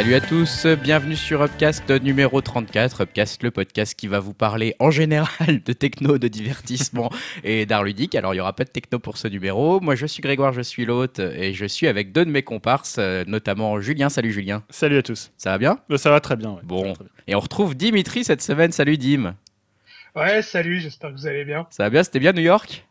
Salut à tous, bienvenue sur Upcast numéro 34. Upcast, le podcast qui va vous parler en général de techno, de divertissement et d'art ludique. Alors il n'y aura pas de techno pour ce numéro. Moi je suis Grégoire, je suis l'hôte et je suis avec deux de mes comparses, euh, notamment Julien. Salut Julien. Salut à tous. Ça va bien? Euh, Ça va très bien. ouais. Bon. Ça va très bien. Et on retrouve Dimitri cette semaine. Salut Dim. Ouais, salut, j'espère que vous allez bien. Ça va bien? C'était bien New York?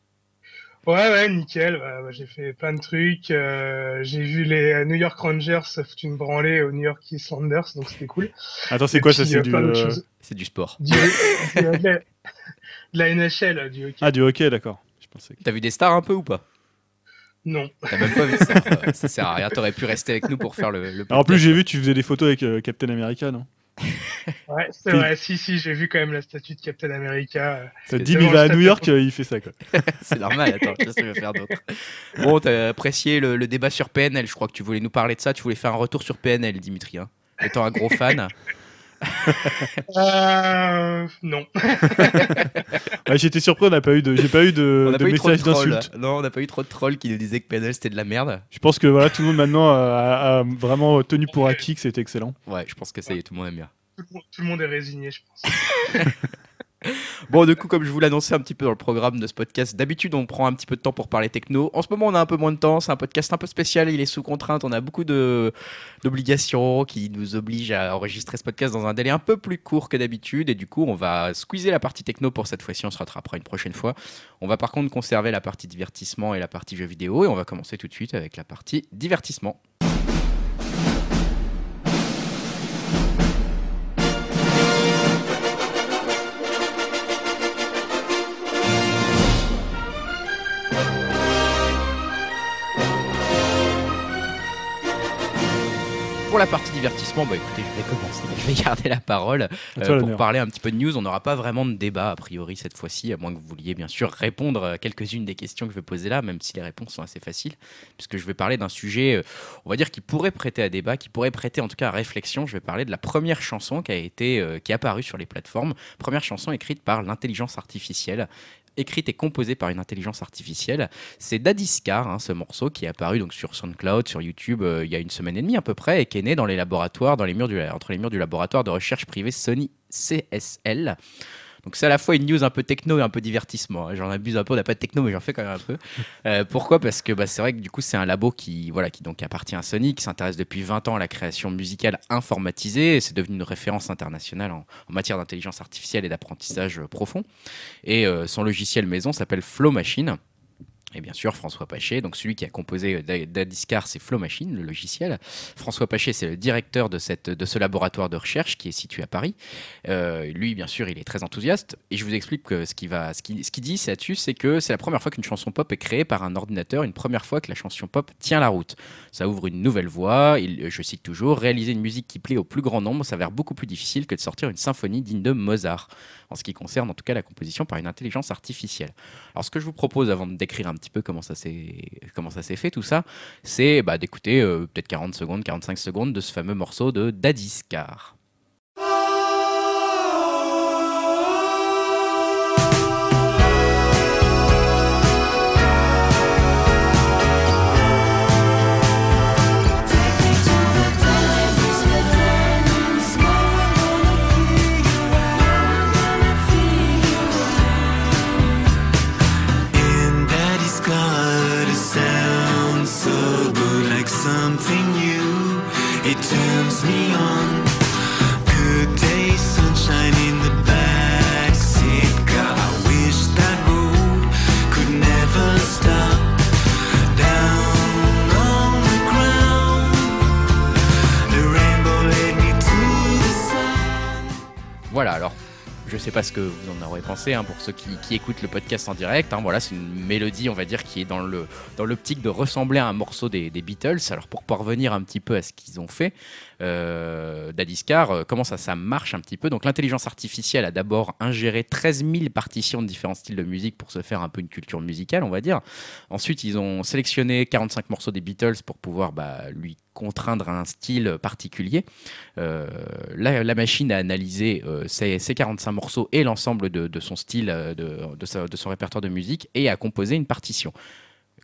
Ouais, ouais, nickel. ouais, ouais, j'ai fait plein de trucs. euh, j'ai vu les New York Rangers se foutre une branlée aux New York Islanders, donc c'était cool. Attends, c'est quoi ça C'est euh, du, euh. C'est du sport. Du- du- de, la, de la NHL, du hockey. ah, du hockey, d'accord. Je pensais que- T'as vu des stars un peu ou pas? Non. T'as même pas vu euh, Ça sert à rien. T'aurais pu rester avec nous pour faire le. le Alors, en plus, j'ai vu, tu faisais des photos avec euh, Captain America, non? Ouais, c'est vrai. Si, si, j'ai vu quand même la statue de Captain America. euh. Ça c'est il va à New York, euh, il fait ça, quoi. C'est normal, attends, qu'est-ce que je vais faire d'autre? Bon, t'as apprécié le, le débat sur PNL, je crois que tu voulais nous parler de ça, tu voulais faire un retour sur PNL, Dimitri. hein. Étant un gros fan. Euh, non. Ouais, J'étais surpris, on n'a pas eu de, j'ai pas eu de, trolls. d'insultes. Non, on n'a pas eu trop de trolls qui nous disaient que PNL c'était de la merde. Je pense que voilà, tout le monde maintenant a, a vraiment tenu pour acquis que c'était excellent. Ouais, je pense que ça y est, tout le monde aime bien. Tout le monde, tout le monde est résigné, je pense. Bon, du coup, comme je vous l'annonçais un petit peu dans le programme de ce podcast, d'habitude on prend un petit peu de temps pour parler techno. En ce moment, on a un peu moins de temps. C'est un podcast un peu spécial. Il est sous contrainte. On a beaucoup d'obligations qui nous obligent à enregistrer ce podcast dans un délai un peu plus court que d'habitude. Et du coup, on va squeezer la partie techno pour cette fois-ci. On se rattrapera une prochaine fois. On va par contre conserver la partie divertissement et la partie jeux vidéo. Et on va commencer tout de suite avec la partie divertissement. Pour la partie divertissement, bah écoutez, je vais commencer. Je vais garder la parole euh, pour parler un petit peu de news. On n'aura pas vraiment de débat a priori cette fois-ci, à moins que vous vouliez bien sûr répondre à quelques-unes des questions que je vais poser là, même si les réponses sont assez faciles, puisque je vais parler d'un sujet, euh, on va dire, qui pourrait prêter à débat, qui pourrait prêter en tout cas à réflexion. Je vais parler de la première chanson qui a été, euh, qui est apparue sur les plateformes, première chanson écrite par l'intelligence artificielle écrite et composée par une intelligence artificielle. C'est Dadiscar, hein, ce morceau qui est apparu donc sur SoundCloud, sur YouTube, euh, il y a une semaine et demie à peu près, et qui est né dans les laboratoires, dans les murs entre les murs du laboratoire de recherche privée Sony CSL. Donc c'est à la fois une news un peu techno et un peu divertissement. hein. J'en abuse un peu, on n'a pas de techno, mais j'en fais quand même un peu. Euh, pourquoi? Parce que bah, c'est vrai que du coup c'est un labo qui, voilà, qui donc appartient à Sony, qui s'intéresse depuis 20 ans à la création musicale informatisée. et C'est devenu une référence internationale en, en matière d'intelligence artificielle et d'apprentissage euh, profond. Et euh, son logiciel maison s'appelle Flow Machine. Et bien sûr, François Paché, donc celui qui a composé euh, Da- Dadiscar, c'est Flow Machine, le logiciel. François Paché, c'est le directeur de, cette, ce laboratoire de recherche qui est situé à Paris. Euh, lui, bien sûr, il est très enthousiaste. Et je vous explique que ce qu'il va, ce dit là-dessus, c'est que c'est la première fois qu'une chanson pop est créée par un ordinateur, une première fois que la chanson pop tient la route. Ça ouvre une nouvelle voie. Je cite toujours, réaliser une musique qui plaît au plus grand nombre s'avère beaucoup plus difficile que de sortir une symphonie digne de Mozart, en ce qui concerne en tout cas la composition par une intelligence artificielle. Alors, ce que je vous propose avant de décrire un petit peu comment ça s'est fait tout ça, c'est bah, d'écouter euh, peut-être 40 secondes, 45 secondes de ce fameux morceau de Dadiscar. Voilà, alors je sais pas ce que vous en aurez pensé hein, pour ceux qui, écoutent le podcast en direct. hein, voilà, c'est une mélodie, on va dire, qui est dans l'optique de ressembler à un morceau des, des Beatles. Alors pour parvenir un petit peu à ce qu'ils ont fait, euh, Dadiscar, euh, comment ça, ça marche un petit peu Donc l'intelligence artificielle a d'abord ingéré 13 000 partitions de différents styles de musique pour se faire un peu une culture musicale, on va dire. Ensuite, ils ont sélectionné 45 morceaux des Beatles pour pouvoir bah, lui contraindre un style particulier. Euh, la, machine a analysé euh, ces, ces 45 morceaux et l'ensemble de, son style, euh, de son répertoire de musique, et a composé une partition.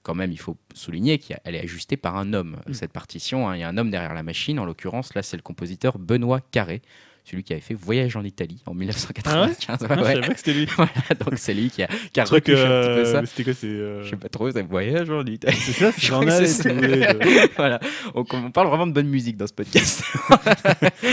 Quand même, il faut souligner qu'elle est ajustée par un homme, Mm. cette partition. hein. Il y a un homme derrière la machine, en l'occurrence, là, c'est le compositeur Benoît Carré, celui qui avait fait Voyage en Italie en 1995. Ouais, Ah, je savais que c'était lui. Voilà, donc c'est lui qui a, qui a truc, retouché un petit peu euh, ça. C'était quoi C'est. euh, Je sais pas trop, c'est Voyage en Italie. C'est ça, c'est de- voilà, on, on parle vraiment de bonne musique dans ce podcast.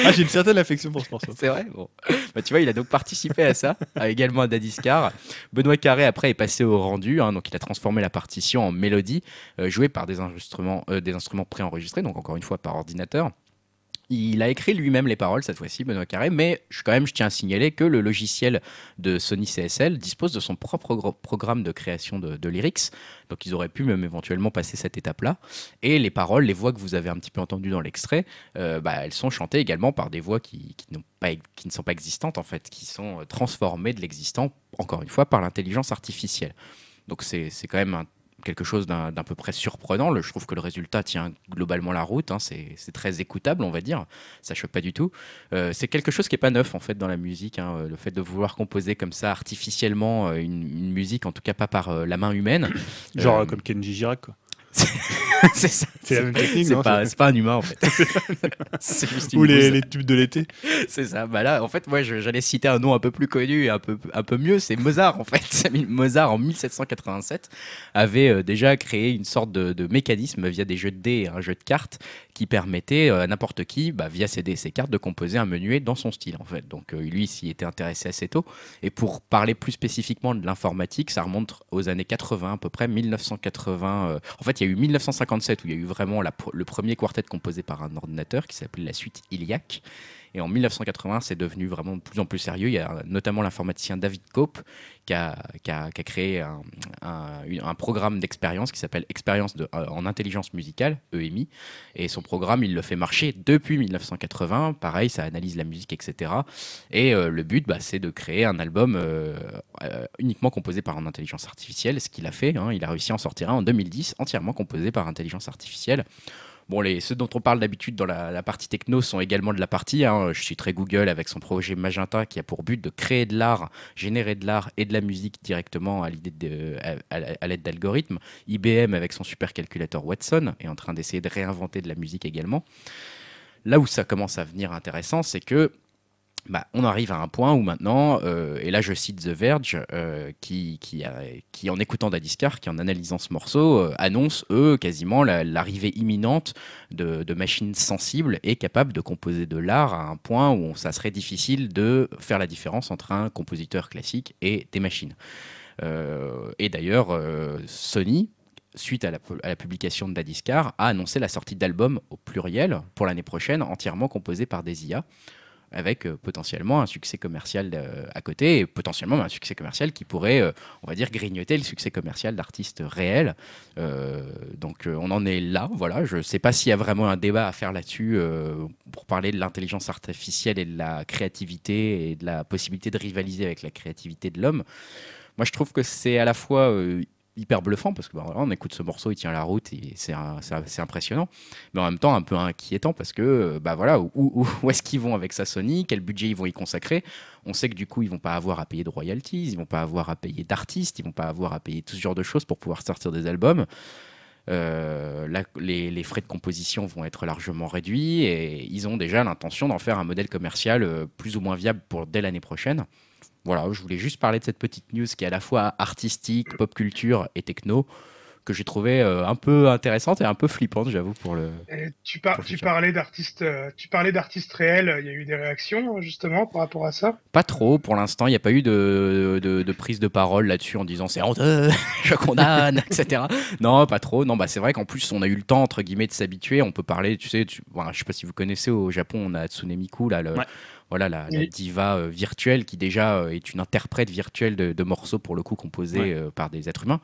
Ah, j'ai une certaine affection pour ce morceau. C'est vrai bon. Bah, tu vois, il a donc participé à ça, également à Dadiscar. Benoît Carré, après, est passé au rendu. hein, donc, il a transformé la partition en mélodie, euh, jouée par des instruments, euh, des instruments préenregistrés, donc encore une fois par ordinateur. Il a écrit lui-même les paroles cette fois-ci, Benoît Carré, mais je, quand même, je tiens à signaler que le logiciel de Sony CSL dispose de son propre programme de création de, lyrics, donc ils auraient pu même éventuellement passer cette étape-là. Et les paroles, les voix que vous avez un petit peu entendues dans l'extrait, euh, bah, elles sont chantées également par des voix qui, qui ne sont pas existantes en fait, qui sont euh, transformées de l'existant, encore une fois, par l'intelligence artificielle. Donc c'est quand même un- quelque chose d'un peu près surprenant. Le- je trouve que le résultat tient globalement la route. hein. c'est très écoutable, on va dire. Ça choque pas du tout. Euh, c'est quelque chose qui est pas neuf en fait dans la musique. hein. Euh, Le fait de vouloir composer comme ça artificiellement euh, une, une musique, en tout cas pas par euh, la main humaine. Genre comme Kenji Girac, quoi. c'est ça. C'est la même technique, C'est non pas, un humain en fait. c'est juste une Ou les, tubes de l'été. C'est ça. Bah là, en fait, moi, j'allais citer un nom un peu plus connu et un peu, un peu mieux. C'est Mozart, en fait. Mozart, en 1787, avait euh, déjà créé une sorte de, de mécanisme via des jeux de dés et un jeu de cartes qui permettait euh, à n'importe qui, bah, via ses ses cartes, de composer un menuet dans son style, en fait. Donc, euh, lui, s'y était intéressé assez tôt. Et pour parler plus spécifiquement de l'informatique, ça remonte aux années 80, à peu près 1980. euh, En fait, il y a eu 1957 où il y a eu vraiment le premier quartet composé par un ordinateur qui s'appelait la suite Iliac. Et en 1980, c'est devenu vraiment de plus en plus sérieux. Il y a notamment l'informaticien David Cope qui a, créé un, programme d'expérience qui s'appelle Expérience euh, en intelligence musicale, EMI. Et son programme, il le fait marcher depuis 1980. Pareil, ça analyse la musique, etc. Et euh, le but, bah, c'est de créer un album euh, uniquement composé par une intelligence artificielle, ce qu'il a fait. hein. il a réussi à en sortir un en 2010, entièrement composé par intelligence artificielle. Bon, les, ceux dont on parle d'habitude dans la, partie techno sont également de la partie. hein. Je suis très Google avec son projet Magenta qui a pour but de créer de l'art, générer de l'art et de la musique directement à l'aide d'algorithmes. IBM avec son supercalculateur Watson est en train d'essayer de réinventer de la musique également. Là où ça commence à venir intéressant, c'est que bah, on arrive à un point où maintenant, euh, et là je cite The Verge, euh, qui, en écoutant Dadiscar, qui en analysant ce morceau, euh, annonce, eux, quasiment la- l'arrivée imminente de, machines sensibles et capables de composer de l'art à un point où ça serait difficile de faire la différence entre un compositeur classique et des machines. Et d'ailleurs, Sony, suite à la, publication de Dadiscar, a annoncé la sortie d'albums au pluriel pour l'année prochaine, entièrement composés par des IA avec euh, potentiellement un succès commercial euh, à côté et potentiellement un succès commercial qui pourrait, euh, on va dire, grignoter le succès commercial d'artistes réels. Donc on en est là, voilà. Je ne sais pas s'il y a vraiment un débat à faire là-dessus pour parler de l'intelligence artificielle et de la créativité et de la possibilité de rivaliser avec la créativité de l'homme. Moi, je trouve que c'est à la fois hyper bluffant parce que bah, on écoute ce morceau, il tient la route et c'est impressionnant, mais en même temps un peu inquiétant parce que euh, bah voilà où, est-ce qu'ils vont avec ça Sony, quel budget ils vont y consacrer? On sait que du coup ils vont pas avoir à payer de royalties, ils vont pas avoir à payer d'artistes, ils vont pas avoir à payer tout ce genre de choses pour pouvoir sortir des albums. Euh, les, les frais de composition vont être largement réduits et ils ont déjà l'intention d'en faire un modèle commercial euh, plus ou moins viable pour dès l'année prochaine. Voilà, je voulais juste parler de cette petite news qui est à la fois artistique, pop culture et techno, que j'ai trouvé euh, un peu intéressante et un peu flippante, j'avoue, pour le. Tu, par- Pour le tu futur. parlais d'artistes, euh, tu parlais d'artistes réels. Il y a eu des réactions justement par rapport à ça? Pas trop, pour l'instant, il n'y a pas eu de, de, de prise de parole là-dessus en disant c'est honteux, je condamne, etc. Non, pas trop. Non, bah c'est vrai qu'en plus, on a eu le temps, entre guillemets, de s'habituer. On peut parler, tu sais, tu, je sais pas si vous connaissez au Japon, on a Hatsune Miku, là, le, Ouais. Voilà, la, diva euh, virtuelle qui déjà euh, est une interprète virtuelle de, de morceaux, pour le coup, composés Ouais. euh, par des êtres humains.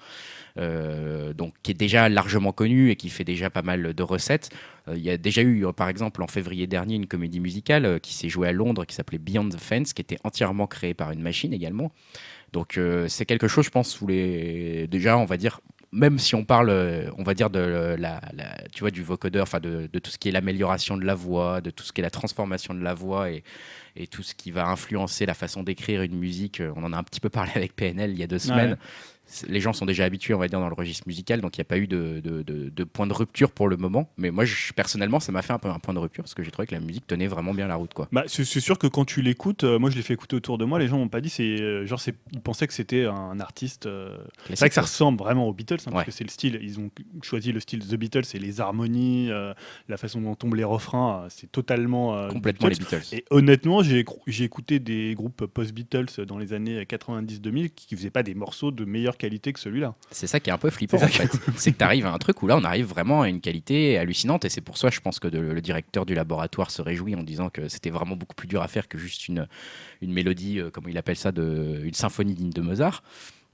Donc qui est déjà largement connue et qui fait déjà pas mal de recettes. Il y a déjà eu, par exemple, en février dernier, une comédie musicale qui s'est jouée à Londres qui s'appelait Beyond the Fence, qui était entièrement créée par une machine également. Donc euh, c'est quelque chose, je pense, où les... déjà, on va dire, même si on parle, euh, on va dire, de la, la- tu vois, du vocodeur, enfin de, de tout ce qui est l'amélioration de la voix, de tout ce qui est la transformation de la voix et, et tout ce qui va influencer la façon d'écrire une musique. euh, On en a un petit peu parlé avec PNL il y a deux semaines. Les gens sont déjà habitués, on va dire, dans le registre musical, donc il n'y a pas eu de, de, de- de point de rupture pour le moment. Mais moi, je- personnellement, ça m'a fait un peu un point de rupture parce que j'ai trouvé que la musique tenait vraiment bien la route, quoi. Bah, c'est sûr que quand tu l'écoutes, euh, moi je l'ai fait écouter autour de moi, les gens m'ont pas dit, c'est euh, genre ils pensaient que c'était un artiste. euh, C'est vrai que ça ressemble vraiment aux Beatles, hein, Ouais. parce que c'est le style. Ils ont choisi le style The Beatles, et les harmonies, la façon dont tombent les refrains, c'est totalement complètement Beatles. les Beatles. Et honnêtement, j'ai écou- j'ai écouté des groupes post-Beatles dans les années 90-2000 qui faisaient pas des morceaux de meilleure qualité que celui-là. C'est ça qui est un peu flippant C'est en ça qui fait. C'est que tu arrives à un truc où là on arrive vraiment à une qualité hallucinante et c'est pour ça je pense que de- le directeur du laboratoire se réjouit en disant que c'était vraiment beaucoup plus dur à faire que juste une, une mélodie, euh, comme il appelle ça, de, une symphonie digne de Mozart.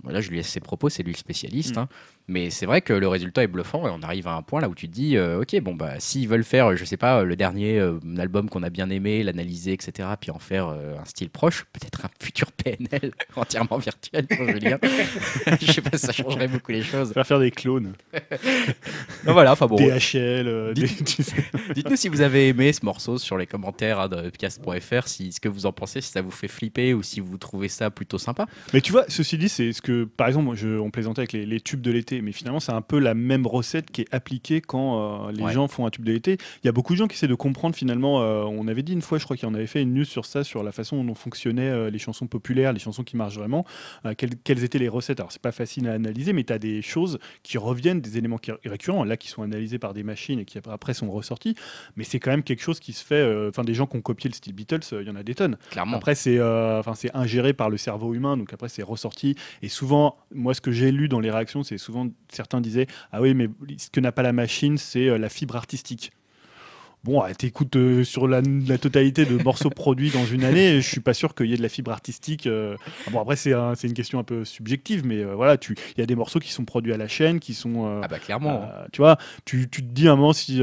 Voilà, je lui laisse ses propos, c'est lui le spécialiste. Mm. hein. Mais c'est vrai que le résultat est bluffant et on arrive à un point là où tu te dis, euh, ok, bon, bah, s'ils veulent faire, je sais pas, le dernier euh, album qu'on a bien aimé, l'analyser, etc., puis en faire euh, un style proche, peut-être un futur PNL entièrement virtuel pour Julien. je sais pas si ça changerait beaucoup les choses. Faire faire des clones, Donc voilà, enfin bon. DHL, euh, des- tu sais. Dites-nous si vous avez aimé ce morceau sur les commentaires hein, de podcast.fr, si ce que vous en pensez, si ça vous fait flipper ou si vous trouvez ça plutôt sympa. Mais tu vois, ceci dit, c'est ce que, par exemple, je, on plaisantait avec les, les tubes de l'été, mais finalement, c'est un peu la même recette qui est appliquée quand euh, les Ouais. gens font un tube de l'été. Il y a beaucoup de gens qui essaient de comprendre finalement. euh, on avait dit une fois, je crois qu'on avait fait une news sur ça, sur la façon dont fonctionnaient euh, les chansons populaires, les chansons qui marchent vraiment, quelles, quelles étaient les recettes. Alors, c'est pas facile à analyser, mais tu as des choses qui reviennent, des éléments qui, récurrents, là, qui sont analysés par des machines et qui après sont ressortis. Mais c'est quand même quelque chose qui se fait. Enfin, des gens qui ont copié le style Beatles, il y en a des tonnes. Clairement. Après, c'est ingéré par le cerveau humain, donc après, c'est ressorti. Et souvent, moi, ce que j'ai lu dans les réactions, c'est souvent certains disaient Ah oui, mais ce que n'a pas la machine, c'est euh, la fibre artistique. Bon, ah, t'écoutes euh, sur la, la totalité de morceaux produits dans une année, je suis pas sûr qu'il y ait de la fibre artistique. euh. Ah Bon, après, c'est un- c'est une question un peu subjective, mais euh, voilà, tu- il y a des morceaux qui sont produits à la chaîne, qui sont. Ah bah clairement. tu vois, tu, tu te dis à un moment si,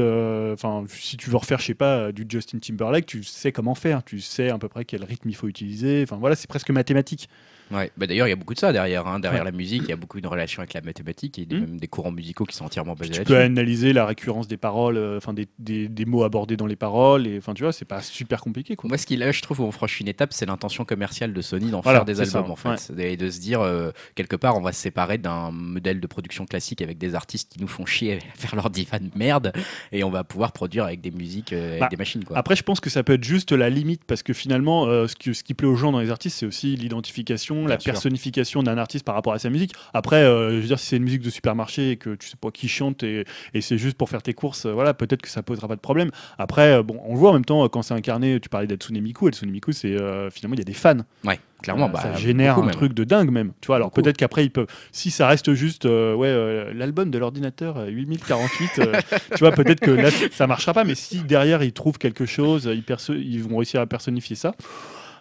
enfin, si tu veux refaire, je sais pas, du Justin Timberlake, tu sais comment faire, tu sais à peu près quel rythme il faut utiliser. Enfin voilà, c'est presque mathématique. Ouais. Bah, D'ailleurs, il y a beaucoup de ça derrière. hein. Derrière Ouais. la musique, il y a beaucoup de relations avec la mathématique et des- Mm. même des courants musicaux qui sont entièrement basés tu peux là-dessus. analyser la récurrence des paroles, euh, enfin des, des, des mots abordés dans les paroles, et enfin tu vois, c'est pas super compliqué quoi. Moi, ce qui là, je trouve, où on franchit une étape, c'est l'intention commerciale de Sony d'en Voilà, faire des c'est ça, albums, en fait. Et de se dire, euh, quelque part, on va se séparer d'un modèle de production classique avec des artistes qui nous font chier à faire leur divan de merde, et on va pouvoir produire avec des musiques, euh, avec Bah, des machines, quoi. Après, je pense que ça peut être juste la limite parce que finalement, euh, ce, qui, ce qui plaît aux gens dans les artistes, c'est aussi l'identification, la sûr. personnification d'un artiste par rapport à sa musique. Après, euh, je veux dire, si c'est une musique de supermarché et que tu sais pas qui chante et, et c'est juste pour faire tes courses, euh, voilà, peut-être que ça posera pas de problème. Après, euh, bon, on le voit en même temps quand c'est incarné. Tu parlais d'Atsune Miku. Atsune Miku, c'est finalement il y a des fans. Ouais, clairement. Bah, ça génère un même. truc de dingue même. Tu vois, alors peut-être qu'après ils peuvent. Si ça reste juste, ouais, l'album de l'ordinateur euh, 8048, euh, tu vois, peut-être que là ça marchera pas. Mais si derrière ils trouvent quelque chose, ils, ils vont réussir à personnifier ça.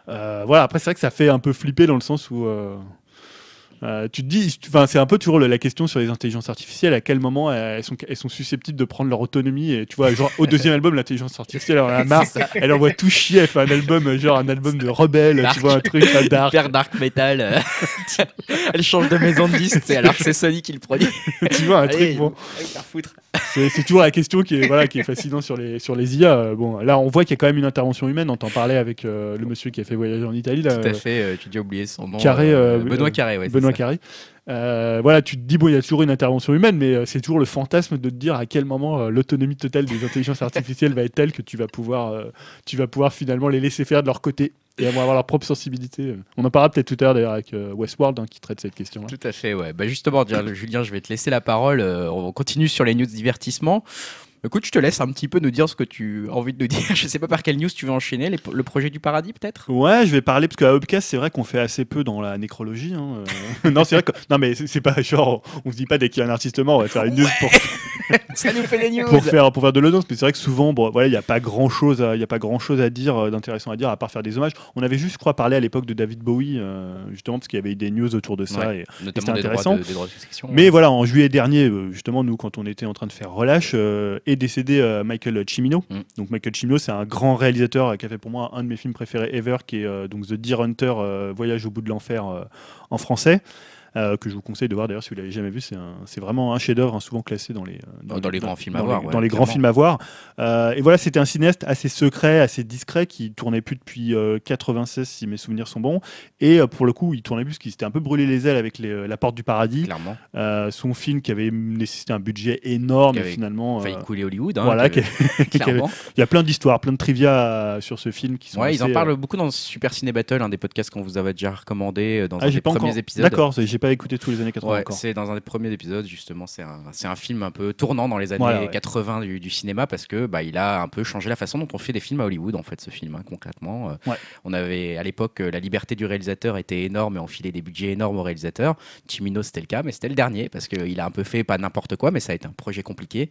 Euh, voilà. Après c'est vrai que ça fait un peu flipper dans le sens où. euh, euh, tu te dis, enfin, c'est un peu toujours la question sur les intelligences artificielles. À quel moment elles sont, elles sont susceptibles de prendre leur autonomie Et tu vois, genre au deuxième album, l'intelligence artificielle, elle en a marre. Elle envoie tout chier. Elle fait un album, genre un album de rebelle. Dark. Tu vois un truc euh, dark. Hyper dark metal. euh, Elle change de maison de disque, c'est alors que c'est Sony qui le produit. tu vois un Allez, truc bon. allez, faire foutre. C'est toujours la question qui est voilà qui est fascinante sur les sur les IA. Euh, Bon, là on voit qu'il y a quand même une intervention humaine. On t'en parlait avec euh, le monsieur qui a fait voyager en Italie là, Tout à fait, euh, tu dis oublié son nom. Carré, euh, euh, Benoît euh, Carré, ouais. Benoît. Carré. Euh, voilà, tu te dis bon, il y a toujours une intervention humaine, mais euh, c'est toujours le fantasme de te dire à quel moment euh, l'autonomie totale des intelligences artificielles va être telle que tu vas pouvoir euh, tu vas pouvoir finalement les laisser faire de leur côté et avoir leur propre sensibilité. On en parlera peut-être tout à l'heure d'ailleurs avec euh, Westworld hein, qui traite cette question-là. Tout à fait, ouais. Bah justement, Julien, je vais te laisser la parole. euh, on continue sur les news divertissement. Écoute, je te laisse un petit peu nous dire ce que tu as envie de nous dire. Je sais pas par quelle news tu veux enchaîner. les- le projet du paradis, peut-être? Ouais, je vais parler parce qu'à Upcast, c'est vrai qu'on fait assez peu dans la nécrologie. hein, euh. non, c'est vrai que non, mais c'est pas genre on se dit pas dès qu'il y a un artiste mort, on va faire une news pour, Ça nous fait des news pour faire pour faire de l'audience. Mais c'est vrai que souvent, bon, voilà, il y a pas grand chose, il y a pas grand chose à dire euh, d'intéressant à dire à part faire des hommages. On avait juste, je crois, parlé à l'époque de David Bowie, euh, justement parce qu'il y avait eu des news autour de ça. Ouais. et- droits, intéressant. de, des droits de succession. mais voilà, en juillet dernier, justement, nous, quand on était en train de faire relâche, euh, est décédé euh, Michael Cimino. Mm. Donc Michael Cimino, c'est un grand réalisateur qui a fait pour moi un de mes films préférés ever, qui est euh, donc The Deer Hunter, euh, Voyage au bout de l'enfer en français. Euh, que je vous conseille de voir d'ailleurs si vous l'avez jamais vu. C'est vraiment un chef-d'œuvre, hein, souvent classé dans les, euh, Dans les grands films à voir, les- ouais, dans les grands films à voir. Euh, et voilà, c'était un cinéaste assez secret, assez discret, qui tournait plus depuis euh, 96 si mes souvenirs sont bons. Et pour le coup, il tournait plus parce qu'il s'était un peu brûlé les ailes avec les, La Porte du Paradis. Clairement. Son film qui avait nécessité un budget énorme avait finalement. Failli couler Hollywood. hein, voilà, avait- avait- il y a plein d'histoires, plein de trivia sur ce film qui sont. Ouais, ils en parlent beaucoup dans Super Ciné Battle, un des podcasts qu'on vous avait déjà recommandé dans Ah, des pas premiers encore. épisodes. D'accord, j'ai pas écouté tous les années 80 Ouais, encore. c'est dans un des premiers épisodes justement. C'est un, un film un peu tournant dans les années Voilà, ouais. 80 du, du cinéma parce que bah, il a un peu changé la façon dont on fait des films à Hollywood en fait ce film hein, concrètement. Euh, Ouais. On avait à l'époque euh, la liberté du réalisateur était énorme et on filait des budgets énormes au réalisateur. Chimino c'était le cas, mais c'était le dernier parce qu'il a un peu fait pas n'importe quoi, mais ça a été un projet compliqué.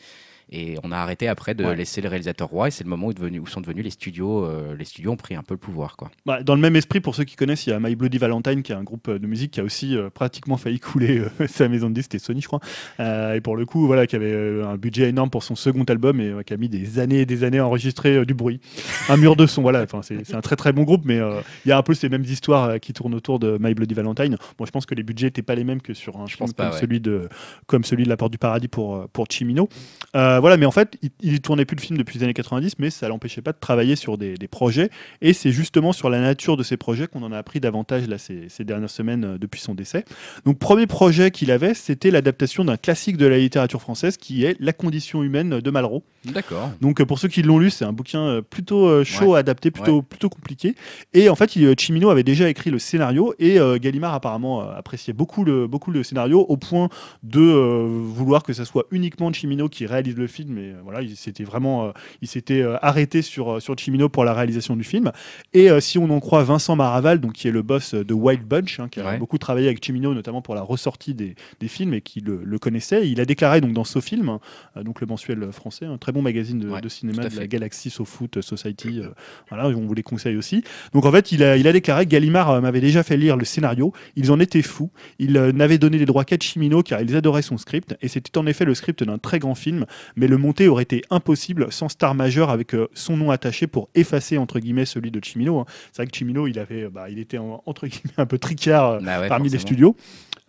Et on a arrêté après de Ouais. laisser le réalisateur roi et c'est le moment où, devenu- où sont devenus les studios. euh, les studios ont pris un peu le pouvoir quoi. Bah, dans le même esprit, pour ceux qui connaissent, il y a My Bloody Valentine, qui est un groupe euh, de musique qui a aussi euh, pratiquement failli couler sa maison de disques, c'était Sony, je crois. Et pour le coup, voilà, qui avait un budget énorme pour son second album et qui a mis des années et des années à enregistrer du bruit. Un mur de son, voilà. Enfin, c'est un très très bon groupe, mais il y a un peu ces mêmes histoires qui tournent autour de My Bloody Valentine. Bon, je pense que les budgets n'étaient pas les mêmes que sur un Je film pense pas, comme, ouais. celui de, comme celui de La Porte du Paradis pour, pour Chimino. Euh, voilà, mais en fait, il, il tournait plus de films depuis les années 90, mais ça l'empêchait pas de travailler sur des, des projets. Et c'est justement sur la nature de ces projets qu'on en a appris davantage là, ces, ces dernières semaines euh, depuis son décès. Donc, premier projet qu'il avait, c'était l'adaptation d'un classique de la littérature française qui est La condition humaine de Malraux. D'accord. Donc, euh, pour ceux qui l'ont lu, c'est un bouquin euh, plutôt chaud Ouais. à adapter, plutôt, plutôt compliqué. Et en fait, il- Chimino avait déjà écrit le scénario et Gallimard apparemment appréciait beaucoup le, beaucoup le scénario au point de vouloir que ça soit uniquement Chimino qui réalise le film. Et euh, voilà, il s'était vraiment euh, il s'était euh, arrêté sur, sur Chimino pour la réalisation du film. Et si on en croit Vincent Maraval, donc, qui est le boss de Wild Bunch, hein, qui a Ouais. beaucoup travaillé avec Chimino, notamment pour la ressortie des, des films et qui le, le connaissait, il a déclaré donc, dans hein, euh, donc le mensuel français, un très bon magazine de, Ouais, de cinéma de la. Galaxy SoFoot Society. euh, voilà, on vous les conseille aussi. Donc en fait, il a, il a déclaré Gallimard euh, m'avait déjà fait lire le scénario. Ils en étaient fous. Il euh, n'avait donné les droits qu'à Chimino car ils adoraient son script. Et c'était en effet le script d'un très grand film. Mais le monter aurait été impossible sans star majeur avec euh, son nom attaché pour effacer entre guillemets celui de Chimino. hein. C'est vrai que Chimino, il, avait, bah, il était en- entre guillemets un peu tricard. euh, Bah ouais, parmi les studios.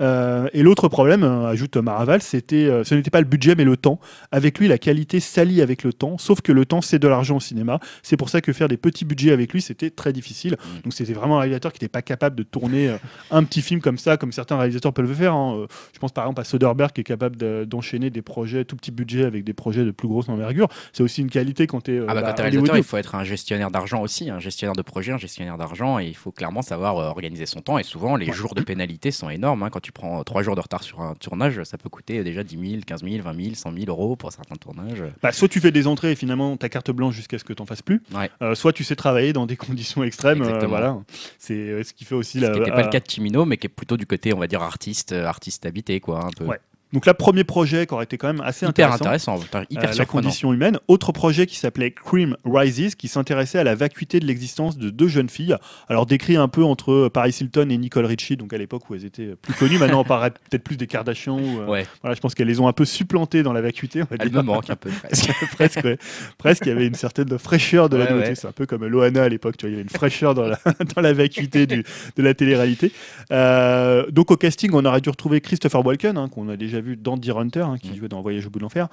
Euh, et l'autre problème, euh, ajoute Maraval, c'était, euh, ce n'était pas le budget mais le temps. Avec lui, la qualité s'allie avec le temps, sauf que le temps, c'est de l'argent au cinéma. C'est pour ça que faire des petits budgets avec lui, c'était très difficile. Mm. Donc c'était vraiment un réalisateur qui n'était pas capable de tourner euh, un petit film comme ça, comme certains réalisateurs peuvent le faire. hein. Je pense par exemple à Soderbergh qui est capable de- d'enchaîner des projets tout petits budgets avec des projets de plus grosse envergure. C'est aussi une qualité quand tu es Ah bah, t'es réalisateur, il faut être un gestionnaire d'argent aussi, un gestionnaire de projet, un gestionnaire d'argent, et il faut clairement savoir organiser son temps. Et souvent, les Ouais. jours de pénalité sont énormes. hein. Quand tu prends 3 jours de retard sur un tournage, ça peut coûter déjà 10 000, 15 000, 20 000, 100 000 euros pour certains tournages. Bah, soit tu fais des entrées et finalement ta carte blanche jusqu'à ce que tu n'en fasses plus, Ouais. Euh, soit tu sais travailler dans des conditions extrêmes. euh, Exactement. voilà. C'est euh, ce qui fait aussi Ce la. qui n'était pas le cas de Chimino, mais qui est plutôt du côté, on va dire, artiste, euh, artiste habité, quoi. Un peu. Ouais. Donc là, premier projet qui aurait été quand même assez Hyper intéressant. intéressant, putain, euh, hyper la condition humaine. Autre projet qui s'appelait Cream Rises, qui s'intéressait à la vacuité de l'existence de deux jeunes filles. Alors décrit un peu entre Paris Hilton et Nicole Richie, donc à l'époque où elles étaient plus connues. Maintenant, on paraît peut-être plus des Kardashians. euh, Ouais, voilà, je pense qu'elles les ont un peu supplantées dans la vacuité. On va elle me manque un peu presque. presque, ouais. presque, il y avait une certaine fraîcheur de la nouveauté. C'est un peu comme Loana à l'époque, tu vois, il y avait une fraîcheur dans la, dans la vacuité du- de la télé-réalité. Euh, donc au casting, on aurait dû retrouver Christopher Walken, hein, qu'on a déjà vu dans Deer Hunter, hein, qui Mm. jouait dans Voyage au bout de l'enfer.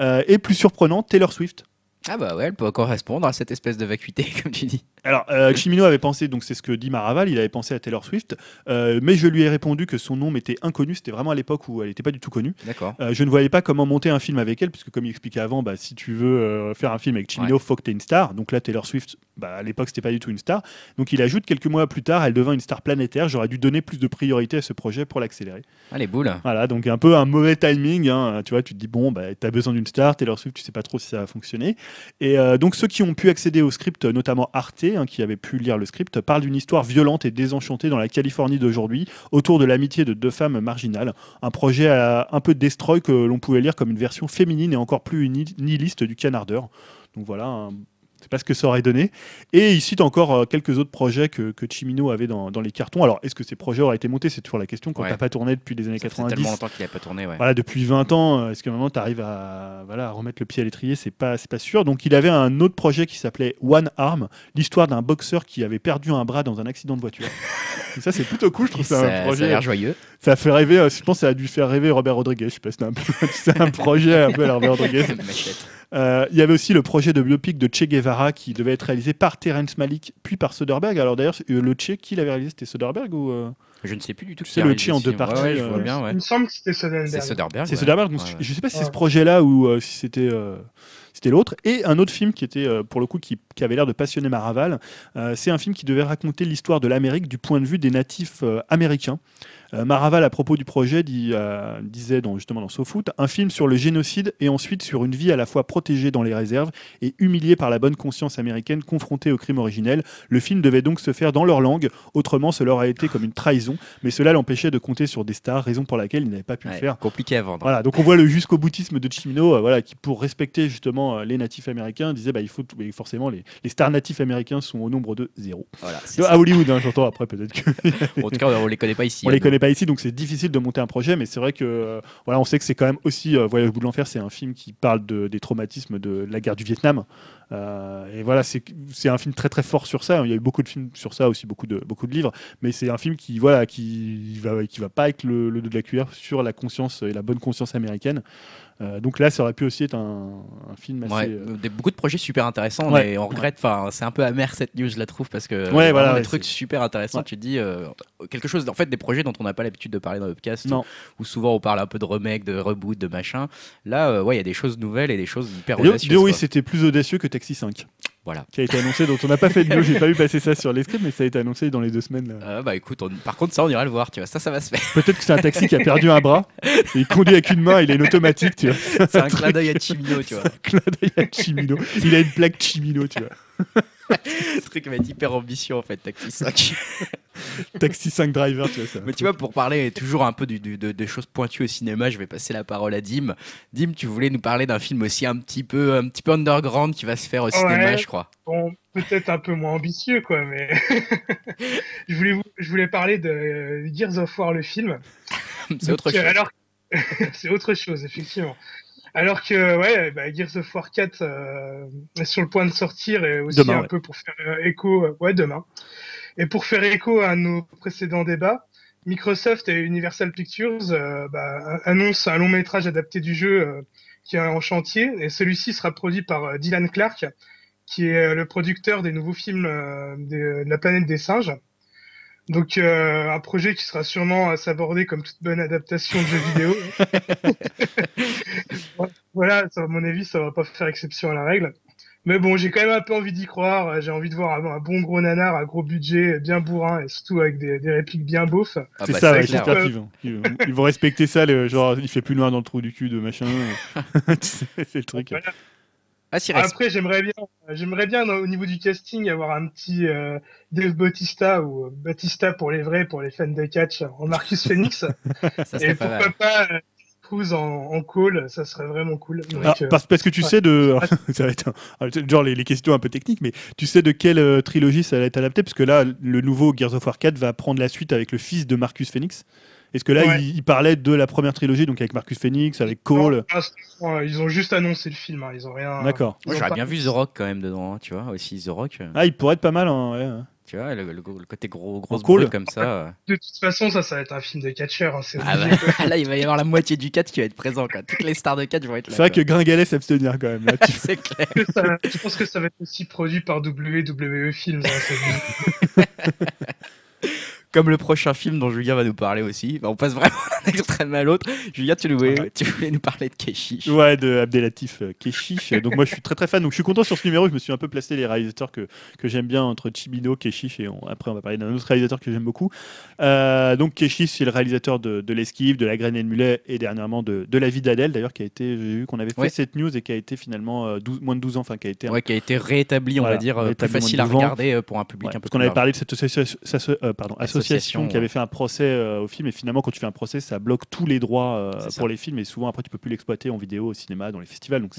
Euh, et plus surprenant, Taylor Swift. Ah bah ouais, elle peut correspondre à cette espèce de vacuité, comme tu dis. Alors, euh, Chimino avait pensé, donc c'est ce que dit Maraval, il avait pensé à Taylor Swift, euh, mais je lui ai répondu que son nom m'était inconnu, c'était vraiment à l'époque où elle n'était pas du tout connue. D'accord. Euh, je ne voyais pas comment monter un film avec elle, puisque comme il expliquait avant, bah, si tu veux euh, faire un film avec Chimino, faut que tu une star. Donc là, Taylor Swift, bah, à l'époque, c'était pas du tout une star. Donc il ajoute quelques mois plus tard, elle devint une star planétaire. J'aurais dû donner plus de priorité à ce projet pour l'accélérer. Ah, les boules. Voilà, donc un peu un mauvais timing. hein. Tu vois, tu te dis, bon, bah, tu as besoin d'une star, Taylor Swift, tu sais pas trop si ça va fonctionner. Et euh, donc ceux qui ont pu accéder au script, notamment Arte, hein, qui avait pu lire le script, parlent d'une histoire violente et désenchantée dans la Californie d'aujourd'hui, autour de l'amitié de deux femmes marginales. Un projet à- un peu destroy que l'on pouvait lire comme une version féminine et encore plus ni- nihiliste du canardeur. Donc voilà, pas ce que ça aurait donné. Et il cite encore euh, quelques autres projets que, que Chimino avait dans, dans les cartons. Alors, est-ce que ces projets auraient été montés? C'est toujours la question. Quand Ouais. tu n'as pas tourné depuis les années Ça fait 90, tellement longtemps qu'il n'a pas tourné, ouais. voilà, depuis 20 ans, euh, est-ce qu'à un moment tu arrives à, voilà, à remettre le pied à l'étrier? C'est pas, c'est pas sûr. Donc il avait un autre projet qui s'appelait One Arm, l'histoire d'un boxeur qui avait perdu un bras dans un accident de voiture. Et ça c'est plutôt cool, je trouve Ça, un ça a projet. l'air joyeux. Ça fait rêver, euh, je pense que ça a dû faire rêver Robert Rodriguez. Je sais pas, c'était un, peu- un projet un peu à Robert Rodriguez. Euh, il y avait aussi le projet de biopic de Che Guevara qui devait être réalisé par Terence Malick puis par Soderbergh. Alors d'ailleurs, euh, le qui l'avait réalisé C'était Soderbergh ou euh, Je ne sais plus du tout. Tu sais, a le en deux film. parties, Ouais, ouais, je vois euh, bien, ouais. Il me semble que c'était C'est Soderbergh. Soderbergh. C'est ouais. Soderbergh. Donc Ouais, ouais. je sais pas si c'est Ouais. ce projet-là ou euh, si c'était euh, c'était l'autre. Et un autre film qui était pour le coup qui, qui avait l'air de passionner Maraval. Euh, c'est un film qui devait raconter l'histoire de l'Amérique du point de vue des natifs euh, américains. Euh, Maraval, à propos du projet, dit, euh, disait dans, justement dans SoFoot, un film sur le génocide et ensuite sur une vie à la fois protégée dans les réserves et humiliée par la bonne conscience américaine confrontée au crime originel. Le film devait donc se faire dans leur langue, autrement cela aurait été comme une trahison, mais cela l'empêchait de compter sur des stars, raison pour laquelle il n'avait pas pu le faire. Compliqué à vendre. Voilà, donc on voit le jusqu'au boutisme de Chimino, euh, voilà, qui pour respecter justement euh, les natifs américains disait bah il faut forcément les, les stars natifs américains sont au nombre de zéro. Voilà, De- à Hollywood, hein, j'entends après peut-être que En tout cas, on les connaît pas ici. on hein, les nous. connaît pas ici, donc c'est difficile de monter un projet, mais c'est vrai que euh, voilà, on sait que c'est quand même aussi euh, Voyage au bout de l'enfer, c'est un film qui parle de, des traumatismes de la guerre du Vietnam. Euh, et voilà, c'est un film très très fort sur ça. Il y a eu beaucoup de films sur ça aussi, beaucoup de beaucoup de livres, mais c'est un film qui voilà qui va qui va pas avec le dos de la cuillère sur la conscience et la bonne conscience américaine. Euh, donc là, ça aurait pu aussi être un, un film assez. Ouais, euh, des- beaucoup de projets super intéressants, Ouais, mais on regrette. Enfin, c'est un peu amer cette news, je la trouve, parce que Ouais, voilà, des trucs super intéressants. Tu te dis euh, quelque chose, en fait, des projets dont on n'a pas l'habitude de parler dans le podcast, où, où souvent on parle un peu de remake, de reboot, de machin. Là, ouais, il y a des choses nouvelles et des choses hyper audacieuses. Oui, c'était plus audacieux que Taxi 5, Voilà. qui a été annoncé, dont on n'a pas fait de news. J'ai pas vu passer ça sur les scripts, mais ça a été annoncé dans les deux semaines. là. Euh, bah écoute, on- par contre, ça, on ira le voir, tu vois. Ça, ça va se faire. Peut-être que c'est un taxi qui a perdu un bras. et il conduit avec une main, il a une automatique, tu vois. C'est un clin d'œil à Chimino, tu vois. Un clin d'œil à Chimino. Il a une plaque Chimino, tu vois. Le truc va être hyper ambitieux, en fait, Taxi 5. Taxi 5 driver, tu vois ça. Mais tu vois, pour parler toujours un peu du, du- de, de choses pointues au cinéma, je vais passer la parole à Dim. Dim, tu voulais nous parler d'un film aussi un petit peu, un petit peu underground qui va se faire au cinéma, je crois. Bon, peut-être un peu moins ambitieux, quoi, mais je voulais vous- je voulais parler de Gears of War le film. C'est autre chose. Alors, c'est autre chose, effectivement. Alors que, ouais, bah, Gears of War 4 euh, est sur le point de sortir et aussi Demain, un ouais. peu pour faire euh, écho, euh, ouais, demain. Et pour faire écho à nos précédents débats, Microsoft et Universal Pictures euh, bah, annoncent un long métrage adapté du jeu qui est en chantier et celui-ci sera produit par Dylan Clark, qui est le producteur des nouveaux films de la planète des singes. Donc euh, un projet qui sera sûrement à s'aborder comme toute bonne adaptation de jeu vidéo. voilà, ça, à mon avis, ça va pas faire exception à la règle. Mais bon, j'ai quand même un peu envie d'y croire. J'ai envie de voir un, un bon gros nanar à gros budget, bien bourrin et surtout avec des, des répliques bien beaufs. Ah c'est bah, ça, c'est ouais, clair. j'espère qu'ils vont, ils vont- ils vont respecter ça, le, genre il fait plus noir dans le trou du cul de machin. Tu sais, c'est le truc. Voilà. Ah. Après, j'aimerais bien, j'aimerais bien au niveau du casting avoir un petit euh, Dave Bautista ou euh, Batista pour les vrais, pour les fans de catch, en Marcus Phoenix. ça et pas pourquoi mal. pas euh, Cruise en, en call, ça serait vraiment cool. Donc, Ah, parce, parce que tu ouais. sais de. ça va être un- genre les, les questions un peu techniques, mais tu sais de quelle euh, trilogie ça va être adapté Parce que là, le nouveau Gears of War 4 va prendre la suite avec le fils de Marcus Phoenix. Est-ce que là, Ouais. il, il parlait de la première trilogie, donc avec Marcus Phoenix, avec Cole euh, ils ont juste annoncé le film, hein, ils ont rien. D'accord. Moi, j'aurais bien vu The Rock quand même dedans, hein, tu vois, aussi The Rock. euh, Ah, il pourrait être pas mal, hein, ouais. Tu vois, le, le- le côté gros, grosse cool. comme ça. euh. De toute façon, ça, ça va être un film de catcheur. Hein, c'est Ah bah, là, il va y avoir la moitié du 4 qui va être présent, quoi. Toutes les stars de 4 vont être là. C'est vrai que. Gringalet s'abstenir quand même. Là, tu- C'est clair. Que ça- je pense que ça va être aussi produit par WWE Films. hein, Comme le prochain film dont Julien va nous parler aussi. Bah, on passe vraiment d'un extrême à l'autre. Julien, tu voulais, Ouais. tu voulais nous parler de Keshish. Ouais, de Abdelatif euh, Keshish. Donc moi, je suis très très fan. Donc je suis content sur ce numéro. Je me suis un peu placé les réalisateurs que, que j'aime bien entre Chimino, Keshish et on- après on va parler d'un autre réalisateur que j'aime beaucoup. Euh, donc Keshish, c'est le réalisateur de, de l'esquive, de la graine et le mulet et dernièrement de, de la vie d'Adèle. D'ailleurs, qui a été, j'ai vu qu'on avait fait Ouais. cette news et qui a été finalement euh, 12 moins de 12 ans, enfin qui a été un Ouais, qui a été réétabli, on Voilà, va dire, plus facile à regarder pour un public Ouais, un peu parce qu'on avait parlé de cette association, euh, pardon, association, Association, qui avait fait un procès euh, au film et finalement quand tu fais un procès ça bloque tous les droits euh, pour les films et souvent après tu peux plus l'exploiter en vidéo, au cinéma, dans les festivals. Donc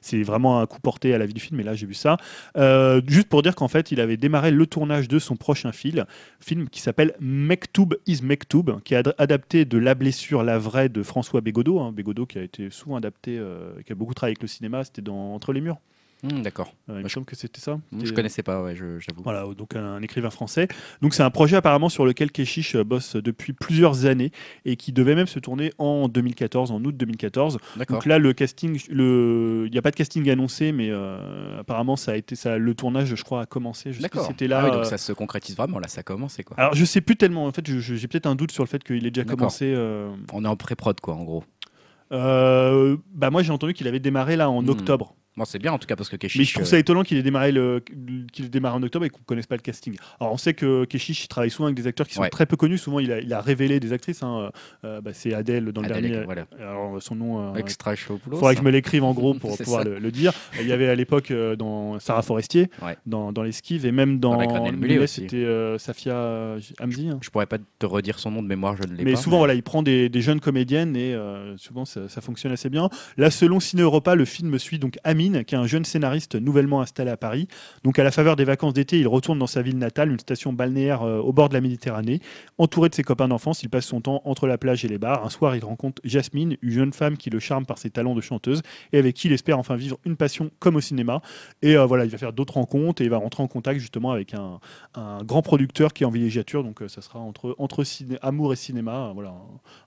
c'est Mm. vraiment un coup porté à la vie du film. Et là j'ai vu ça. Euh, juste pour dire qu'en fait il avait démarré le tournage de son prochain film, film qui s'appelle Mektoub is Mektoub, qui est ad- adapté de La blessure, la vraie de François Bégodeau. hein. Bégodeau qui a été souvent adapté, euh, qui a beaucoup travaillé avec le cinéma. C'était dans Entre les murs. Hmm, D'accord. Euh, il me je- semble que c'était ça. Je C'était- connaissais pas, ouais, j'avoue. voilà, donc un écrivain français. Donc c'est un projet apparemment sur lequel Keshish euh, bosse depuis plusieurs années et qui devait même se tourner en 2014, en août 2014. D'accord. Donc là, le casting, le, il n'y a pas de casting annoncé, mais euh, apparemment ça a été ça, le tournage, je crois, a commencé. D'accord. c'était là. Ah oui, donc euh, ça se concrétise vraiment, là, ça a commencé, quoi. Alors je sais plus tellement. En fait, j'ai peut-être un doute sur le fait qu'il ait déjà commencé. euh, On est en pré-prod, quoi, en gros. euh, bah moi j'ai entendu qu'il avait démarré là en Hmm. octobre. Bon, c'est bien, en tout cas, parce que Keshish... Mais je trouve euh, ça étonnant qu'il ait démarré le qu'il ait démarré en octobre et qu'on connaisse pas le casting. Alors on sait que Keshish il travaille souvent avec des acteurs qui sont Ouais. très peu connus. Souvent il a, il a révélé des actrices. hein. Euh, bah, c'est Adèle dans le dernier. voilà. Alors son nom. euh, Extra Chopoulos. faudrait que je me l'écrive en gros pour pouvoir le, le dire. Il y avait à l'époque euh, dans Sarah Forestier, Ouais. dans, dans l'Esquive et même dans, Dans c'était euh, Safia Hamzi. hein. Je pourrais pas te redire son nom de mémoire, je ne l'ai pas. Mais souvent, voilà, il prend des, des jeunes comédiennes et euh, souvent ça, ça fonctionne assez bien. Là, selon Ciné Europa, le film suit donc Qui est un jeune scénariste nouvellement installé à Paris. Donc, à la faveur des vacances d'été, il retourne dans sa ville natale, une station balnéaire euh, au bord de la Méditerranée. Entouré de ses copains d'enfance, il passe son temps entre la plage et les bars. Un soir, il rencontre Jasmine, une jeune femme qui le charme par ses talents de chanteuse et avec qui il espère enfin vivre une passion comme au cinéma. Et euh, voilà, il va faire d'autres rencontres et il va rentrer en contact justement avec un, grand producteur qui est en villégiature. Donc, euh, ça sera entre, amour et cinéma. Euh, Voilà,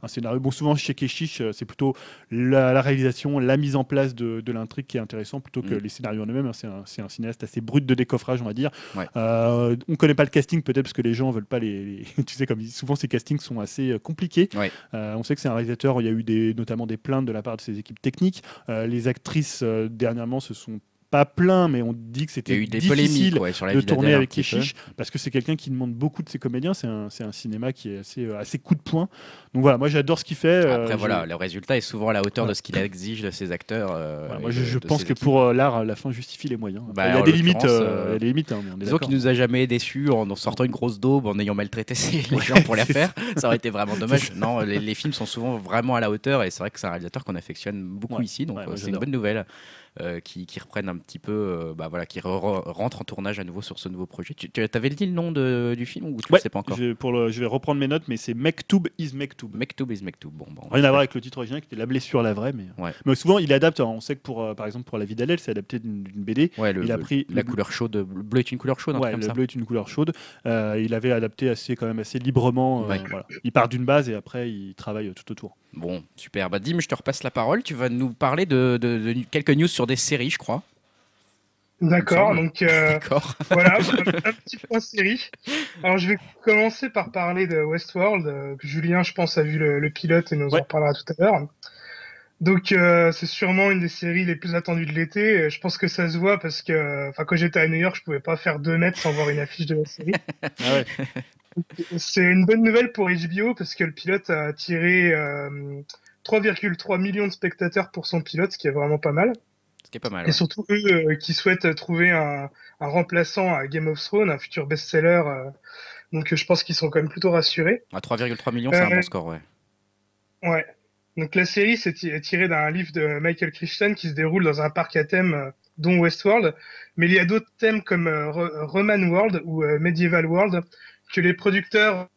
un, scénario. Bon, souvent chez Keshish, c'est plutôt la, réalisation, la mise en place de, l'intrigue qui est intéressant plutôt que Mm. les scénarios en eux-mêmes. hein. C'est un, un cinéaste assez brut de décoffrage, on va dire. Ouais. Euh, on connaît pas le casting peut-être parce que les gens veulent pas les. les- tu sais, comme souvent ces castings sont assez euh, compliqués. Ouais. Euh, on sait que c'est un réalisateur. Il y a eu des, notamment des plaintes de la part de ses équipes techniques. Euh, les actrices dernièrement se sont pas plaints, mais on dit que c'était difficile ouais, sur la de tourner avec. Keshish parce que c'est quelqu'un qui demande beaucoup de ses comédiens. C'est un, un cinéma qui est assez, euh, assez coup de poing. Donc voilà, moi j'adore ce qu'il fait. euh, Après, je- voilà, le résultat est souvent à la hauteur Ouais. de ce qu'il exige de ses acteurs. euh, voilà, moi je, de- je de pense que équipes. pour l'art, la fin justifie les moyens. Bah, il y a des limites. il y a des limites. hein, Disons qu'il nous a jamais déçus en en sortant une grosse daube, en ayant maltraité les gens pour les c'est faire. Ça aurait été vraiment dommage. Non, les, les films sont souvent vraiment à la hauteur et c'est vrai que c'est un réalisateur qu'on affectionne beaucoup Ouais. ici, donc Ouais, c'est une bonne nouvelle. Euh, qui, qui reprennent un petit peu, euh, bah voilà, qui re- re- rentrent en tournage à nouveau sur ce nouveau projet. Tu, tu avais dit le nom de- du film ou tu Ouais, le sais pas encore je, pour le- je vais reprendre mes notes, mais c'est Mektoub is Mektoub. Mektoub is Mektoub. Bon, bon, Rien à voir avec le titre original qui était La blessure, la vraie. Mais, Ouais. mais souvent, il adapte. hein. On sait que pour, euh, par exemple, pour La vie d'Adèle, c'est adapté d'une BD. Ouais, le, il a pris la le- couleur chaude. Le bleu est une couleur chaude, un Ouais, le ça. bleu est une couleur chaude. Euh, il avait adapté assez, quand même assez librement. euh, Ouais. voilà. Il part d'une base et après, il travaille euh, tout autour. Bon, super. Bah, Dim, je te repasse la parole. Tu vas nous parler de, de- de quelques news sur des séries, je crois. D'accord, donc euh, voilà, un petit point série. Alors je vais commencer par parler de Westworld. euh, que Julien, je pense, a vu le, le pilote et nous Ouais. en reparlera tout à l'heure. Donc euh, c'est sûrement une des séries les plus attendues de l'été. Je pense que ça se voit parce que, enfin, quand j'étais à New York, je pouvais pas faire deux mètres sans voir une affiche de la série. Ah ouais. C'est une bonne nouvelle pour HBO parce que le pilote a attiré euh, 3,3 millions de spectateurs pour son pilote, ce qui est vraiment pas mal. Ce qui est pas mal. Et ouais. surtout eux euh, qui souhaitent trouver un, un remplaçant à Game of Thrones, un futur best-seller. euh, donc euh, je pense qu'ils sont quand même plutôt rassurés. À 3,3 millions, c'est un bon score, ouais. Ouais. Donc la série c'est ti- est tirée d'un livre de Michael Crichton qui se déroule dans un parc à thème dont Westworld, mais il y a d'autres thèmes comme Ro- Roman World ou Medieval World que les producteurs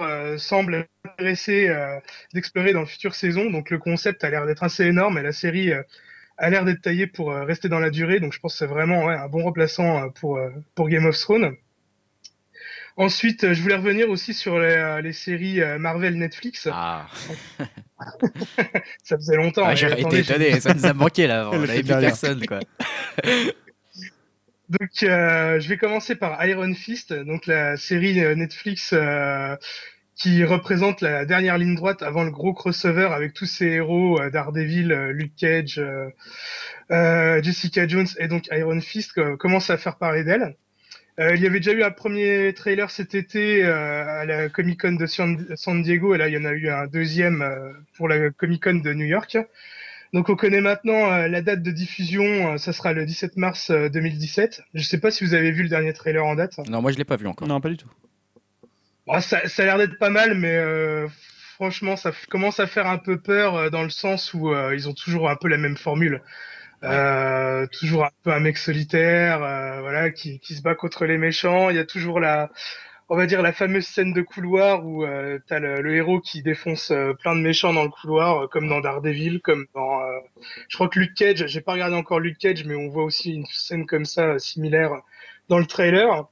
euh, semblent intéressés euh, d'explorer dans le futur saison. Donc le concept a l'air d'être assez énorme et la série euh, a l'air d'être taillée pour euh, rester dans la durée. Donc je pense que c'est vraiment ouais, un bon remplaçant euh, pour, euh, pour Game of Thrones. Ensuite, euh, je voulais revenir aussi sur les, euh, les séries euh, Marvel Netflix. Ah, Ça faisait longtemps. Ah, et j'aurais attendez, été étonné, ça nous a manqué là. On n'avait plus personne, quoi. Donc, euh, je vais commencer par Iron Fist, donc la série euh, Netflix euh, qui représente la dernière ligne droite avant le gros crossover avec tous ces héros euh, Daredevil, euh, Luke Cage, euh, euh, Jessica Jones et donc Iron Fist euh, commence à faire parler d'elle. Euh, il y avait déjà eu un premier trailer cet été euh, à la Comic Con de San Diego et là il y en a eu un deuxième euh, pour la Comic Con de New York. Donc on connaît maintenant euh, la date de diffusion, euh, ça sera le 17 mars euh, 2017. Je sais pas si vous avez vu le dernier trailer en date. Non, moi je l'ai pas vu encore. Non, pas du tout. Bon, ça, ça a l'air d'être pas mal, mais euh, franchement, ça commence à faire un peu peur euh, dans le sens où euh, ils ont toujours un peu la même formule. Euh, toujours un peu un mec solitaire, euh, voilà, qui, qui se bat contre les méchants. Il y a toujours la, on va dire la fameuse scène de couloir où euh, t'as le, le héros qui défonce plein de méchants dans le couloir, comme dans Daredevil, comme dans, euh, je crois que Luke Cage. J'ai pas regardé encore Luke Cage, mais on voit aussi une scène comme ça similaire dans le trailer.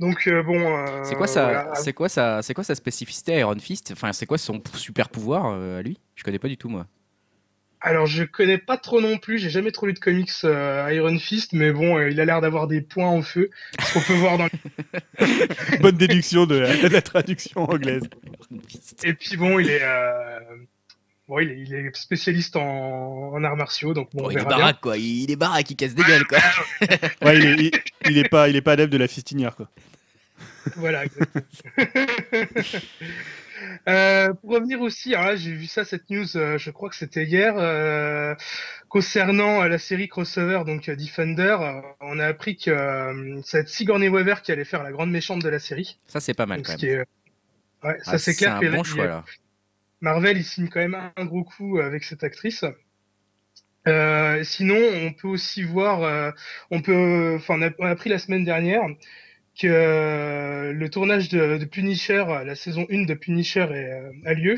Donc euh, bon. euh, C'est quoi sa, voilà. c'est quoi sa, c'est quoi sa spécificité Iron Fist Enfin, c'est quoi son super pouvoir euh, à lui Je connais pas du tout moi. Alors je connais pas trop non plus, j'ai jamais trop lu de comics euh, Iron Fist, mais bon, euh, il a l'air d'avoir des points en feu, ce qu'on peut voir dans. Bonne déduction de la, de la traduction anglaise. Et puis bon, il est, euh... bon, il est, il est spécialiste en, en arts martiaux, donc bon, Oh, on il est bien. baraque quoi, il est baraque, il casse des gueules quoi. Ouais, il, est, il, il est pas, il est pas adepte de la fistinière quoi. Voilà. exactement. Euh, pour revenir aussi, alors là j'ai vu ça cette news, euh, je crois que c'était hier, euh, concernant euh, la série crossover donc euh, Defender, euh, on a appris que euh, ça va être Sigourney Weaver qui allait faire la grande méchante de la série. Ça c'est pas mal Donc, quand même. est- Ouais, ça Ah, c'est clair. un que bon là, choix là. Marvel il signe quand même un gros coup avec cette actrice. Euh, sinon, on peut aussi voir, euh, on peut, enfin, on a, appris la semaine dernière que euh, le tournage de, Punisher, la saison 1 de Punisher est, a lieu.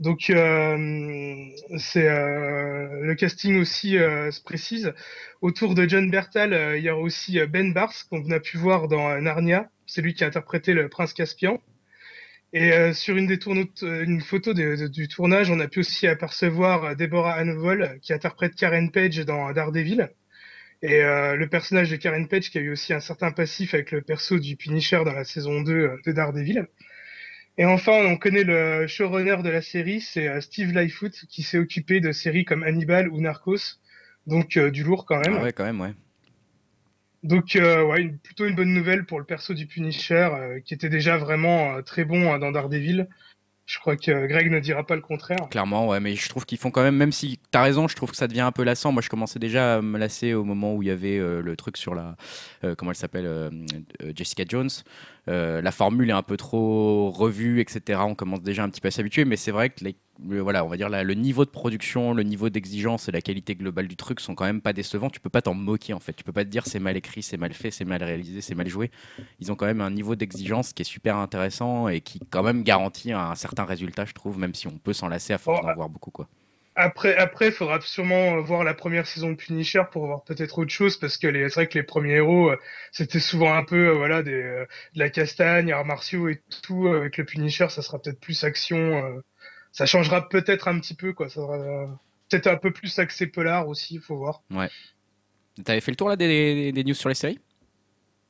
Donc, c'est le casting aussi se précise. Autour de John Bertal, il y aura aussi Ben Bars qu'on a pu voir dans Narnia. C'est lui qui a interprété le prince Caspian. Et euh, sur une des tourno- euh, une photo de- de- du tournage, on a pu aussi apercevoir euh, Deborah Ann Woll qui interprète Karen Page dans Daredevil. Et euh, le personnage de Karen Page qui a eu aussi un certain passif avec le perso du Punisher dans la saison 2 euh, de Daredevil. Et enfin, on connaît le showrunner de la série, c'est euh, Steve Lightfoot qui s'est occupé de séries comme Hannibal ou Narcos. Donc euh, du lourd quand même. Ah ouais quand même ouais. Donc euh, plutôt une bonne nouvelle pour le perso du Punisher, euh, qui était déjà vraiment euh, très bon hein, dans Daredevil. Je crois que Greg ne dira pas le contraire. Clairement, ouais, mais je trouve qu'ils font quand même, même si t'as raison, je trouve que ça devient un peu lassant. Moi, je commençais déjà à me lasser au moment où il y avait euh, le truc sur la. comment elle s'appelle Jessica Jones. Euh, la formule est un peu trop revue, etc. On commence déjà un petit peu à s'habituer, mais c'est vrai que les- le, voilà, on va dire la- le niveau de production, le niveau d'exigence et la qualité globale du truc sont quand même pas décevants. Tu peux pas t'en moquer en fait. Tu peux pas te dire c'est mal écrit, c'est mal fait, c'est mal réalisé, c'est mal joué. Ils ont quand même un niveau d'exigence qui est super intéressant et qui quand même garantit un certain résultat, je trouve, même si on peut s'en lasser à force Oh, d'en voir beaucoup quoi. Après, après, faudra sûrement voir la première saison de Punisher pour voir peut-être autre chose, parce que c'est vrai que les premiers héros, euh, c'était souvent un peu, euh, voilà, des, euh, de la castagne, arts martiaux et tout. Avec le Punisher, ça sera peut-être plus action. euh, ça changera peut-être un petit peu, quoi. Ça sera euh, peut-être un peu plus axé polar aussi, il faut voir. T'avais fait le tour là des- des news sur les séries?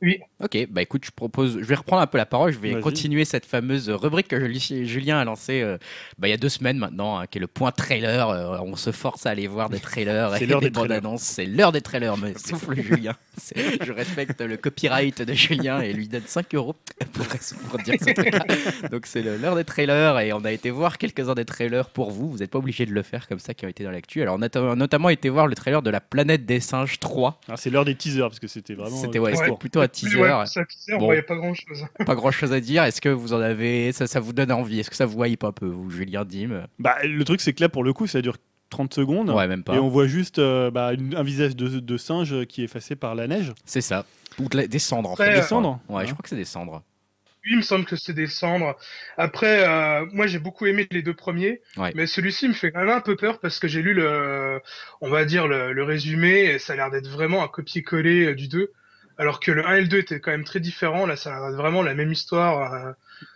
Oui. Ok, bah écoute, je propose, je vais reprendre un peu la parole, je vais continuer cette fameuse rubrique que Juli- Julien a lancée euh, bah, il y a deux semaines maintenant, hein, qui est le point trailer. Euh, on se force à aller voir des trailers C'est et l'heure des des bandes annonces. C'est l'heure des trailers, me souffle Julien. Je respecte le copyright de Julien et lui donne 5 euros pour, pour dire ce truc-là. Donc c'est l'heure des trailers et on a été voir quelques-uns des trailers pour vous. Vous n'êtes pas obligé de le faire comme ça qui ont été dans l'actu. Alors on a notamment été voir le trailer de la planète des singes 3. Alors, c'est l'heure des teasers parce que c'était vraiment. C'était euh, ouais, très Ouais, teaser. ça, teaser, on Bon. voyait pas grand chose à dire. Est-ce que vous en avez. Ça, ça vous donne envie? Est-ce que ça vous hype un peu, vous, Julien Dim? Bah, le truc, c'est que là, pour le coup, ça dure 30 secondes. Ouais, même pas. Et on voit juste euh, bah, une- un visage de, de singe qui est effacé par la neige. C'est ça. Ou de la- des cendres, en fait. euh, Des cendres Ouais, Hein. je crois que c'est des cendres. Oui, il me semble que c'est des cendres. Après, euh, moi j'ai beaucoup aimé les deux premiers, Ouais. mais celui-ci me fait quand même un peu peur parce que j'ai lu le, on va dire le, le résumé et ça a l'air d'être vraiment un copier-coller du 2, alors que le 1 et le 2 étaient quand même très différents. Là, ça a vraiment la même histoire, euh,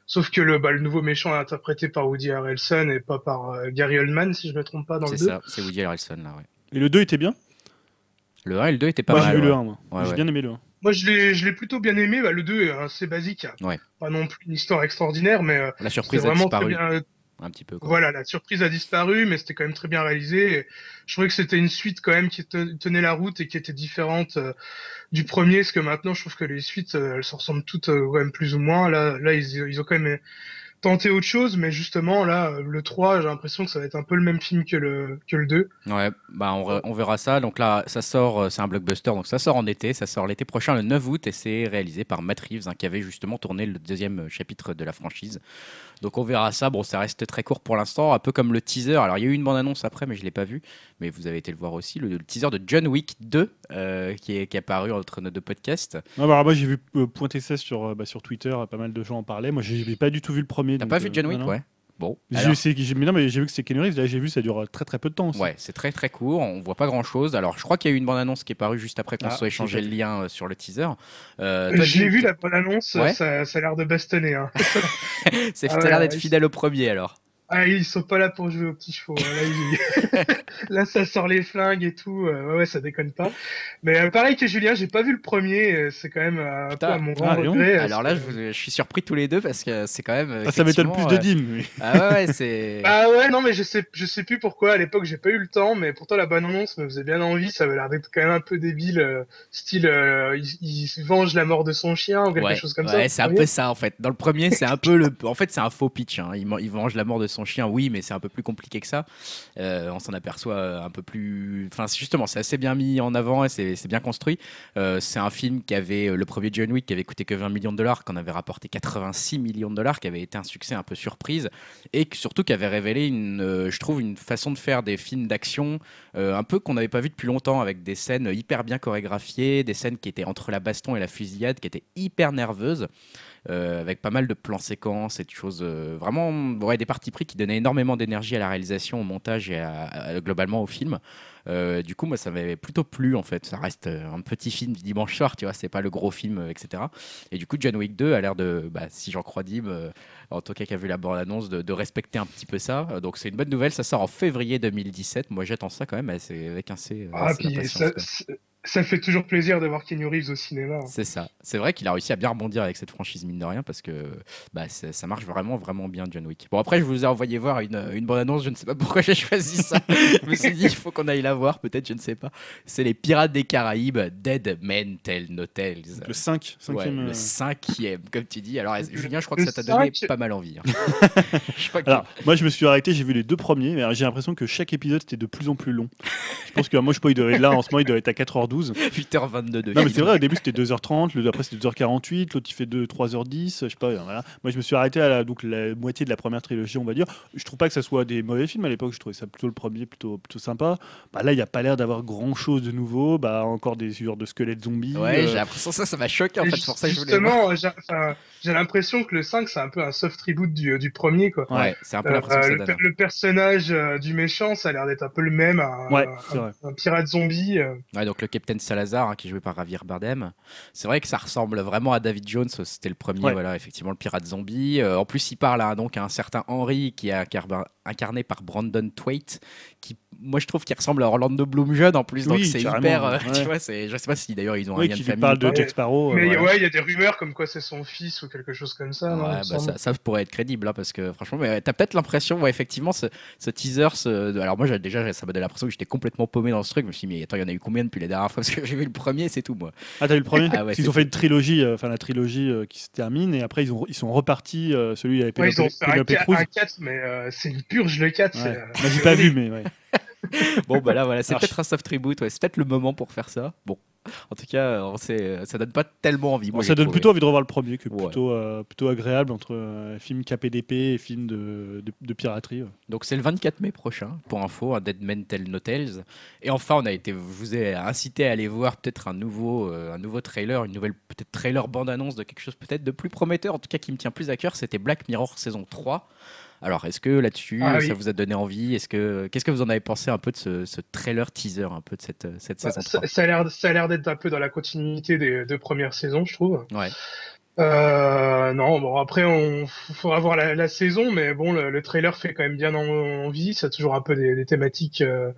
sauf que le, bah, le nouveau méchant est interprété par Woody Harrelson et pas par euh, Gary Oldman, si je me trompe pas dans le C'est 2. ça, c'est Woody Harrelson, là, ouais. Et le 2 était bien? Le 1 et le 2 étaient pas Moi, mal. j'ai vu ouais. le 1, moi. Ouais, j'ai ouais. bien aimé le 1. Moi, je l'ai, je l'ai plutôt bien aimé. Bah, le 2 est assez basique, Ouais. pas non plus une histoire extraordinaire, mais euh, La c'est surprise a vraiment très disparu bien. Voilà, la surprise a disparu, mais c'était quand même très bien réalisé. Je trouvais que c'était une suite quand même qui te- tenait la route et qui était différente euh, du premier, parce que maintenant je trouve que les suites, euh, elles se ressemblent toutes euh, quand même plus ou moins. Là, là ils, ils ont quand même tenter autre chose, mais justement, là, euh, le 3, j'ai l'impression que ça va être un peu le même film que le, que le 2. Ouais, bah on, verra ça. Donc là, ça sort, euh, c'est un blockbuster, donc ça sort en été, ça sort l'été prochain, le 9 août, et c'est réalisé par Matt Reeves, hein, qui avait justement tourné le deuxième euh, chapitre de la franchise. Donc on verra ça. Bon, ça reste très court pour l'instant, un peu comme le teaser. Alors il y a eu une bande-annonce après, mais je l'ai pas vu. Mais vous avez été le voir aussi, le, le teaser de John Wick 2, euh, qui, est, qui est apparu entre nos deux podcasts. Non, bah, alors moi j'ai vu euh, pointer ça sur, euh, bah, sur Twitter, pas mal de gens en parlaient. Moi j'ai j'ai pas du tout vu le premier. T'as pas vu John Wick, non. ouais. Bon. J'ai j'ai- mais non, mais j'ai vu que c'est Keanu Reeves. Là j'ai vu ça dure très très peu de temps. aussi. Ouais, c'est très très court, on voit pas grand chose. Alors je crois qu'il y a eu une bande-annonce qui est parue juste après qu'on Ah, soit j'ai échangé le lien euh, sur le teaser. Euh, toi, je l'ai Jim, vu, la bonne annonce, Ouais. ça, ça a l'air de bastonner. Hein. C'est Ah ouais, l'air d'être ouais, fidèle au premier alors. Ah, ils sont pas là pour jouer aux petits chevaux. hein. Là, ils- là, ça sort les flingues et tout. euh, ouais, ouais, ça déconne pas. Mais euh, pareil que Julien, j'ai pas vu le premier. euh, C'est quand même euh, un peu à mon grand Ah, Léon. regret. Alors là, je, c'est- vous- je suis surpris tous les deux parce que c'est quand même. Ah, ça m'étonne plus de mais- euh, Ah ouais, ouais, c'est. Ah ouais, non, mais je sais, je sais plus pourquoi. À l'époque, j'ai pas eu le temps, mais pourtant la bonne annonce me faisait bien envie. Ça avait l'air d'être quand même un peu débile, euh, style, euh, il, il se venge la mort de son chien ou quelque Ouais, chose comme ouais, ça. c'est un peu ça en fait. Dans le premier, c'est un peu le. En fait, c'est un faux pitch. hein. Il, il venge la mort de son chien, oui, mais c'est un peu plus compliqué que ça. Euh, on s'en aperçoit un peu plus. Enfin, justement, c'est assez bien mis en avant et c'est bien construit. Euh, c'est un film qui avait le premier John Wick qui avait coûté que 20 millions de dollars, qu'on avait rapporté 86 millions de dollars, qui avait été un succès un peu surprise et surtout qui avait révélé une, euh, je trouve, une façon de faire des films d'action un peu qu'on n'avait pas vu depuis longtemps avec des scènes hyper bien chorégraphiées, des scènes qui étaient entre la baston et la fusillade, qui étaient hyper nerveuses. Euh, avec pas mal de plans séquences et de choses euh, vraiment ouais, des parties pris qui donnaient énormément d'énergie à la réalisation, au montage et à- à- globalement au film. Euh, du coup, moi, ça m'avait plutôt plu en fait. Ça reste un petit film du dimanche soir, tu vois, c'est pas le gros film, euh, etc. Et du coup, John Wick 2 a l'air de, bah, si j'en crois Dim, euh, en tout cas qui a vu la bande-annonce, de, de respecter un petit peu ça. Donc c'est une bonne nouvelle, ça sort en février 2017. Moi, j'attends ça quand même assez- avec un C. Ah, assez puis d'impatience, ça. Ça- fait toujours plaisir de voir Keanu Reeves au cinéma. hein. C'est ça. C'est vrai qu'il a réussi à bien rebondir avec cette franchise, mine de rien, parce que bah, ça, ça marche vraiment, vraiment bien, John Wick. Bon, après, je vous ai envoyé voir une, une bande-annonce, je ne sais pas pourquoi j'ai choisi ça. je me suis dit, il faut qu'on aille la voir, peut-être, je ne sais pas. C'est les Pirates des Caraïbes, Dead Men Tell No Tales. Le 5 Ouais, cinquième, le euh, cinquième, comme tu dis. Alors, Julien, je crois que le ça t'a donné cinq- pas mal envie. hein. je crois que Alors, moi, je me suis arrêté, j'ai vu les deux premiers, mais j'ai l'impression que chaque épisode était de plus en plus long. je pense que moi, je pas, il être là, en ce moment, il doit être à 4h12. 8h22 de Non, mais c'est vrai, au début, c'était 2h30, le après, c'était 2h48, l'autre, il fait 2, 3h10, je sais pas, voilà. Moi, je me suis arrêté à la, donc, la moitié de la première trilogie, on va dire. Je trouve pas que ça soit des mauvais films à l'époque, je trouvais ça plutôt le premier, plutôt, plutôt sympa. Bah, là, il n'y a pas l'air d'avoir grand chose de nouveau, bah, encore des genres de squelettes zombies. Ouais, euh, j'ai l'impression que ça, ça m'a choqué en Et fait. C'est pour ça que je voulais. voir. Justement, j'ai l'impression que le 5, c'est un peu un soft reboot du, du premier, quoi. Ouais, c'est un peu Euh, l'impression que ça le, donne. per- le personnage euh, du méchant, ça a l'air d'être un peu le même, un, Ouais, un- un pirate zombie. euh. Ouais, donc le Captain Salazar, hein, qui est joué par Javier Bardem. C'est vrai que ça ressemble vraiment à David Jones. C'était le premier, Ouais. voilà, effectivement, le pirate zombie. Euh, en plus, il parle à, donc, à un certain Henry, qui est incar- incarné par Brandon Twait, qui, moi, je trouve qu'il ressemble à Orlando Bloom jeune en plus. Donc Oui, c'est hyper. euh, ouais. tu vois, c'est, je sais pas si d'ailleurs ils ont Oui, un lien qui de famille. parle de. Jack Sparrow. euh, Mais ouais. ouais, il y a des rumeurs comme quoi c'est son fils ou quelque chose comme ça. Ouais, bah, ça, ça pourrait être crédible hein, parce que franchement, mais t'as peut-être l'impression, ouais, effectivement, ce, ce teaser, ce- alors moi j'ai- déjà ça m'a donné l'impression que j'étais complètement paumé dans ce truc. Je me suis dit, mais attends, il y en a eu combien depuis la dernière fois Parce que j'ai vu le premier, c'est tout moi. Ah, t'as vu le premier Ah ouais, Ils ont fait une trilogie, euh, enfin la trilogie euh, qui se termine, et après ils, ont, ils sont repartis, euh, celui avec Ouais, ils ont Penelope Cruz. un 4, mais c'est une purge le 4. Ouais. c'est, euh, Moi, j'ai pas vu, mais ouais. Bon, bah là, voilà, c'est peut-être un soft reboot, ouais, c'est peut-être le moment pour faire ça. Bon, en tout cas, on sait, ça donne pas tellement envie. Bon, moi, ça donne trouvé. plutôt envie de revoir le premier que Ouais. plutôt, euh, plutôt agréable entre euh, film KPDP et film de, de, de piraterie. ouais. Donc c'est le 24 mai prochain, pour info, un Dead Men Tell No Tales. Et enfin, on a été, je vous ai incité à aller voir peut-être un nouveau, euh, un nouveau trailer, une nouvelle peut-être trailer bande-annonce de quelque chose peut-être de plus prometteur, en tout cas qui me tient plus à cœur, c'était Black Mirror saison 3. Alors, est-ce que là-dessus, Ah ça vous a donné envie? Est-ce que qu'est-ce que vous en avez pensé un peu de ce, ce trailer teaser, un peu de cette, cette bah, saison ça, 3 ça a l'air, ça a l'air d'être un peu dans la continuité des deux premières saisons, je trouve. Ouais. Euh, non, bon après on faudra voir la, la saison, mais bon le, le trailer fait quand même bien en- envie. C'est toujours un peu des, des thématiques euh,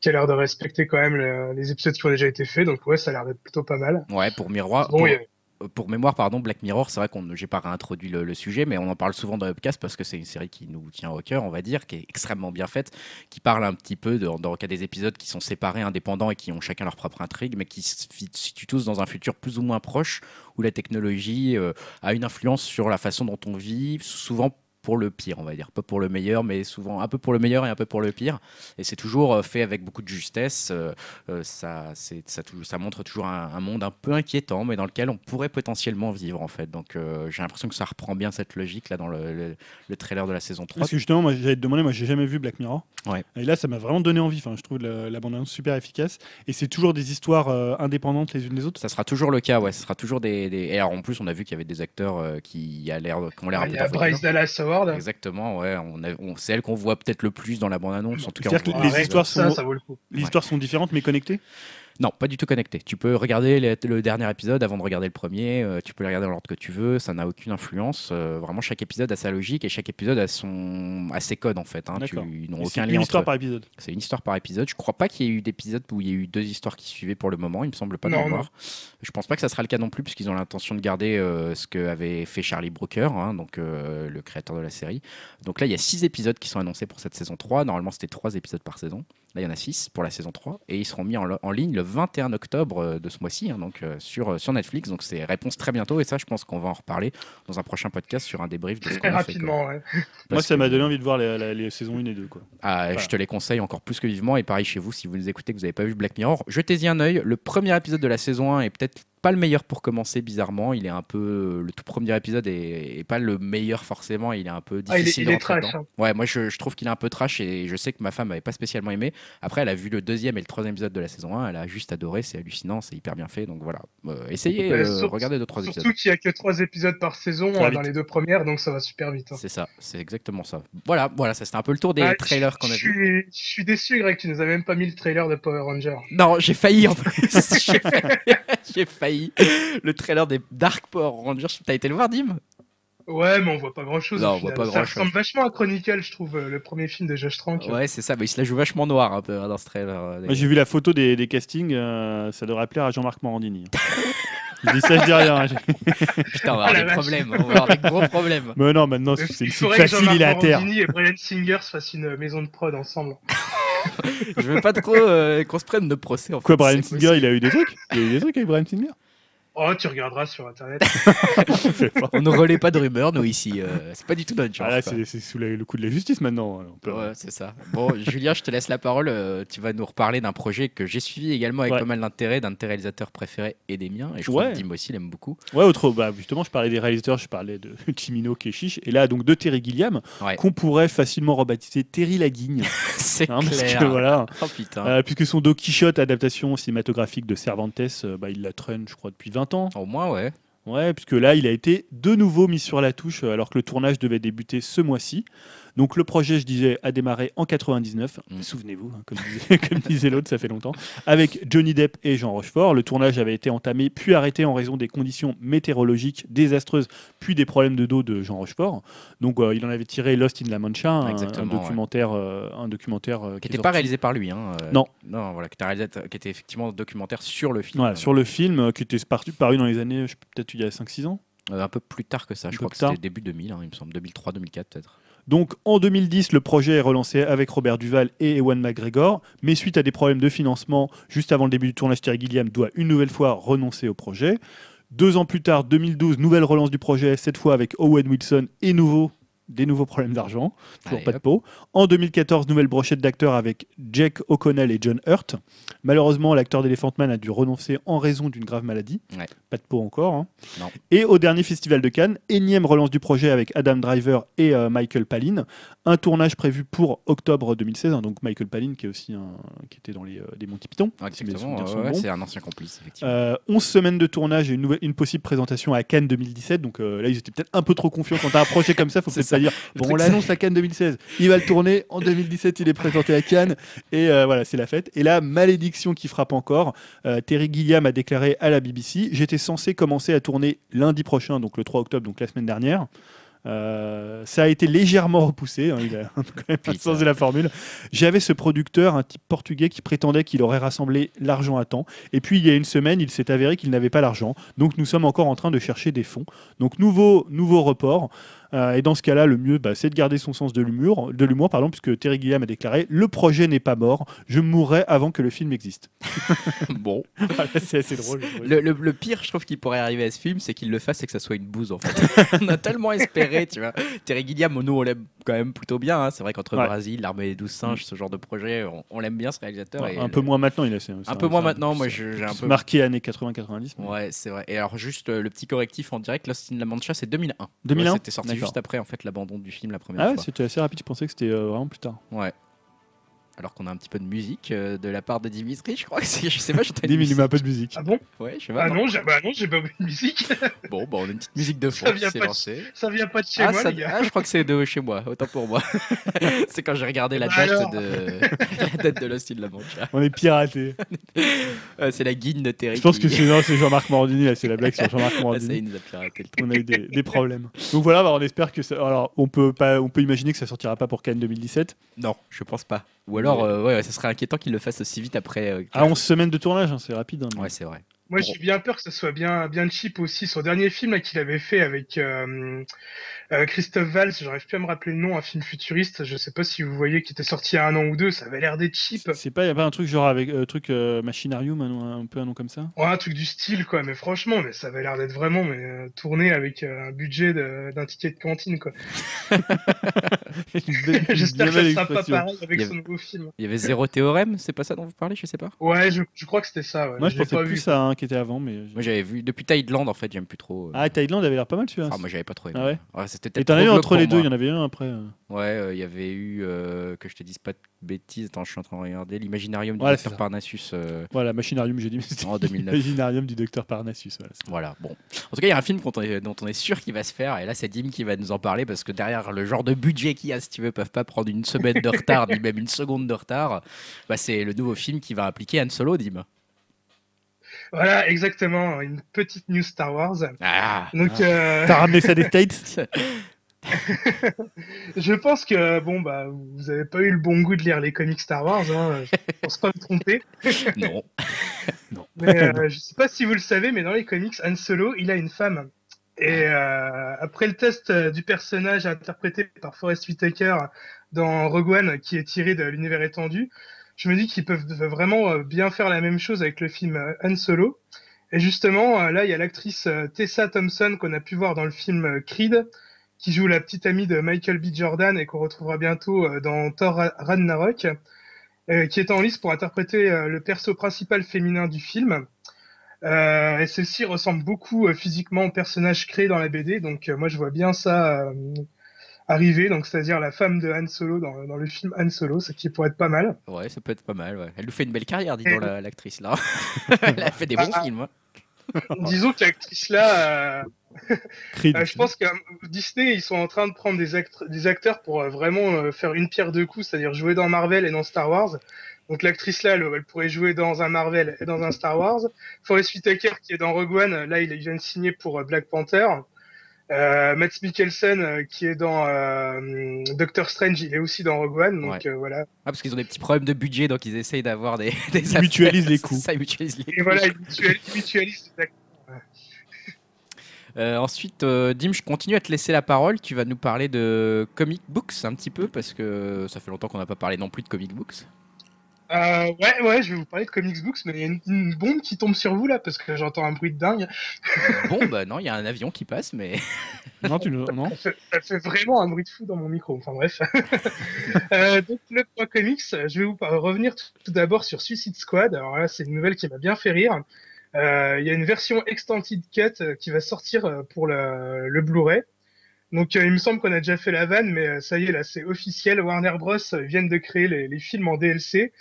qui a l'air de respecter quand même le- les épisodes qui ont déjà été faits, donc ouais ça a l'air d'être plutôt pas mal. Ouais, pour miroir. Bon, pour- il y a- pour mémoire, pardon, Black Mirror, c'est vrai qu'on j'ai pas réintroduit le, sujet, mais on en parle souvent dans le podcast parce que c'est une série qui nous tient au cœur, on va dire, qui est extrêmement bien faite, qui parle un petit peu dans le cas des épisodes qui sont séparés, indépendants et qui ont chacun leur propre intrigue, mais qui se situent tous dans un futur plus ou moins proche où la technologie euh, a une influence sur la façon dont on vit, souvent pour le pire, on va dire. Pas pour le meilleur, mais souvent un peu pour le meilleur et un peu pour le pire. Et c'est toujours euh, fait avec beaucoup de justesse. euh, euh, ça, ça, ça montre toujours un, un monde un peu inquiétant, mais dans lequel on pourrait potentiellement vivre, en fait. Donc euh, j'ai l'impression que ça reprend bien cette logique là dans le, le- le trailer de la saison 3. Parce que justement, moi, j'allais te demander, moi, j'ai jamais vu Black Mirror. Ouais. Et là, ça m'a vraiment donné envie. Enfin, je trouve la, la bande-annonce super efficace. Et c'est toujours des histoires euh, indépendantes les unes des autres. Ça sera toujours le cas, ouais. Ce sera toujours des. des- Et alors en plus, on a vu qu'il y avait des acteurs euh, qui, a l'air, qui ont l'air un Il peu y a parfaits. Bryce Dallas Howard. Exactement, ouais. On a- on- c'est elle qu'on voit peut-être le plus dans la bande-annonce. En tout cas, C'est-à-dire on que voit- les Pareil, histoires ça, sont- ça vaut le coup. Les histoires sont différentes mais connectées? Non, pas du tout connecté. Tu peux regarder les- le dernier épisode avant de regarder le premier. euh, tu peux les regarder dans l'ordre que tu veux. Ça n'a aucune influence. euh, vraiment, chaque épisode a sa logique et chaque épisode a, son... a ses codes en fait. Hein. Tu ils n'ont Et aucun C'est lien une histoire entre. par épisode. C'est une histoire par épisode. Je crois pas qu'il y ait eu d'épisode où il y a eu deux histoires qui suivaient pour le moment. Il me semble pas de mémoire. Je pense pas que ça sera le cas non plus puisqu'ils ont l'intention de garder euh, ce que avait fait Charlie Brooker, hein, donc euh, le créateur de la série. Donc là, il y a six épisodes qui sont annoncés pour cette saison 3. Normalement, c'était trois épisodes par saison. Là, il y en a six pour la saison 3 et ils seront mis en, ligne le 21 octobre euh, de ce mois-ci, hein, donc euh, sur, euh, sur Netflix. Donc c'est réponse très bientôt et ça, je pense qu'on va en reparler dans un prochain podcast sur un débrief de ce qu'on Très a fait, rapidement, ouais. Moi, ça que- m'a donné envie de voir les, les- les saisons 1 et 2. Quoi. ah. Je te les conseille encore plus que vivement. Et pareil chez vous, si vous nous écoutez, que vous n'avez pas vu Black Mirror, jetez-y un œil. Le premier épisode de la saison 1 est peut-être pas le meilleur pour commencer, bizarrement. Il est un peu. Le tout premier épisode est, est pas le meilleur forcément. Il est un peu Ah, il est, difficile il trash. hein. Ouais, moi je, je trouve qu'il est un peu trash et je sais que ma femme n'avait pas spécialement aimé. Après, elle a vu le deuxième et le troisième épisode de la saison 1. Elle a juste adoré. C'est hallucinant, c'est hyper bien fait. Donc voilà. Euh, essayez, euh, sur- regardez deux, trois épisodes. Surtout qu'il n'y a que trois épisodes par saison euh, dans les deux premières, donc ça va super vite. hein. C'est ça, c'est exactement ça. Voilà, voilà, ça c'était un peu le tour des Ah, trailers je- qu'on a suis- Je suis déçu, Greg, tu nous as même pas mis le trailer de Power Ranger. Non, j'ai failli en plus. j'ai failli. Failli. Le trailer des Dark Power Rangers. T'as été le voir, Dim? Ouais, mais on voit pas grand chose. Non, on voit pas Ça ressemble vachement à Chronicle, je trouve, le premier film de Josh Trank. Ouais, c'est ça. Mais il se la joue vachement noir un peu hein, dans ce trailer. euh, Moi, j'ai vu la photo des, des castings. euh, ça devrait plaire à Jean-Marc Morandini. je dis ça, je dis rien. hein. Putain, on va Ah, avoir des vache. problèmes. On va avoir des gros problèmes. Mais non, maintenant, c'est il faudrait que facile, Jean-Marc il est à terre. Morandini et Brian Singer se fassent une maison de prod ensemble. Je veux pas trop euh, qu'on se prenne de procès. En Quoi, fait, Brian Singer, il a eu des trucs? Il a eu des trucs avec Brian Singer? Oh, tu regarderas sur internet. On ne relaie pas de rumeurs, nous, ici. euh, c'est pas du tout notre genre. Ah là, c'est c'est sous la- le coup de la justice maintenant. On peut- Ouais, c'est ça. Bon, Julien, je te laisse la parole. euh, tu vas nous reparler d'un projet que j'ai suivi également avec Ouais. pas mal d'intérêt, d'un de tes réalisateurs préférés et des miens. Et je crois Ouais. que Dim aussi l'aime beaucoup. Ouais, autre, bah, justement, je parlais des réalisateurs, je parlais de Chimino qui est chiche, et là, donc de Terry Gilliam, Ouais. qu'on pourrait facilement rebaptiser Terry Laguigne. c'est hein, parce clair. que, voilà, Oh putain. Euh, puisque son Don Quichotte, adaptation cinématographique de Cervantes, euh, bah, il la traîne, je crois, depuis 20 ans. Au moins, ouais. Ouais, puisque là, il a été de nouveau mis sur la touche euh, alors que le tournage devait débuter ce mois-ci. Donc le projet, je disais, a démarré en 99. Mm. Souvenez-vous, hein, comme disait, l'autre, ça fait longtemps. Avec Johnny Depp et Jean Rochefort. Le tournage avait été entamé puis arrêté en raison des conditions météorologiques désastreuses, puis des problèmes de dos de Jean Rochefort. Donc euh, il en avait tiré Lost in La Mancha, un, un Exactement, ouais. documentaire, euh, un documentaire euh, Qui n'était pas réalisé par lui. Hein. Non. Non, voilà, qui était, effectivement un documentaire sur le film. Voilà, sur le film qui était paru, dans les années, peut-être il y a 5-6 ans. Un peu plus tard que ça, Un je crois que c'était début 2000, hein, il me semble, 2003, 2004 peut-être. Donc en 2010, le projet est relancé avec Robert Duval et Ewan McGregor, mais suite à des problèmes de financement, juste avant le début du tournage, Terry Gilliam doit une nouvelle fois renoncer au projet. Deux ans plus tard, 2012, nouvelle relance du projet, cette fois avec Owen Wilson et nouveau, des nouveaux problèmes d'argent, toujours Allez, pas de peau. En 2014, nouvelle brochette d'acteurs avec Jake O'Connell et John Hurt. Malheureusement, l'acteur d'Elephant Man a dû renoncer en raison d'une grave maladie. Ouais. Pas de peau encore. hein. Non. Et au dernier festival de Cannes, énième relance du projet avec Adam Driver et euh, Michael Palin. Un tournage prévu pour octobre 2016. hein, donc Michael Palin qui est aussi un, qui était dans les, euh, des Monty Python. Ouais, si mes exactement, souvenirs sont ouais, ouais, bons. c'est un ancien complice, effectivement. Euh, 11 semaines de tournage et une, nouvelle- une possible présentation à Cannes 2017. Donc euh, là, ils étaient peut-être un peu trop confiants. Quand tu as un projet comme ça, faut C'est peut-être ça. pas Le bon, on l'annonce à Cannes 2016. Il va le tourner en 2017. Il est présenté à Cannes et euh, voilà, c'est la fête. Et là, malédiction qui frappe encore. Euh, Terry Gilliam a déclaré à la BBC J'étais censé commencer à tourner lundi prochain, donc le 3 octobre, donc la semaine dernière. Euh, ça a été légèrement repoussé, hein, il a quand même pas Putain. changé la formule. J'avais ce producteur, un type portugais, qui prétendait qu'il aurait rassemblé l'argent à temps. Et puis il y a une semaine, il s'est avéré qu'il n'avait pas l'argent. Donc nous sommes encore en train de chercher des fonds. Donc nouveau, nouveau report. Euh, et dans ce cas-là, le mieux, bah, c'est de garder son sens de l'humour, de l'humour, pardon, puisque Terry Gilliam a déclaré le projet n'est pas mort, je mourrai avant que le film existe. bon. Voilà, c'est assez drôle. Le, le- le pire, je trouve, qui pourrait arriver à ce film, c'est qu'il le fasse et que ça soit une bouse en fait. on a tellement espéré, tu vois. Terry Gilliam, nous, on l'aime quand même plutôt bien. hein. C'est vrai qu'entre Ouais. Brasil, l'armée des douze singes, ce genre de projet, on, on l'aime bien ce réalisateur. et un le- peu moins maintenant, il a c'est- Un c'est peu moins maintenant, moi j'ai un c'est peu. marqué années 80-90. mais- Ouais, c'est vrai. Et alors, juste euh, le petit correctif en direct, Lost in La Mancha, c'est 2001. 2001? Ouais, C'était sorti. Juste après en fait l'abandon du film la première Ah ouais, fois. c'était assez rapide, je pensais que c'était euh, vraiment plus tard. Ouais. Alors qu'on a un petit peu de musique euh, de la part de Dimitri, je crois que c'est. Je sais pas, j'entends une Dim, il met un peu de musique. Ah bon Ouais, je sais pas. Ah non j'ai bah non, j'ai pas vu de musique. Bon, bah, on a une petite musique de fond Ça qui vient pas de- lancée. Ça vient pas de chez Ah, moi, ça- les gars. ah, je crois que c'est de chez moi, autant pour moi. c'est quand j'ai regardé la date alors. de la date de Lost in La Mancha. On est piraté. C'est la guine de Terry. Je pense qui- que c'est non, c'est Jean-Marc Morandini, là, c'est la blague sur Jean-Marc Ah, ça, Morandini. il nous a piraté le truc. On a eu des, des problèmes. Donc voilà, bah, on espère que ça. Alors, on peut pas, on peut imaginer que ça sortira pas pour Cannes 2017. Non, je pense pas. Ou alors, euh, ouais, ouais, ça serait inquiétant qu'il le fasse aussi vite après. euh, À 11 semaines de tournage, hein, c'est rapide. hein, mais- Ouais, c'est vrai. Moi, j'ai bien peur que ce soit bien, bien cheap aussi. Son dernier film qu'il avait fait avec euh, euh, Christophe Valls, j'arrive plus à me rappeler le nom, un film futuriste. Je sais pas si vous voyez, qui était sorti il y a un an ou deux. Ça avait l'air d'être cheap. C'est- pas, y a pas un truc genre avec euh, truc euh, Machinarium, un, peu un nom comme ça? Ouais, un truc du style, quoi. Mais franchement, mais ça avait l'air d'être vraiment mais, euh, tourné avec euh, un budget d'un ticket de cantine, quoi. J'espère que ça sera pas pareil avec son nouveau film. Il y avait zéro théorème, c'est pas ça dont vous parlez, je sais pas? Ouais, je, je crois que c'était ça. Ouais. Moi, je l'ai pensais pas plus vu. à un qui était avant, mais. Moi j'avais vu depuis Thailand en fait, j'aime plus trop. euh. Ah, Thaïlande avait l'air pas mal celui-là. Ah, moi j'avais pas trop aimé. Ah ouais c'était Et t'en as eu entre les deux, il y en avait un après. euh. Ouais, euh, il y avait eu euh, que je te dise pas de bêtises. Attends, je suis en train de regarder l'imaginarium du Voilà, docteur. Parnassus Voilà, Machinarium, j'ai dit, mais en 2009. Imaginarium du docteur Parnassus. Voilà. Voilà, bon. En tout cas, il y a un film dont on, est, dont on est sûr qu'il va se faire, et là, c'est Dim qui va nous en parler, parce que derrière le genre de budget qu'il y a, si tu veux, peuvent pas prendre une semaine de retard, ni même une seconde de retard. Bah, c'est le nouveau film qui va impliquer Han Solo, Dim. Voilà, exactement. Une petite news Star Wars. Ah Donc, euh, T'as ramené ça des States je pense que bon bah vous avez pas eu le bon goût de lire les comics Star Wars. Hein, je pense pas me tromper. Non. Mais euh, je sais pas si vous le savez, mais dans les comics, Han Solo, il a une femme. Et euh, après le test euh, du personnage interprété par Forrest Whitaker dans Rogue One, qui est tiré de l'univers étendu, je me dis qu'ils peuvent vraiment euh, bien faire la même chose avec le film euh, Han Solo. Et justement, euh, là, il y a l'actrice Tessa Thompson qu'on a pu voir dans le film Creed, qui joue la petite amie de Michael B. Jordan et qu'on retrouvera bientôt dans Thor Ra- Ragnarok, qui est en lice pour interpréter le perso principal féminin du film. Et celle-ci ressemble beaucoup physiquement au personnage créé dans la BD, donc moi je vois bien ça arriver, donc c'est-à-dire la femme de Han Solo dans, dans le film Han Solo, ce qui pourrait être pas mal. Ouais, ça peut être pas mal. Ouais. Elle nous fait une belle carrière, dis Et- donc, la- l'actrice là. Elle a fait des bons Ah. films. hein. Disons que l'actrice là, euh. Euh, je pense que euh, Disney, ils sont en train de prendre des, acteurs, des acteurs pour euh, vraiment euh, faire une pierre deux coups, c'est-à-dire jouer dans Marvel et dans Star Wars. Donc l'actrice là, elle, elle pourrait jouer dans un Marvel et dans un Star Wars. Forest Whitaker qui est dans Rogue One, là il vient de signer pour Black Panther. Euh, Matt Mikkelsen euh, qui est dans euh, Doctor Strange, il est aussi dans Rogue One. Donc Ouais. euh, voilà. Ah, parce qu'ils ont des petits problèmes de budget, donc ils essayent d'avoir des, des Ils mutualisent les coûts. Ça, ils mutualisent les Et coûts. voilà, ils mutualisent, les. Euh, ensuite, euh, Dim, je continue à te laisser la parole. Tu vas nous parler de comic books un petit peu, parce que ça fait longtemps qu'on n'a pas parlé non plus de comic books. Euh, ouais, ouais, je vais vous parler de comics books, mais il y a une, une bombe qui tombe sur vous là parce que j'entends un bruit de dingue. Bon, bah non, il y a un avion qui passe, mais. Non, tu ne- non Ça fait, ça fait vraiment un bruit de fou dans mon micro. Enfin bref. euh, donc le point comics, je vais vous revenir tout, tout d'abord sur Suicide Squad. Alors là, c'est une nouvelle qui m'a bien fait rire. Euh, Il y a une version extended cut euh, qui va sortir euh, pour le, le Blu-ray. Donc euh, il me semble qu'on a déjà fait la vanne, mais euh, ça y est, là c'est officiel. Warner Bros euh, viennent de créer les, les films en DLC.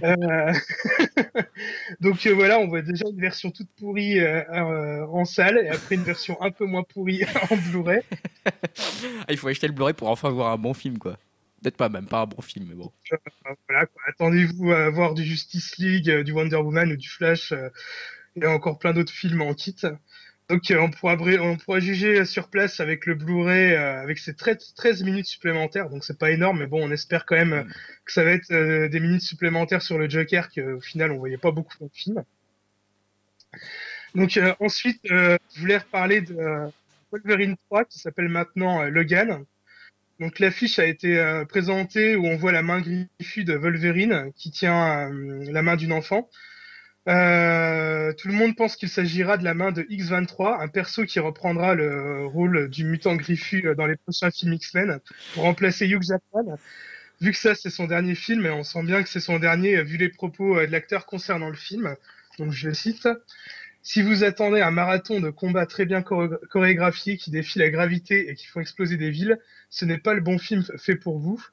Donc voilà, on voit déjà une version toute pourrie en salle et après une version un peu moins pourrie en Blu-ray. Ah, il faut acheter le Blu-ray pour enfin voir un bon film, quoi. Peut-être pas, même pas un bon film, mais bon. Voilà. Attendez-vous à voir du Justice League, du Wonder Woman ou du Flash euh, et encore plein d'autres films en kit. Donc euh, on, pourra, juger sur place avec le Blu-ray, euh, avec ses 13, 13 minutes supplémentaires. Donc c'est pas énorme, mais bon, on espère quand même euh, que ça va être des minutes supplémentaires sur le Joker, qu'au final on voyait pas beaucoup dans le film. Donc ensuite, je voulais reparler de, Wolverine 3 qui s'appelle maintenant Logan. Donc l'affiche a été présentée où on voit la main griffue de Wolverine qui tient la main d'une enfant. Euh, tout le monde pense qu'il s'agira de la main de X23, un perso qui reprendra le rôle du mutant griffu euh, dans les prochains films X-Men pour remplacer Hugh Jackman. Vu que ça c'est son dernier film, et on sent bien que c'est son dernier euh, vu les propos de l'acteur concernant le film. Donc je cite. Si vous attendez un marathon de combats très bien choré- chorégraphiés qui défient la gravité et qui font exploser des villes, ce n'est pas le bon film fait pour vous.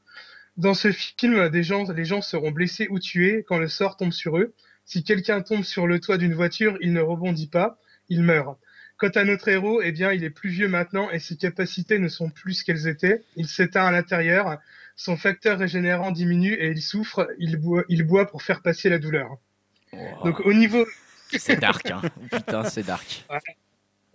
Dans ce film, les gens seront blessés ou tués quand le sort tombe sur eux. Si quelqu'un tombe sur le toit d'une voiture, il ne rebondit pas, il meurt. Quant à notre héros, eh bien, il est plus vieux maintenant et ses capacités ne sont plus ce qu'elles étaient. Il s'éteint à l'intérieur, son facteur régénérant diminue et il souffre, il boit, il boit pour faire passer la douleur. Wow. Donc au niveau C'est dark, hein. Putain, c'est dark.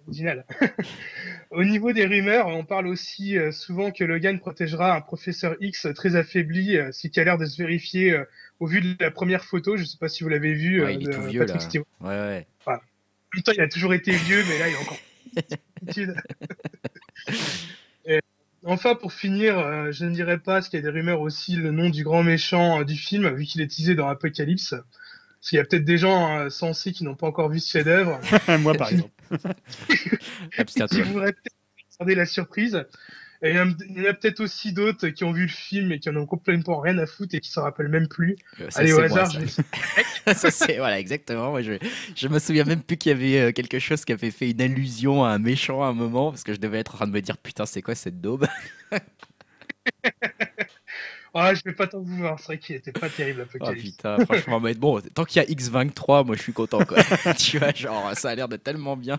Original. Au niveau des rumeurs, on parle aussi euh, souvent que Logan protégera un professeur X très affaibli, euh, ce qui a l'air de se vérifier euh, au vu de la première photo. Je ne sais pas si vous l'avez vu. Ouais, il est tout vieux, Patrick là. Stewart. Ouais, ouais. En même temps, il a toujours été vieux, mais là, il est encore. Et Enfin, pour finir, je ne dirais pas, parce qu'il y a des rumeurs aussi, le nom du grand méchant du film, vu qu'il est teasé dans Apocalypse. Parce qu'il y a peut-être des gens euh, sensés qui n'ont pas encore vu ce chef-d'œuvre. Moi, par exemple. qui voudraient peut-être garder la surprise. Et il y en a- peut-être aussi d'autres qui ont vu le film et qui en ont complètement rien à foutre et qui s'en rappellent même plus. Euh, ça, Allez, c'est au moi, hasard, ça. je vais- ça c'est voilà exactement. Moi, je je me souviens même plus qu'il y avait euh, quelque chose qui avait fait une allusion à un méchant à un moment parce que je devais être en train de me dire putain c'est quoi cette daube? Ah, je vais pas t'en vouloir, c'est vrai qu'il était pas terrible, Oh Apocalypse. putain franchement mais bon tant qu'il y a X23 moi je suis content quoi. tu vois genre ça a l'air de tellement bien.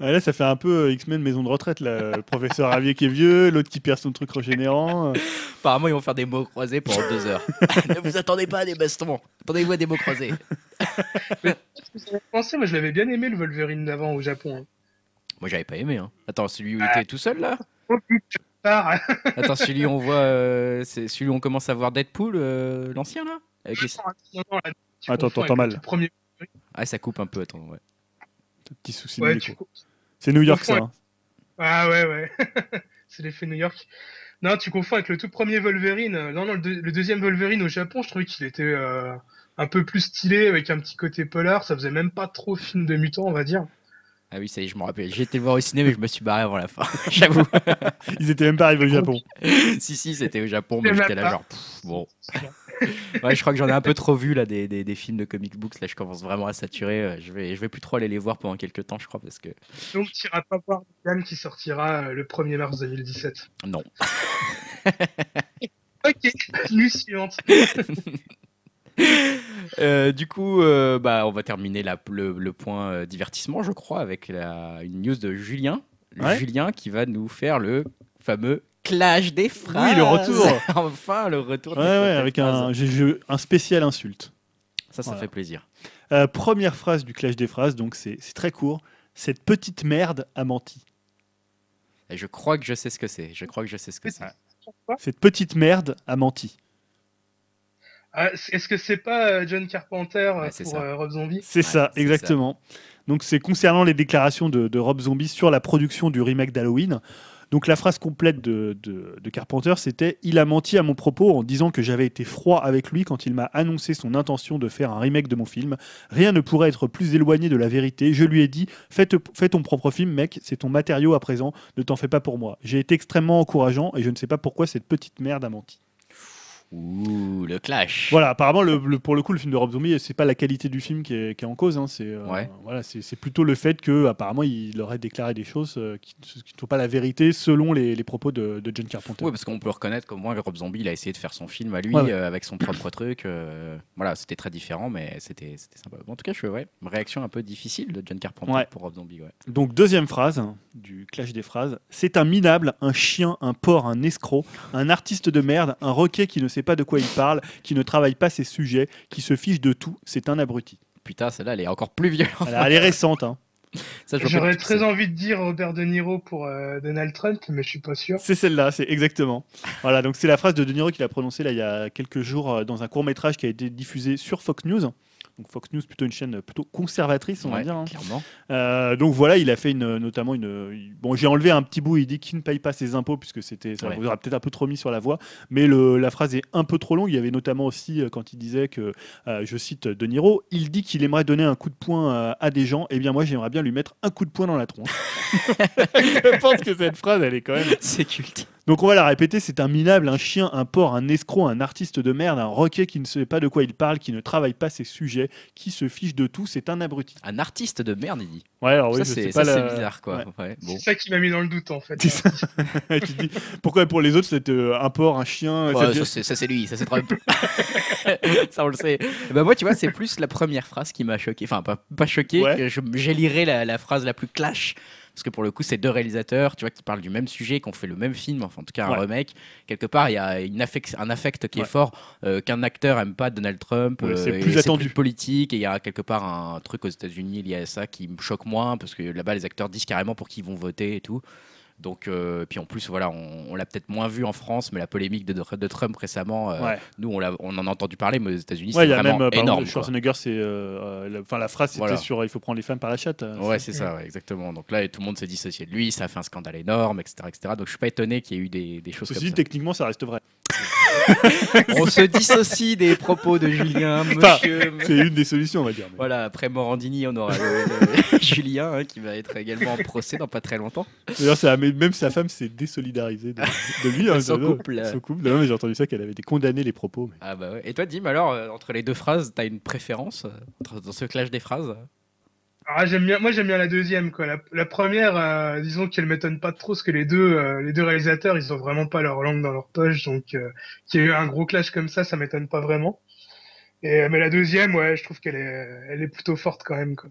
Ouais, là, ça fait un peu euh, X-Men maison de retraite. Là. Le professeur Ravier qui est vieux, l'autre qui perd son truc régénérant. euh. Apparemment ils vont faire des mots croisés pendant deux heures. ne vous attendez pas à des bastons. Attendez-vous à des mots croisés. Qu'est-ce que vous en avez pensé Moi, je l'avais bien aimé, le Wolverine d'avant au Japon. hein. Moi j'avais pas aimé hein. Attends celui où il était tout seul là? Attends celui où on voit euh, c'est celui où on commence à voir Deadpool euh, l'ancien là avec les... Attends, t'entends mal. tout Premier... Ah ça coupe un peu attends ouais. Petit souci Ouais. C'est New York, ça. hein. Ah ouais, ouais. c'est l'effet New York. Non, tu confonds avec le tout premier Wolverine. Euh, Non, non, le, deux- le deuxième Wolverine au Japon, je trouvais qu'il était euh, un peu plus stylé, avec un petit côté polar. Ça faisait même pas trop film de mutant, on va dire. Ah oui ça y est je me rappelle. J'ai été le voir au ciné mais je me suis barré avant la fin. J'avoue. Ils étaient même pas arrivés au Japon. si si c'était au Japon mais j'étais là genre pff, bon. Ouais je crois que j'en ai un peu trop vu là des, des, des films de comic books là je commence vraiment à saturer. Euh, Je vais je vais plus trop aller les voir pendant quelques temps je crois parce que Donc, tu iras pas voir Dan qui sortira euh, le 1er mars 2017. non. Ok, news suivante. Euh, du coup, euh, bah, on va terminer la- le, le point euh, divertissement, je crois, avec la, une news de Julien. Ouais. Julien qui va nous faire le fameux clash des phrases. Oui, le retour. enfin, le retour. Ouais, des- ouais, avec un, j'ai- j'ai un spécial insulte. Ça, ça Voilà. fait plaisir. Euh, première phrase du clash des phrases, donc c'est c'est très court. Cette petite merde a menti. Et je crois que je sais ce que c'est. Je crois que je sais ce que c'est. Cette petite merde a menti. Ah, Est-ce que c'est pas euh, John Carpenter euh, Ouais, pour ça. euh, Rob Zombie? C'est Ouais, ça, exactement. Donc c'est concernant les déclarations de, de Rob Zombie sur la production du remake d'Halloween. Donc la phrase complète de, de- de Carpenter, c'était Il a menti à mon propos en disant que j'avais été froid avec lui quand il m'a annoncé son intention de faire un remake de mon film. Rien ne pourrait être plus éloigné de la vérité. Je lui ai dit fais, te- fais ton propre film, mec, c'est ton matériau à présent, ne t'en fais pas pour moi. J'ai été extrêmement encourageant et je ne sais pas pourquoi cette petite merde a menti. Ouh, le clash. Voilà, apparemment, le, le- pour le coup, le film de Rob Zombie, c'est pas la qualité du film qui est, qui est en cause. hein, c'est euh, Ouais. voilà, c'est plutôt le fait que apparemment il aurait déclaré des choses euh, qui ne sont pas la vérité selon les, les propos de, de John Carpenter. Oui, parce qu'on peut reconnaître qu'au moins Rob Zombie, il a essayé de faire son film à lui Ouais, ouais. euh, avec son propre truc. voilà, c'était très différent, mais c'était sympa. En tout cas, je suis ouais, réaction un peu difficile de John Carpenter pour Rob Zombie. Ouais. Donc deuxième phrase hein, du clash des phrases, c'est un minable, un chien, un porc, un escroc, un artiste de merde, un roquet qui ne sait pas de quoi il parle, qui ne travaille pas ses sujets, qui se fiche de tout, c'est un abruti. Putain, celle-là, elle est encore plus violente. Elle est récente. hein. J'aurais très envie de dire Robert De Niro pour euh, Donald Trump, mais je suis pas sûr. C'est celle-là, c'est exactement. Voilà, donc c'est la phrase de De Niro qu'il a prononcée là il y a quelques jours euh, dans un court métrage qui a été diffusé sur Fox News. Donc Fox News, plutôt une chaîne plutôt conservatrice, on va dire. hein. clairement. Euh, donc voilà, il a fait une, notamment une. Bon, j'ai enlevé un petit bout. Il dit qu'il ne paye pas ses impôts puisque c'était, ça Ouais. vous aura peut-être un peu trop mis sur la voie. Mais le- la phrase est un peu trop longue. Il y avait notamment aussi euh, quand il disait que, euh, je cite De Niro, il dit qu'il aimerait donner un coup de poing à des gens. Eh bien moi, j'aimerais bien lui mettre un coup de poing dans la tronche. je pense que cette phrase, elle est quand même. C'est culte. Donc on va la répéter, c'est un minable, un chien, un porc, un escroc, un artiste de merde, un roquet qui ne sait pas de quoi il parle, qui ne travaille pas ses sujets, qui se fiche de tout, c'est un abruti. Un artiste de merde, il dit. Ouais, alors oui, ça, c'est la- bizarre, quoi. Ouais. Ouais, bon. C'est ça qui m'a mis dans le doute en fait. C'est ça. tu dis, pourquoi pour les autres c'est euh, un porc, un chien Ouais, ça c'est- ça, c'est lui, ça c'est Trump. ça on le sait. Bah moi tu vois c'est plus la première phrase qui m'a choqué. Enfin pas, pas choqué, je j'élirais la, la phrase la plus clash. Parce que pour le coup c'est deux réalisateurs tu vois, qui parlent du même sujet, qui ont fait le même film, enfin en tout cas un Ouais. remake. Quelque part il y a une affect, un affect qui Ouais. est fort, euh, qu'un acteur aime pas Donald Trump. Ouais, c'est euh, plus attendu. politique et il y a quelque part un truc aux États-Unis lié à ça qui me choque moins parce que là-bas les acteurs disent carrément pour qui ils vont voter et tout. Donc, euh, puis en plus, voilà, on, on l'a peut-être moins vu en France, mais la polémique de, de Trump récemment, euh, Ouais. nous, on, en a entendu parler, mais aux États-Unis, Ouais, c'est vraiment même euh, énorme. exemple. Schwarzenegger, c'est la, enfin, la phrase c'était Voilà. sur il faut prendre les femmes par la chatte. Ouais, c'est ça, ouais, exactement. Donc là, tout le monde s'est dissocié de lui, ça a fait un scandale énorme, etc. etc. Donc je suis pas étonné qu'il y ait eu des, des choses Ceci comme dit, techniquement, ça reste vrai. On se dissocie des propos de Julien, monsieur. C'est une des solutions, on va dire. mais- Voilà, après Morandini, on aura le- le- Julien hein, qui va être également en procès dans pas très longtemps. D'ailleurs, même sa femme s'est désolidarisée de, de lui. hein, Son couple. Son couple. J'ai entendu ça qu'elle avait été condamnée les propos. mais- Ah bah ouais. Et toi, Dim, alors, euh, entre les deux phrases, t'as une préférence euh, dans ce clash des phrases Ah, j'aime bien, moi j'aime bien la deuxième quoi. La, la première, euh, disons qu'elle m'étonne pas trop parce que les deux, euh, les deux réalisateurs, ils ont vraiment pas leur langue dans leur poche, donc euh, qu'il y ait eu un gros clash comme ça, ça m'étonne pas vraiment. Et mais la deuxième, ouais, je trouve qu'elle est, elle est plutôt forte quand même quoi.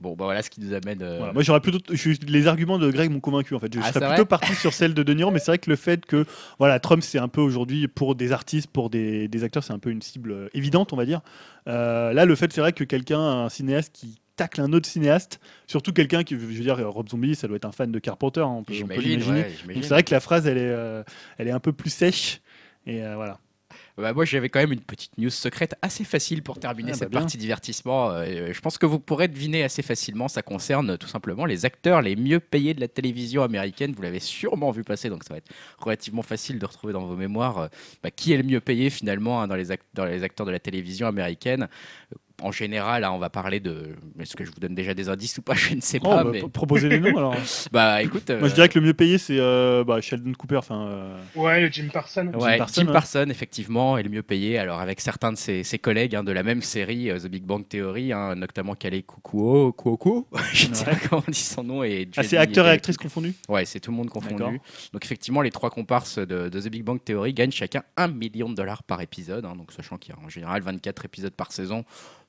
Bon, bah voilà ce qui nous amène. euh, Voilà. Moi, j'aurais plutôt. je- les arguments de Greg m'ont convaincu en fait. Je Ah, serais plutôt parti sur celle de De Niro, mais c'est vrai que le fait que voilà, Trump, c'est un peu aujourd'hui pour des artistes, pour des, des acteurs, c'est un peu une cible évidente, on va dire. Euh, là, le fait, c'est vrai que quelqu'un, un cinéaste qui tacle un autre cinéaste, surtout quelqu'un qui, je veux dire, Rob Zombie, ça doit être un fan de Carpenter, hein, on peut, on peut J'imagine, l'imaginer. ouais, j'imagine. Donc c'est vrai que la phrase, elle est, euh, elle est un peu plus sèche. Et euh, voilà. Bah, moi, j'avais quand même une petite news secrète assez facile pour terminer Ah, bah cette partie divertissement. Euh, je pense que vous pourrez deviner assez facilement. Ça concerne tout simplement les acteurs les mieux payés de la télévision américaine. Vous l'avez sûrement vu passer, donc ça va être relativement facile de retrouver dans vos mémoires euh, bah, qui est le mieux payé finalement hein, dans, les act- dans les acteurs de la télévision américaine. Euh, En général, hein, on va parler de. Est-ce que je vous donne déjà des indices ou pas Je ne sais Oh, pas. bah, mais... Proposez les noms alors. Bah écoute. Moi, je dirais que le mieux payé, c'est euh, bah, Sheldon Cooper. Enfin, euh, Ouais, le Jim Parsons. Ouais, Jim Parsons, Parsons, ouais. effectivement, est le mieux payé. Alors, avec certains de ses, ses collègues hein, de la même série, euh, The Big Bang Theory, hein, notamment Kale Kukuo, Kuoko, je ne sais pas comment on dit son nom. Et ah, c'est acteur et actrice confondus Ouais, c'est tout le monde confondu. Donc, effectivement, les trois comparses de, de The Big Bang Theory gagnent chacun un million de dollars par épisode. hein, donc, sachant qu'il y a en général 24 épisodes par saison,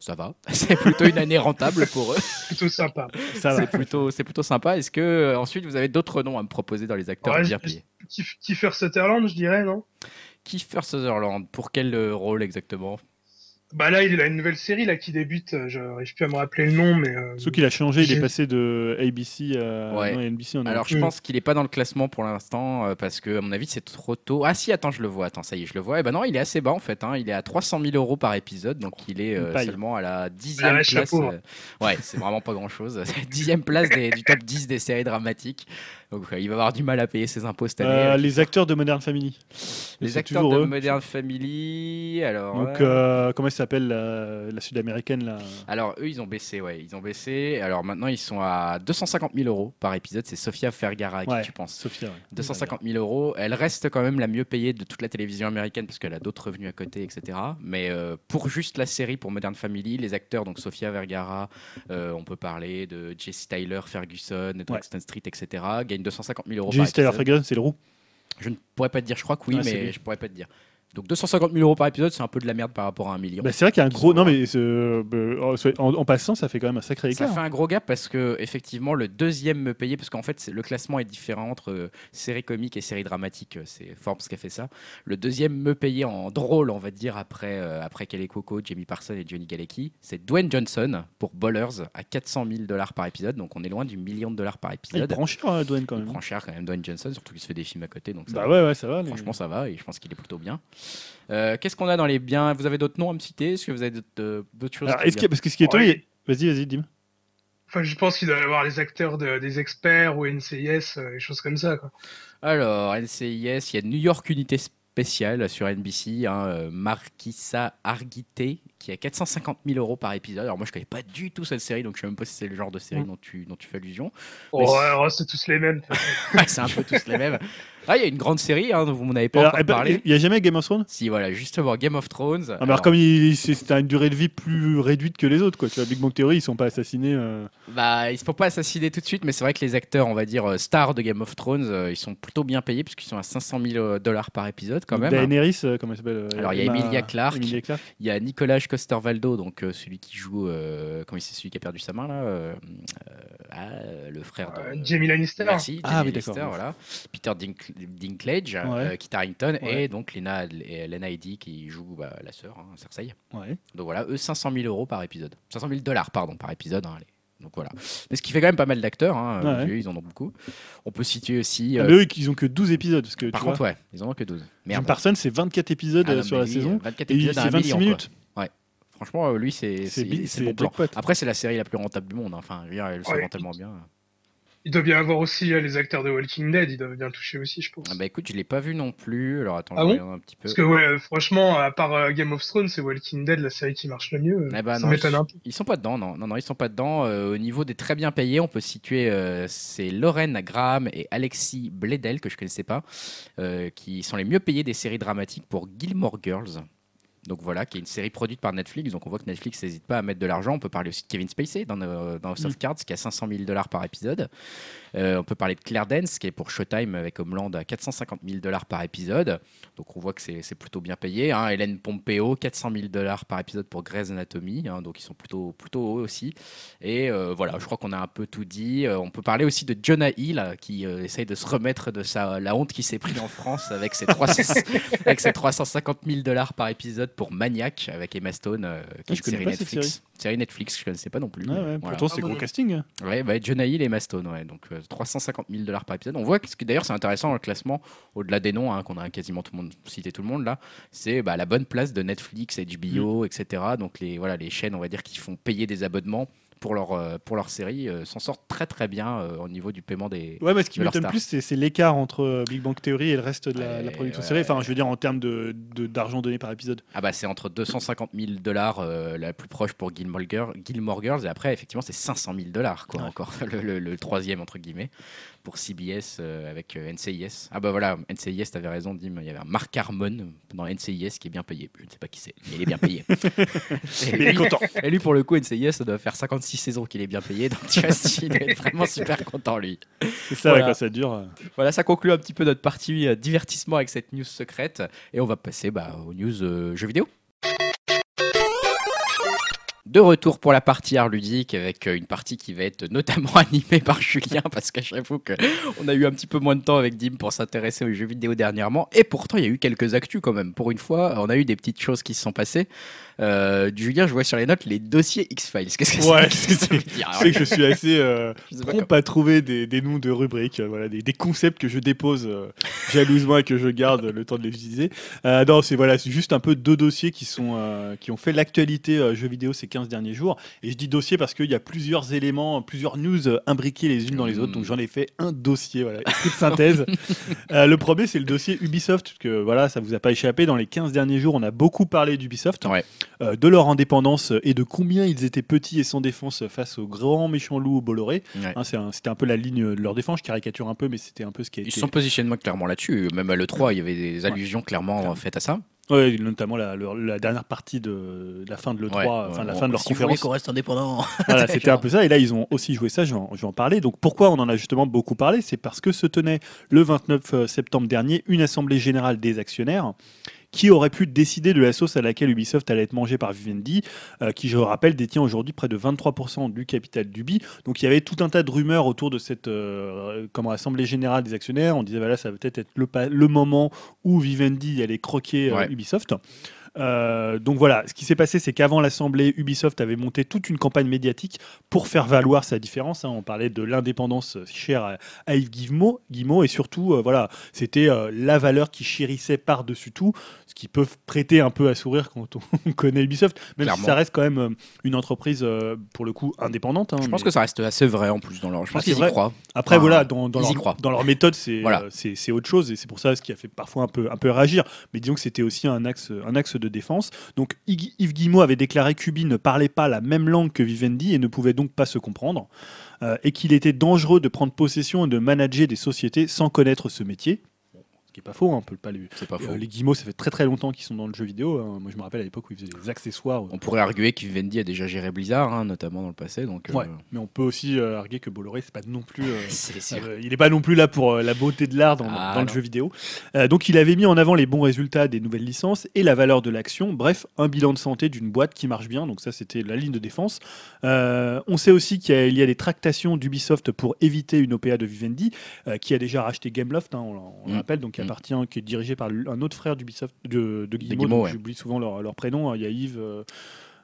ça va. C'est plutôt une année rentable pour eux. Plutôt sympa. C'est plutôt, c'est plutôt sympa. Est-ce que euh, ensuite vous avez d'autres noms à me proposer dans les acteurs Ouais, Kiefer Sutherland, je dirais, non? Kiefer Sutherland, pour quel euh, rôle exactement? Bah là, il a une nouvelle série là qui débute. euh, Je n'arrive plus à me rappeler le nom, mais euh, Sauf qu'il a changé, il est passé de ABC à Ouais. non, NBC. en Alors, je pense qu'il n'est pas dans le classement pour l'instant euh, parce que, à mon avis, c'est trop tôt. Ah, si, attends, je le vois. Attends, ça y est, je le vois. Et ben non, il est assez bas en fait. hein. Il est à 300 000 euros par épisode, donc il est euh, seulement à la dixième Ah je suis place. euh, Ouais, c'est vraiment pas grand chose. dixième place des- du top 10 des séries dramatiques. Donc, il va avoir du mal à payer ses impôts cette année. Euh, les acteurs de Modern Family. les acteurs de eux. Modern Family. Alors, Donc, euh, comment elle s'appelle la, la sud-américaine là Alors eux ils ont baissé, ouais, ils ont baissé. Alors maintenant ils sont à 250 000 euros par épisode. C'est Sofia Vergara à qui tu penses Sophia. ouais. 250 000 euros. Elle reste quand même la mieux payée de toute la télévision américaine parce qu'elle a d'autres revenus à côté, etc. Mais euh, pour juste la série, pour Modern Family, les acteurs, donc Sofia Vergara, euh, on peut parler de Jesse Tyler, Ferguson, de Ouais. Street, etc. Gagnent 250 000 euros par épisode. Ferguson, c'est le roux. Je ne pourrais pas te dire, je crois que oui, mais je pourrais pas te dire. Donc 250 000 euros par épisode, c'est un peu de la merde par rapport à un million. Bah, c'est vrai qu'il y a un gros. Non, mais euh, en, en passant, ça fait quand même un sacré Ça écart. fait un gros gap parce que effectivement le deuxième me payait parce qu'en fait le classement est différent entre euh, séries comiques et séries dramatiques. euh, C'est Forbes qui a fait ça. Le deuxième me payait en drôle, on va dire après euh, après Kelly Coco, Jamie Parsons et Johnny Galecki, c'est Dwayne Johnson pour Ballers à 400 000 dollars par épisode. Donc on est loin du million de dollars par Ah, il épisode. prend cher, euh, Dwayne, quand Il même. prend cher quand même Dwayne Johnson, surtout qu'il se fait des films à côté. Donc ça Bah va. ouais, ouais, ça va. les- Franchement, ça va et je pense qu'il est plutôt bien. Euh, Qu'est-ce qu'on a dans les biens? Vous avez d'autres noms à me citer? Est-ce que vous avez d'autres euh, choses Alors, est-ce que- parce que ce qui est Ouais. étonnant, vas-y, vas-y, dis Enfin, je pense qu'il doit y avoir les acteurs de- des experts ou NCIS, euh, des choses comme ça. Quoi. Alors, NCIS, il y a New York Unité Spéciale sur NBC, hein, Marquisa Arguité, qui a 450 000 euros par épisode. Alors, moi, je connais pas du tout cette série, donc je sais même pas si c'est le genre de série dont, tu, dont tu fais allusion. Oh, Mais ouais, c'est tous les mêmes. c'est un peu tous les mêmes. Ah, il y a une grande série, hein, dont vous m'en avez pas Alors, encore eh ben, parlé. Il n'y a jamais Game of Thrones? Si, voilà, justement, Game of Thrones. Ah, mais alors, comme il- c'est une durée de vie plus réduite que les autres, quoi. Tu vois, Big Bang Theory, ils sont pas assassinés. euh, Bah, ils se font pas assassiner tout de suite, mais c'est vrai que les acteurs, on va dire, euh, stars de Game of Thrones, euh, ils sont plutôt bien payés, puisqu'ils sont à 500 000 dollars par épisode quand même. Daenerys, euh, comment elle s'appelle Alors, il y a Emilia Clarke. Emilia Clarke. Il y a Nicolas Coster-Valdo, donc euh, celui qui joue, euh, comment il c'est celui qui a perdu sa main là, euh, euh, ah, le frère de Euh, Jamie Lannister. Merci, Ah, Jamie oui, Lannister, d'accord. voilà. Peter Dink- Dinklage, Ouais. euh, Kit Harington Ouais. et donc Lena, et Lena Headey qui joue bah, la sœur, hein, Cersei. Ouais. Donc voilà, eux 500 000 euros par épisode, 500 000 dollars pardon par épisode. hein. Donc voilà. Mais ce qui fait quand même pas mal d'acteurs, hein, Ouais. yeux, ils en ont beaucoup. On peut situer aussi. Ah, euh, mais eux, ils ont que 12 épisodes. Parce que, par tu contre, vois, ouais, ils en ont que 12. Jim Merde. Parsons, c'est 24 épisodes Ah euh, non, sur la lui, saison. 24 Et c'est un 26 million, quoi. minutes. Franchement, euh, lui, c'est bon plan. Après, c'est la série la plus rentable du monde. hein. Enfin, je veux dire, elle se Ouais. vend tellement bien. Il doit bien avoir aussi euh, les acteurs de Walking Dead, ils doivent bien toucher aussi, je pense. Ah bah écoute, je l'ai pas vu non plus. Alors attends, Ah je bon regarde un petit peu. Parce que ouais, euh, franchement, à part euh, Game of Thrones, c'est Walking Dead la série qui marche le mieux. Eh ben ça non, m'étonne ils, un peu. ils sont pas dedans, non, non, non, ils sont pas dedans. Euh, au niveau des très bien payés, on peut situer euh, c'est Lorraine Graham et Alexis Bledel que je connaissais pas, euh, qui sont les mieux payés des séries dramatiques pour Gilmore Girls. Donc voilà, qui est une série produite par Netflix. Donc on voit que Netflix n'hésite pas à mettre de l'argent. On peut parler aussi de Kevin Spacey dans, euh, dans House Mm. of Cards, qui a 500 000 dollars par épisode. Euh, on peut parler de Claire Dance, qui est pour Showtime avec Homeland à 450 000 dollars par épisode. Donc on voit que c'est plutôt bien payé. hein. Hélène Pompeo, 400 000 dollars par épisode pour Grey's Anatomy. hein. donc ils sont plutôt, plutôt hauts aussi. Et euh, voilà, je crois qu'on a un peu tout dit. Euh, on peut parler aussi de Jonah Hill, qui essaye de se remettre de sa, la honte qu'il s'est pris en France avec ses, 300 avec ses 350 000 dollars par épisode pour Maniac avec Emma Stone, euh, qui Ah, est je une connais série Netflix. Série Netflix, je connaissais pas non plus. Ouais, ouais, Voilà. Pourtant, c'est Ah, gros casting. Ouais, bah, Jonah Hill et Emma Stone, ouais. Donc euh, 350 000 dollars par épisode. On voit que, d'ailleurs c'est intéressant dans le classement, au-delà des noms, hein, qu'on a quasiment tout le monde cité tout le monde là, c'est bah, la bonne place de Netflix, HBO, Mm. etc. Donc les voilà les chaînes, on va dire, qui font payer des abonnements pour leur euh, pour leur série euh, s'en sortent très très bien euh, au niveau du paiement des. Ouais, mais ce qui m'étonne plus, c'est l'écart entre Big Bang Theory et le reste de la, production ouais, série. Enfin, je veux dire, en termes d'argent de, d'argent donné par épisode. Ah bah c'est entre 250 000 dollars euh, la plus proche pour Gilmore, Girl- Gilmore Girls et après effectivement c'est 500 000 dollars quoi Ouais. encore le, le- le troisième entre guillemets pour CBS euh, avec euh, NCIS. Ah bah voilà NCIS t'avais raison Dim il y avait un Mark Harmon dans NCIS qui est bien payé. Je ne sais pas qui c'est mais il est bien payé. Il est content. et lui, pour le coup NCIS ça doit faire 56 saisons qu'il est bien payé donc tu vois il être vraiment super content lui. C'est ça, Voilà. quand ça dure. euh. Voilà, ça conclut un petit peu notre partie divertissement avec cette news secrète. Et on va passer bah, aux news euh, jeux vidéo. De retour pour la partie art ludique avec euh, une partie qui va être notamment animée par Julien parce fois qu'on a eu un petit peu moins de temps avec Dim pour s'intéresser aux jeux vidéo dernièrement et pourtant il y a eu quelques actus quand même. Pour une fois, on a eu des petites choses qui se sont passées. Euh, Julien, je vois sur les notes les dossiers X-Files. Qu'est-ce que Ouais, c'est Qu'est-ce que ça veut dire Tu sais que je suis assez euh, prompt à trouver des, des noms de rubriques, euh, voilà, des, des concepts que je dépose euh, jalousement et que je garde le temps de les utiliser. Euh, non, c'est voilà, c'est juste un peu deux dossiers qui sont qui ont fait l'actualité jeux vidéo ces 15 derniers jours. Et je dis dossier parce qu'il y a plusieurs éléments, plusieurs news imbriquées les unes dans les autres. Donc j'en ai fait un dossier, voilà, de synthèse. Le premier, c'est le dossier Ubisoft, que voilà, ça vous a pas échappé. Dans les 15 derniers jours, on a beaucoup parlé d'Ubisoft, Ouais. Euh, de leur indépendance et de combien ils étaient petits et sans défense face aux grands méchants loups Bolloré. Ouais. Hein, c'est un- c'était un peu la ligne de leur défense. Je caricature un peu, mais c'était un peu ce qui a Ils été. sont positionnés clairement là-dessus. Même à l'E3, il y avait des allusions clairement Clairement. faites à ça. Ouais, notamment la, leur- la dernière partie de, de la fin de l'E3, Ouais, enfin ouais, la fin de leur si conférence. qu'on reste indépendant. Voilà, c'était un peu ça. Et là, ils ont aussi joué ça. Je vais, en, je vais en parler. Donc, pourquoi on en a justement beaucoup parlé? C'est parce que se tenait le 29 septembre dernier une assemblée générale des actionnaires qui aurait pu décider de la sauce à laquelle Ubisoft allait être mangée par Vivendi, euh, qui, je le rappelle, détient aujourd'hui près de 23% du capital d'Ubi. Donc, il y avait tout un tas de rumeurs autour de cette euh, comment, assemblée générale des actionnaires. On disait, voilà, ça va peut-être être le, moment où Vivendi allait croquer euh, Ouais. Ubisoft. Euh, donc voilà, ce qui s'est passé, c'est qu'avant l'Assemblée, Ubisoft avait monté toute une campagne médiatique pour faire valoir sa différence. hein. On parlait de l'indépendance chère à, à Yves Guillemot, Guillemot, et surtout, euh, voilà, c'était euh, la valeur qui chérissait par-dessus tout, ce qui peut prêter un peu à sourire quand on connaît Ubisoft, même Clairement. si ça reste quand même une entreprise, pour le coup, indépendante. hein, Je pense mais- que ça reste assez vrai en plus dans leur. Je pense qu'ils y croient. Après, Enfin, voilà, dans, leur, croient. dans leur méthode, c'est Voilà. c'est c'est autre chose, et c'est pour ça ce qui a fait parfois un peu, un peu réagir. Mais disons que c'était aussi un axe, un axe de défense. Donc Yves Guillemot avait déclaré qu'Ubi ne parlait pas la même langue que Vivendi et ne pouvait donc pas se comprendre, euh, et qu'il était dangereux de prendre possession et de manager des sociétés sans connaître ce métier. Qui est pas faux, hein, on peut pas lui. C'est pas faux. Euh, les Guillemot, ça fait très très longtemps qu'ils sont dans le jeu vidéo. hein. Moi, je me rappelle à l'époque où ils faisaient des accessoires. On pourrait arguer que Vivendi a déjà géré Blizzard, hein, notamment dans le passé. Donc, euh, Ouais, mais on peut aussi euh, arguer que Bolloré, c'est pas non plus. euh, c'est. Euh, il n'est pas non plus là pour euh, la beauté de l'art dans, Ah, dans le jeu vidéo. Euh, donc il avait mis en avant les bons résultats des nouvelles licences et la valeur de l'action. Bref, un bilan de santé d'une boîte qui marche bien. Donc ça, c'était la ligne de défense. Euh, on sait aussi qu'il y, y a des tractations d'Ubisoft pour éviter une OPA de Vivendi, euh, qui a déjà racheté Gameloft, hein, on, on le Mm. rappelle, donc qui Mm. appartient, qui est dirigé par un autre frère d'Ubisoft, de, de Guillemot. Guillemot, donc ouais. J'oublie souvent leur, leur prénom. hein. Il y a Yves. euh,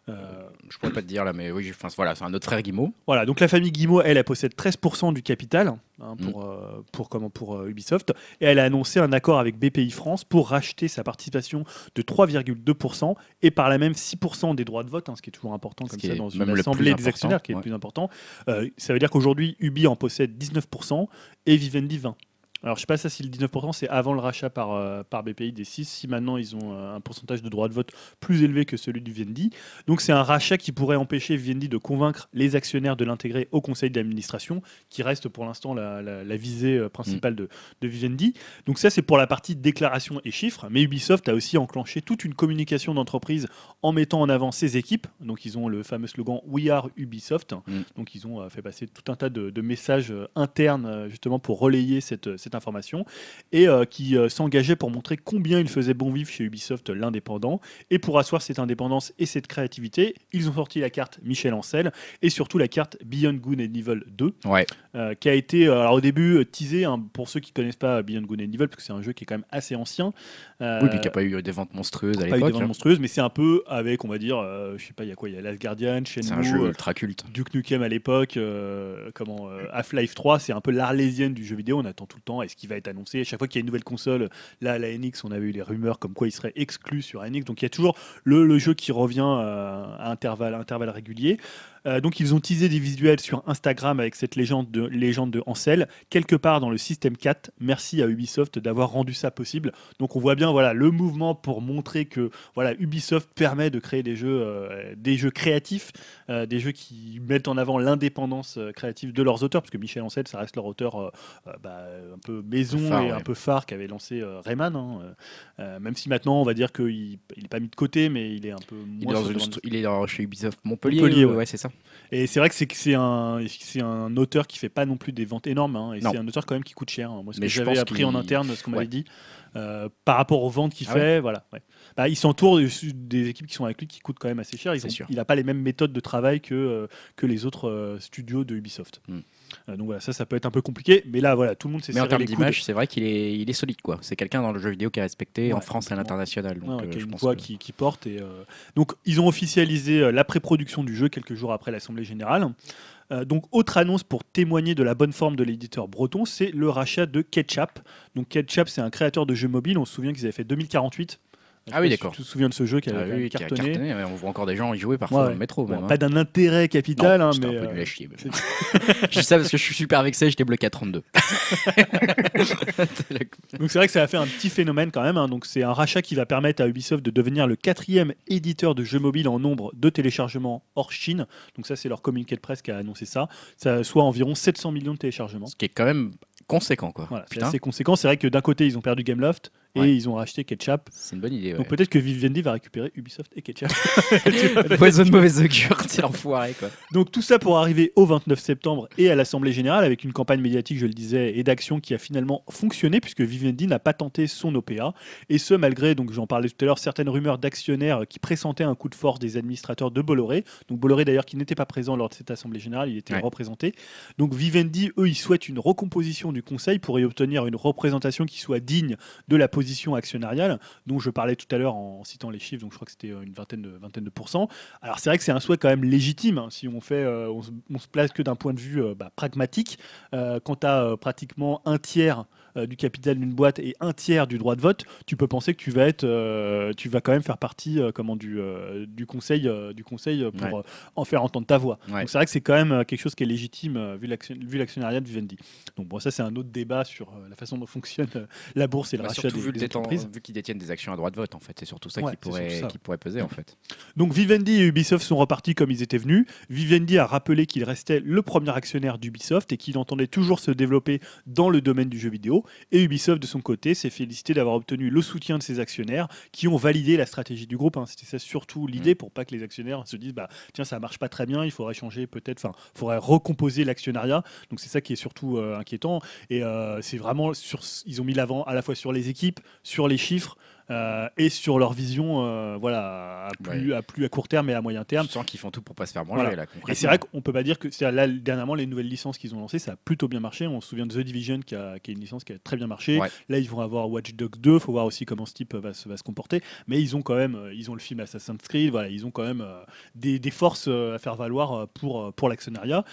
euh, Je pourrais pas te dire là, mais oui, enfin voilà, c'est un autre frère Guimau. voilà, donc la famille Guillemot, elle, elle possède 13% du capital hein, Mm. pour, euh, pour, comment, pour euh, Ubisoft. Et elle a annoncé un accord avec BPI France pour racheter sa participation de 3,2% et par là même 6% des droits de vote, hein, ce qui est toujours important comme ça dans une assemblée des actionnaires, qui est ouais. le plus important. Ça veut dire qu'aujourd'hui, Ubi en possède 19% et Vivendi 20%. Alors, je sais pas ça si le 19% c'est avant le rachat par, euh, par BPI des 6, si maintenant ils ont euh, un pourcentage de droits de vote plus élevé que celui du Vivendi. Donc c'est un rachat qui pourrait empêcher Vivendi de convaincre les actionnaires de l'intégrer au conseil d'administration, qui reste pour l'instant la, la- la visée euh, principale de, de Vivendi. Donc ça c'est pour la partie déclaration et chiffres, mais Ubisoft a aussi enclenché toute une communication d'entreprise en mettant en avant ses équipes. Donc ils ont le fameux slogan We are Ubisoft. Mm. Donc ils ont fait passer tout un tas de, de messages internes justement pour relayer cette, cette information et euh, qui euh, s'engageaient pour montrer combien il faisait bon vivre chez Ubisoft l'indépendant. Et pour asseoir cette indépendance et cette créativité, ils ont sorti la carte Michel Ancel et surtout la carte Beyond Good and Evil 2, Ouais. euh, qui a été alors au début euh, teasé hein, pour ceux qui connaissent pas Beyond Good and Evil, parce que c'est un jeu qui est quand même assez ancien. Oui, puis qui a pas eu des ventes monstrueuses à pas eu des l'époque. ventes hein. monstrueuses, mais c'est un peu avec, on va dire, euh, je sais pas, il y a quoi Il y a Last Guardian, C'est un jeu ultra culte. Duke Nukem à l'époque, euh, comment euh, Half-Life 3, c'est un peu l'arlésienne du jeu vidéo. On attend tout le temps. Est-ce qu'il va être annoncé À chaque fois qu'il y a une nouvelle console, là, la NX, on avait eu les rumeurs comme quoi il serait exclu sur NX. Donc il y a toujours le, jeu qui revient euh, à intervalles réguliers. Euh, donc ils ont teasé des visuels sur Instagram avec cette légende de, légende de Ansel, quelque part dans le système 4. Merci à Ubisoft d'avoir rendu ça possible. Donc on voit bien voilà, le mouvement pour montrer que voilà, Ubisoft permet de créer des jeux, euh, des jeux créatifs, euh, des jeux qui mettent en avant l'indépendance créative de leurs auteurs, parce que Michel Ancel, ça reste leur auteur bah, un peu maison Phare, et ouais. un peu phare qu'avait lancé euh, Rayman. hein, même si maintenant on va dire qu'il n'est pas mis de côté, mais il est un peu Il est, moins dans une il est dans- chez Ubisoft Montpellier. Montpellier, ouais, c'est ça. Et c'est vrai que c'est un un auteur qui fait pas non plus des ventes énormes hein, et c'est un auteur quand même qui coûte cher. hein. Moi, ce Mais que j'avais appris en interne, ce qu'on m'avait dit, euh, par rapport aux ventes qu'il Ah fait, voilà. ouais. Bah, il s'entoure de- des équipes qui sont avec lui qui coûtent quand même assez cher. Ils C'est ont- sûr. il n'a pas les mêmes méthodes de travail que euh, que les autres euh, studios de Ubisoft. Mm. Euh, donc voilà, ça, ça peut être un peu compliqué, mais là, voilà, tout le monde s'est Mais en termes d'image, c'est vrai qu'il est, il est solide, quoi. C'est quelqu'un dans le jeu vidéo qui est respecté en France et à l'international. Donc, Ouais, euh, je une pense voix que- qui, qui porte. Et, euh, Donc, ils ont officialisé la pré-production du jeu quelques jours après l'Assemblée Générale. Euh, donc, autre annonce pour témoigner de la bonne forme de l'éditeur breton, c'est le rachat de Ketchup. Donc, Ketchup, c'est un créateur de jeux mobiles. On se souvient qu'ils avaient fait 2048. Je Ah oui, pas si d'accord. Tu te souviens de ce jeu qui Ah avait quand même oui, qui a cartonné. cartonné, ouais, on voit encore des gens y jouer parfois Ouais, dans le métro. Bon, même, hein. pas d'un intérêt capital, Non, hein, mais. un peu nul à chier. je dis ça parce que je suis super vexé, j'étais bloqué à 32. Donc c'est vrai que ça a fait un petit phénomène quand même. hein. Donc c'est un rachat qui va permettre à Ubisoft de devenir le quatrième éditeur de jeux mobiles en nombre de téléchargements hors Chine. Donc ça c'est leur communiqué de presse qui a annoncé ça. Ça soit environ 700 millions de téléchargements. Ce qui est quand même conséquent, quoi. Voilà, c'est assez conséquent. C'est vrai que d'un côté ils ont perdu Gameloft et Ouais. ils ont racheté Ketchup. c'est une bonne idée. Donc Ouais. peut-être que Vivendi va récupérer Ubisoft et Ketchup. Poison de mauvaise augure, c'est l'enfoiré, quoi. Donc tout ça pour arriver au 29 septembre et à l'Assemblée Générale avec une campagne médiatique, je le disais, et d'action qui a finalement fonctionné puisque Vivendi n'a pas tenté son OPA. Et ce malgré, donc j'en parlais tout à l'heure, certaines rumeurs d'actionnaires qui pressentaient un coup de force des administrateurs de Bolloré. Donc Bolloré d'ailleurs qui n'était pas présent lors de cette Assemblée Générale, il était Ouais. représenté. Donc Vivendi, eux, ils souhaitent une recomposition du Conseil pour y obtenir une représentation qui soit digne de la position position actionnariale dont je parlais tout à l'heure en citant les chiffres, donc je crois que c'était euh, une vingtaine de, vingtaine de pourcents. Alors c'est vrai que c'est un souhait quand même légitime, hein, si on, fait, euh, on, se, place que d'un point de vue euh, bah, pragmatique, tu as pratiquement un tiers du capital d'une boîte et un tiers du droit de vote, tu peux penser que tu vas être, euh, tu vas quand même faire partie euh, comment, du, euh, du conseil, euh, du conseil pour Ouais. euh, en faire entendre ta voix. Ouais. Donc c'est vrai que c'est quand même euh, quelque chose qui est légitime euh, vu l'action- vu l'actionnariat de Vivendi. Donc bon, ça c'est un autre débat sur euh, la façon dont fonctionne euh, la bourse et le Bah, rachat des, vu, des entreprises. vu qu'ils détiennent des actions à droit de vote, en fait. C'est surtout ça Ouais, qui, pourrait, qui pourrait peser, en fait. Donc Vivendi et Ubisoft sont repartis comme ils étaient venus. Vivendi a rappelé qu'il restait le premier actionnaire d'Ubisoft et qu'il entendait toujours se développer dans le domaine du jeu vidéo. Et Ubisoft, de son côté, s'est félicité d'avoir obtenu le soutien de ses actionnaires qui ont validé la stratégie du groupe. hein. C'était ça surtout l'idée pour pas que les actionnaires se disent bah tiens ça marche pas très bien, il faudrait changer peut-être, enfin il faudrait recomposer l'actionnariat. Donc c'est ça qui est surtout euh, inquiétant. Et euh, c'est vraiment sur, ils ont mis l'avant à la fois sur les équipes, sur les chiffres. Euh, et sur leur vision, euh, voilà, à plus, à plus à court terme et à moyen terme. Tu sens qu'ils font tout pour pas se faire manger, Voilà. là, Et c'est vrai qu'on peut pas dire que là dernièrement les nouvelles licences qu'ils ont lancées, ça a plutôt bien marché. On se souvient de The Division qui, a, qui est une licence qui a très bien marché. Ouais. Là ils vont avoir Watch Dogs 2, faut voir aussi comment ce type va se, va se comporter. Mais ils ont quand même, euh, ils ont le film Assassin's Creed, voilà, ils ont quand même euh, des, des forces à faire valoir pour, pour l'actionnariat.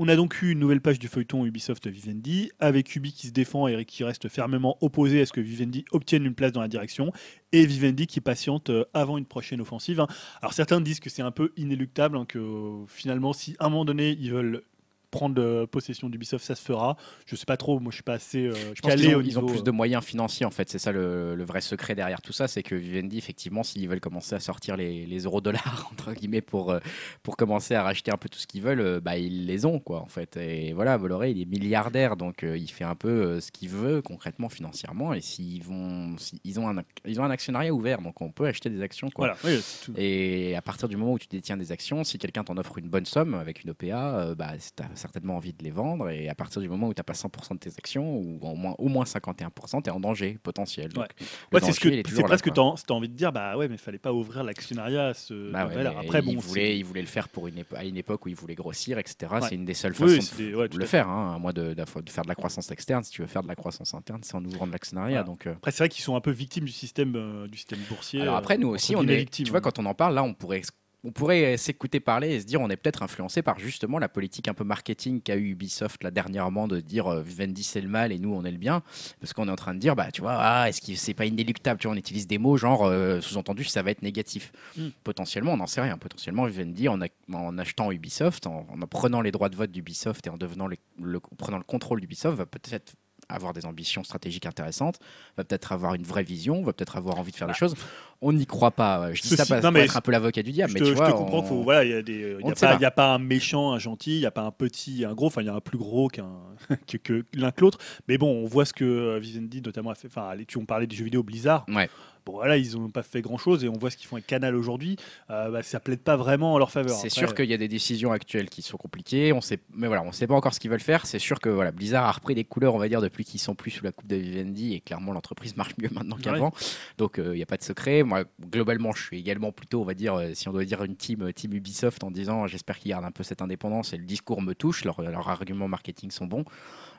On a donc eu une nouvelle page du feuilleton Ubisoft Vivendi, avec Ubi qui se défend et qui reste fermement opposé à ce que Vivendi obtienne une place dans la direction, et Vivendi qui patiente euh, avant une prochaine offensive. hein. Alors certains disent que c'est un peu inéluctable, hein, que euh, finalement, si à un moment donné ils veulent prendre euh, possession d'Ubisoft, ça se fera. Je sais pas trop, moi je suis pas assez euh, Je pense calé qu'ils ont, au ils ont niveau, plus euh, de moyens financiers en fait, c'est ça le, le vrai secret derrière tout ça, c'est que Vivendi effectivement s'ils veulent commencer à sortir les, les euros dollars entre guillemets pour, euh, pour commencer à racheter un peu tout ce qu'ils veulent, euh, bah ils les ont quoi en fait. Et voilà, Bolloré il est milliardaire donc euh, il fait un peu euh, ce qu'il veut concrètement financièrement et s'ils vont, ils ont un ils ont un actionnariat ouvert donc on peut acheter des actions quoi. Voilà, oui, c'est tout. Et à partir du moment où tu détiens des actions, si quelqu'un t'en offre une bonne somme avec une OPA, euh, bah, as certainement envie de les vendre. Et à partir du moment où tu n'as pas 100% de tes actions, ou au moins, au moins 51%, tu es en danger potentiel. Donc, Ouais. Ouais, c'est ce il que c'est presque tu as envie de dire bah ouais mais fallait pas ouvrir l'actionnariat à ce Bah ouais, après bon il, voulait, il voulait le faire pour une à une époque où il voulait grossir, etc. Ouais. C'est une des seules Oui, façons de, ouais, le faire. Hein, à moins de, de- de faire de la croissance externe. Si tu veux faire de la croissance interne, c'est en ouvrant de l'actionnariat. Donc, euh, Après c'est vrai qu'ils sont un peu victimes du système euh, du système boursier. Alors euh, après, nous entre aussi, on est, victimes, tu vois, hein. quand on en parle, là, on pourrait, on pourrait s'écouter parler et se dire, on est peut-être influencé par justement la politique un peu marketing qu'a eu Ubisoft là dernièrement de dire euh, Vivendi c'est le mal et nous on est le bien, parce qu'on est en train de dire, bah tu vois, ah, est-ce que c'est pas inéluctable, tu vois, on utilise des mots genre euh, sous-entendu ça va être négatif. Mm. Potentiellement, on n'en sait rien. Potentiellement, Vivendi en, a- en achetant Ubisoft, en, en prenant les droits de vote d'Ubisoft et en devenant les- le, prenant le contrôle d'Ubisoft, va peut-être avoir des ambitions stratégiques intéressantes, va peut-être avoir une vraie vision, va peut-être avoir envie de faire Bah. des choses. On n'y croit pas. Je dis ça Ceci- parce- non, pour être un peu l'avocat du diable, je mais te, tu je vois, te comprends qu'il faut- voilà, il y a des, y a pas, pas. y a pas un méchant, un gentil, il y a pas un petit, un gros. Enfin, il y a un plus gros qu'un que, que l'un que l'autre. Mais bon, on voit ce que euh, Vivendi notamment a fait. Enfin, tu on parlait des jeux vidéo Blizzard. Ouais. Bon voilà, ils ont pas fait grand chose et on voit ce qu'ils font avec Canal aujourd'hui. Euh, bah, ça plaide pas vraiment en leur faveur. C'est sûr qu'il y a des décisions actuelles qui sont compliquées. On sait, mais voilà, on sait pas encore ce qu'ils veulent faire. C'est sûr que voilà, Blizzard a repris des couleurs, on va dire, depuis qu'ils sont plus sous la coupe de Vivendi et clairement l'entreprise marche mieux maintenant Ouais. qu'avant. Donc il n'y a pas de secret. Moi, globalement, je suis également plutôt, on va dire, euh, si on doit dire une team, euh, team Ubisoft, en disant, j'espère qu'ils gardent un peu cette indépendance et le discours me touche. Leurs arguments marketing sont bons.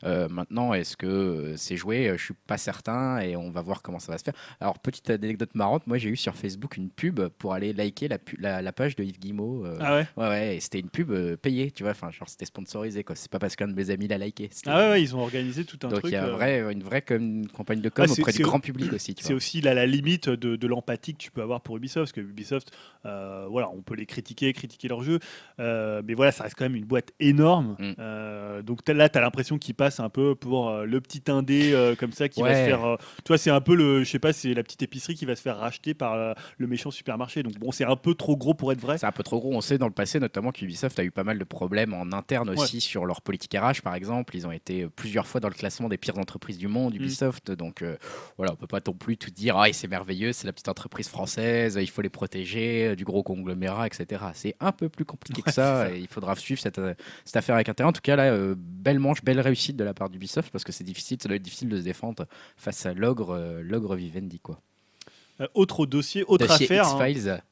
Euh, maintenant, est-ce que euh, c'est joué? Euh, Je suis pas certain et on va voir comment ça va se faire. Alors petite anecdote marrante, moi j'ai eu sur Facebook une pub pour aller liker la, pu- la, la page de Yves euh, Ah ouais? Ouais, ouais, et c'était une pub payée, tu vois, enfin, genre c'était sponsorisé, quoi. C'est pas parce qu'un de mes amis l'a liké. Ah ouais, ouais, ils ont organisé tout un Donc truc. il y a vrai, une vraie campagne de com Ah, auprès du grand public aussi, C'est aussi la, la limite de, de l'empathie que tu peux avoir pour Ubisoft, parce que Ubisoft, euh, voilà, on peut les critiquer, critiquer leur jeu, euh, mais voilà, ça reste quand même une boîte énorme. Mm. Euh, donc là, tu as l'impression qu'ils passent un peu pour euh, le petit indé euh, comme ça qui va se faire. euh, tu vois, c'est un peu le, je sais pas, c'est la petite épicerie qui va se faire racheter par le méchant supermarché. Donc bon, c'est un peu trop gros pour être vrai. C'est un peu trop gros. On sait dans le passé, notamment, qu'Ubisoft a eu pas mal de problèmes en interne aussi sur leur politique RH, par exemple. Ils ont été plusieurs fois dans le classement des pires entreprises du monde, Mm. Ubisoft. Donc voilà, on peut pas non plus tout dire, ah, c'est merveilleux, c'est la petite entreprise française, il faut les protéger du gros conglomérat, etc. C'est un peu plus compliqué que ça. et il faudra suivre cette, cette affaire avec intérêt. En tout cas, là, euh, belle manche, belle réussite de la part d'Ubisoft parce que c'est difficile, ça doit être difficile de se défendre face à l'ogre, euh, l'ogre Vivendi, quoi. Euh, autre dossier, autre Dossier affaire. hein.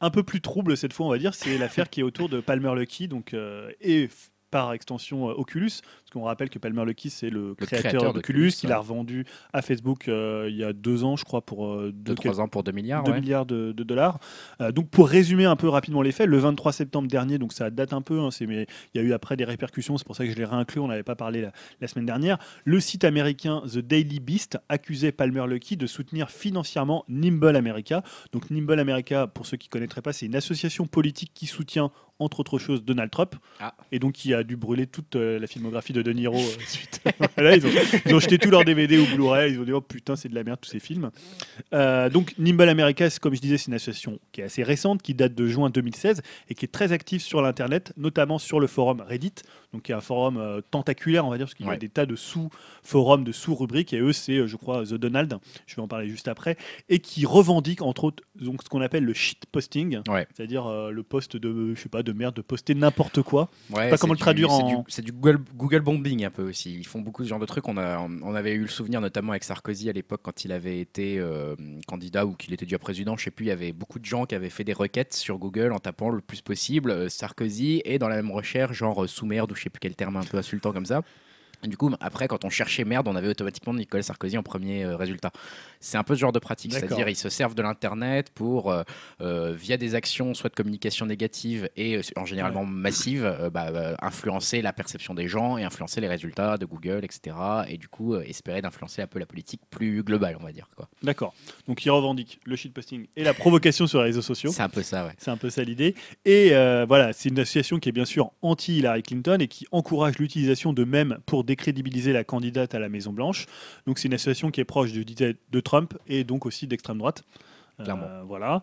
Un peu plus trouble cette fois, on va dire, c'est l'affaire qui est autour de Palmer Lucky donc, euh, et par extension euh, Oculus, parce qu'on rappelle que Palmer Luckey c'est le, créateur, créateur d'Oculus, qu'il a revendu à Facebook euh, il y a deux ans, je crois, pour euh, deux- 2-3 ans pour 2 milliards. 2 ouais. milliards de, de dollars. Euh, donc pour résumer un peu rapidement les faits, le 23 septembre dernier, donc ça date un peu, hein, c'est- mais il y a eu après des répercussions, c'est pour ça que je l'ai réinclus, on n'avait pas parlé la, la semaine dernière. Le site américain The Daily Beast accusait Palmer Luckey de soutenir financièrement Nimble America. Donc Nimble America, pour ceux qui ne connaîtraient pas, c'est une association politique qui soutient entre autres choses Donald Trump Ah. et donc qui a dû brûler toute euh, la filmographie de De Niro euh, suite. Là, ils ont, ils ont jeté tous leurs DVD ou Blu-ray, ils ont dit oh putain c'est de la merde tous ces films. Euh, donc Nimble America, comme je disais, c'est une association qui est assez récente, qui date de juin 2016 et qui est très active sur l'internet, notamment sur le forum Reddit, donc qui est un forum tentaculaire, on va dire, parce qu'il y a Ouais. des tas de sous-forums, de sous-rubriques, et eux c'est, je crois, The Donald, je vais en parler juste après, et qui revendiquent entre autres donc ce qu'on appelle le shit posting, Ouais. c'est-à-dire le post de, je sais pas, de merde, de poster n'importe quoi. Ouais, pas comment le du- traduire c'est en- du- C'est du, Google, Google bombing un peu aussi. Ils font beaucoup ce genre de trucs. On, a, on avait eu le souvenir notamment avec Sarkozy à l'époque quand il avait été euh, candidat ou qu'il était déjà président. Je sais plus. Il y avait beaucoup de gens qui avaient fait des requêtes sur Google en tapant le plus possible euh, Sarkozy et dans la même recherche genre euh, sous merde ou je sais plus quel terme un peu insultant comme ça. Du coup, après, quand on cherchait merde, on avait automatiquement Nicolas Sarkozy en premier euh, résultat. C'est un peu ce genre de pratique, c'est-à-dire ils se servent de l'internet pour, euh, euh, via des actions, soit de communication négative et en généralement massive, bah, euh, influencer la perception des gens et influencer les résultats de Google, etc. Et du coup, espérer d'influencer un peu la politique plus globale, on va dire. D'accord. Donc ils revendiquent le shit posting et la provocation sur les réseaux sociaux. C'est un peu ça, ouais. C'est un peu ça l'idée. Et voilà, c'est une association qui est bien sûr anti-Hillary Clinton et qui encourage l'utilisation de mèmes pour décrédibiliser la candidate à la Maison-Blanche. Donc c'est une association qui est proche de, de Trump et donc aussi d'extrême droite. Euh, Clairement. voilà.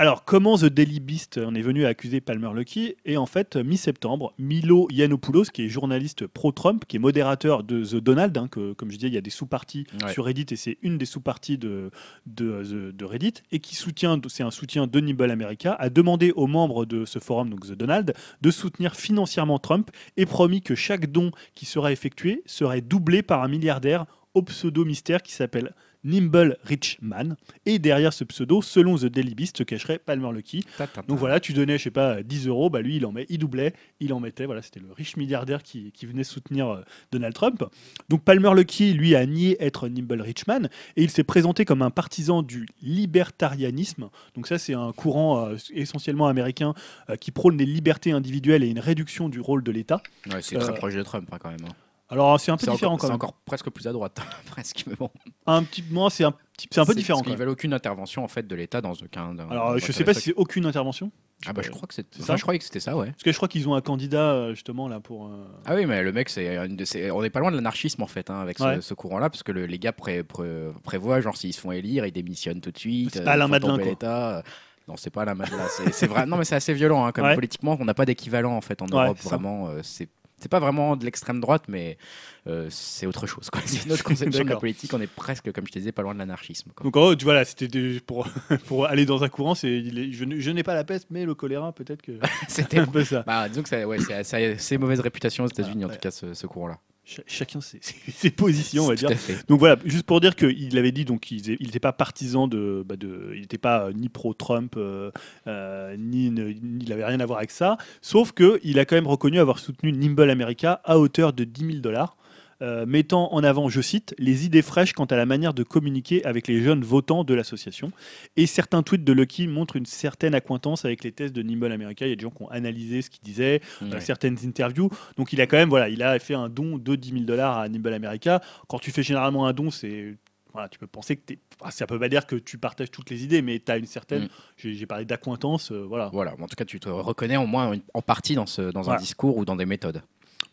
Alors, comment The Daily Beast en est venu à accuser Palmer Luckey Et en fait, mi-septembre, Milo Yiannopoulos, qui est journaliste pro-Trump, qui est modérateur de The Donald, hein, que, comme je disais, il y a des sous-parties Ouais. sur Reddit et c'est une des sous-parties de, de, The- de Reddit, et qui soutient, c'est un soutien de Nibble America, a demandé aux membres de ce forum, donc The Donald, de soutenir financièrement Trump et promis que chaque don qui sera effectué serait doublé par un milliardaire au pseudo mystère qui s'appelle Nimble Rich Man. Et derrière ce pseudo, selon The Daily Beast, se cacherait Palmer Luckey. Donc voilà, tu donnais, je sais pas, 10 euros, bah lui, il en met, il doublait, il en mettait. Voilà, c'était le riche milliardaire qui, qui venait soutenir euh, Donald Trump. Donc Palmer Luckey, lui, a nié être Nimble Richman et il s'est présenté comme un partisan du libertarianisme. Donc ça, c'est un courant euh, essentiellement américain euh, qui prône les libertés individuelles et une réduction du rôle de l'État. Ouais, c'est très proche de Trump hein, quand même. hein. Alors c'est un peu C'est différent encore, quand c'est même. encore presque plus à droite, presque, mais bon. Un petit, moi, c'est un, petit- c'est un peu C'est différent. Parce quand qu'ils veulent aucune intervention en fait de l'État dans aucun. dans- Alors dans je sais pas si c'est aucune intervention. Ah bah je crois que c'est C'est enfin, je croyais que c'était ça, ouais. Parce que je crois qu'ils ont un candidat euh, justement là pour. euh, Ah oui, mais le mec, c'est ces- on n'est pas loin de l'anarchisme en fait, hein, avec ce, Ouais. ce courant-là, parce que le- les gars pré- pré- prévoient, genre s'ils se font élire, ils démissionnent tout de suite. C'est euh, pas Alain Madelin, quoi. Non, c'est pas Alain Madelin. C'est c'est vrai. Non, mais c'est assez violent, hein, comme Ouais. politiquement, on n'a pas d'équivalent en fait en Ouais, Europe. c'est. Vraiment, euh, c'est c'est pas vraiment de l'extrême droite, mais euh, c'est autre chose. C'est une autre conception de la politique. On est presque, comme je te disais, pas loin de l'anarchisme. Donc en gros, tu- voilà, c'était des- pour, pour aller dans un courant, c'est je, n'ai- pas la peste, mais le choléra peut-être que C'était un peu ça. Bah, disons que ça, ouais, c'est assez mauvaise réputation aux États-Unis, en ouais. tout cas, ce, ce courant-là. Ch- chacun ses, ses- positions, on va dire. Donc voilà, juste pour dire qu'il avait dit donc qu'il n'était pas partisan de, bah, de il n'était pas euh, ni pro Trump euh, euh, ni, ne- il avait rien à voir avec ça. Sauf que il a quand même reconnu avoir soutenu Nimble America à hauteur de 10 000 dollars. Euh, mettant en avant, je cite, les idées fraîches quant à la manière de communiquer avec les jeunes votants de l'association. Et certains tweets de Lucky montrent une certaine acquaintance avec les thèses de Nimble America. Il y a des gens qui ont analysé ce qu'il disait, euh, Ouais. certaines interviews. Donc il a quand même, voilà, il a fait un don de 10 000 dollars à Nimble America. Quand tu fais généralement un don, c'est voilà, tu peux penser que t'es- ah, ça peut pas dire que tu partages toutes les idées, mais tu as une certaine. Mm. J'ai parlé d'acquaintance, euh, voilà. Voilà, en tout cas, tu te reconnais au moins en partie dans, ce, dans un discours ou dans des méthodes.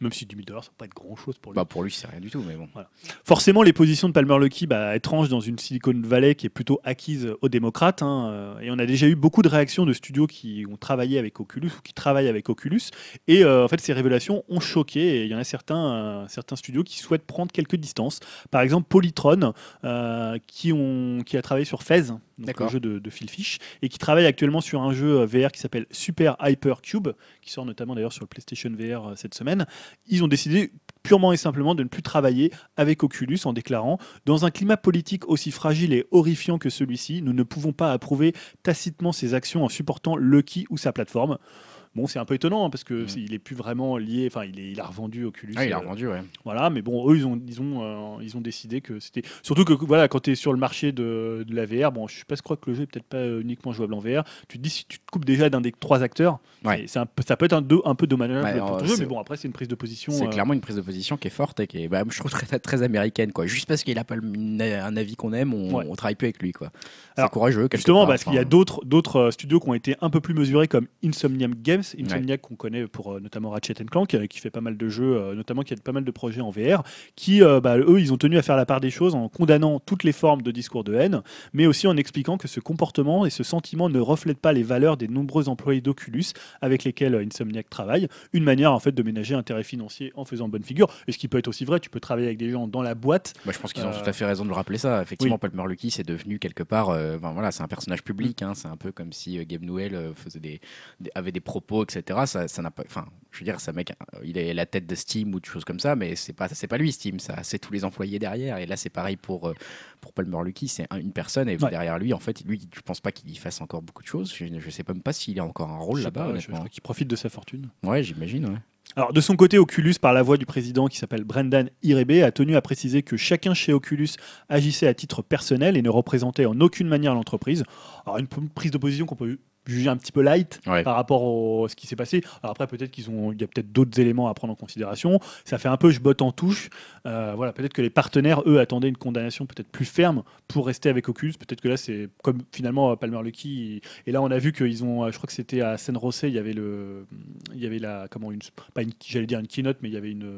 Même si 10 000 dollars, ça va pas être grand chose pour lui. Bah, pour lui, c'est rien du tout, mais bon. Forcément, les positions de Palmer Luckey bah, étranges dans une Silicon Valley qui est plutôt acquise aux démocrates. hein, euh, et on a déjà eu beaucoup de réactions de studios qui ont travaillé avec Oculus ou qui travaillent avec Oculus. Et euh, en fait, ces révélations ont choqué. Et il y en a certains, euh, certains studios qui souhaitent prendre quelques distances. Par exemple, Polytron, euh, qui, ont, qui a travaillé sur Fez, donc le D'accord. jeu de, de Phil Fish, et qui travaille actuellement sur un jeu euh, VR qui s'appelle Super Hyper Cube, qui sort notamment d'ailleurs sur le PlayStation VR euh, cette semaine. Ils ont décidé purement et simplement de ne plus travailler avec Oculus en déclarant Dans un climat politique aussi fragile et horrifiant que celui-ci, nous ne pouvons pas approuver tacitement ses actions en supportant Lucky ou sa plateforme. Bon, c'est un peu étonnant hein, parce que Mm. c'est- il est plus vraiment lié. Enfin, il, est, il a revendu Oculus. Ah, il a euh, revendu, ouais. Voilà, mais bon, eux, ils ont, ils ont, euh, ils ont décidé que c'était. Surtout que voilà, quand tu es sur le marché de, de la VR, bon, je sais pas, je crois que le jeu est peut-être pas euh, uniquement jouable en VR. Tu te dis, si tu te coupes déjà d'un des trois acteurs, Ouais. un ça peut être un, do- un peu dommageable Ouais, pour alors, ton jeu, mais bon, après, c'est une prise de position. C'est euh, clairement une prise de position qui est forte et qui est, bah, je trouve très, très américaine. Quoi. Juste parce qu'il a pas un avis qu'on aime, on, Ouais. on travaille plus avec lui. quoi. C'est courageux. Justement, part, parce qu'il y a d'autres d'autres studios qui ont été un peu plus mesurés, comme Insomniac Games. Insomniac, qu'on connaît pour euh, notamment Ratchet Clank, euh, qui fait pas mal de jeux, euh, notamment qui a pas mal de projets en VR, qui, bah, eux, ils ont tenu à faire la part des choses en condamnant toutes les formes de discours de haine, mais aussi en expliquant que ce comportement et ce sentiment ne reflètent pas les valeurs des nombreux employés d'Oculus avec lesquels Insomniac travaille. Une manière, en fait, de ménager intérêt financier en faisant bonne figure. Et ce qui peut être aussi vrai, tu peux travailler avec des gens dans la boîte. bah, je pense qu'ils ont euh, tout à fait raison de le rappeler ça. Effectivement, Palmer Lucky, c'est devenu quelque part. euh, voilà, c'est un personnage public. hein, c'est un peu comme si euh, Gabe Newell faisait des, des- avait des propos, etc. Ça, ça n'a pas. Enfin, je veux dire, ça mec, euh, il est la tête de Steam ou de choses comme ça, mais c'est pas, c'est pas lui Steam. Ça, c'est tous les employés derrière. Et là, c'est pareil pour euh, pour Palmer Lucky. C'est un- une personne et Ouais. derrière lui, en fait, lui, je pense pas qu'il y fasse encore beaucoup de choses. Je, je sais même pas s'il a encore un rôle là-bas. pas, je- crois qu'il profite de sa fortune. Ouais, j'imagine. Ouais. Alors, de son côté, Oculus, par la voix du président qui s'appelle Brendan Irebe, a tenu à préciser que chacun chez Oculus agissait à titre personnel et ne représentait en aucune manière l'entreprise. Alors, une prise de position qu'on peut juger un petit peu light Ouais. par rapport au- à ce qui s'est passé. Alors après, peut-être qu'ils ont, il y a peut-être d'autres éléments à prendre en considération. Ça fait un peu je botte en touche. Euh, voilà, peut-être que les partenaires, eux, attendaient une condamnation peut-être plus ferme pour rester avec Oculus. Peut-être que là, c'est comme finalement euh, Palmer Lucky. Et là, on a vu qu'ils ont, euh, je crois que c'était à San Jose, il y avait le, il y avait la, comment une, pas une, j'allais dire une keynote, mais il y avait une, je sais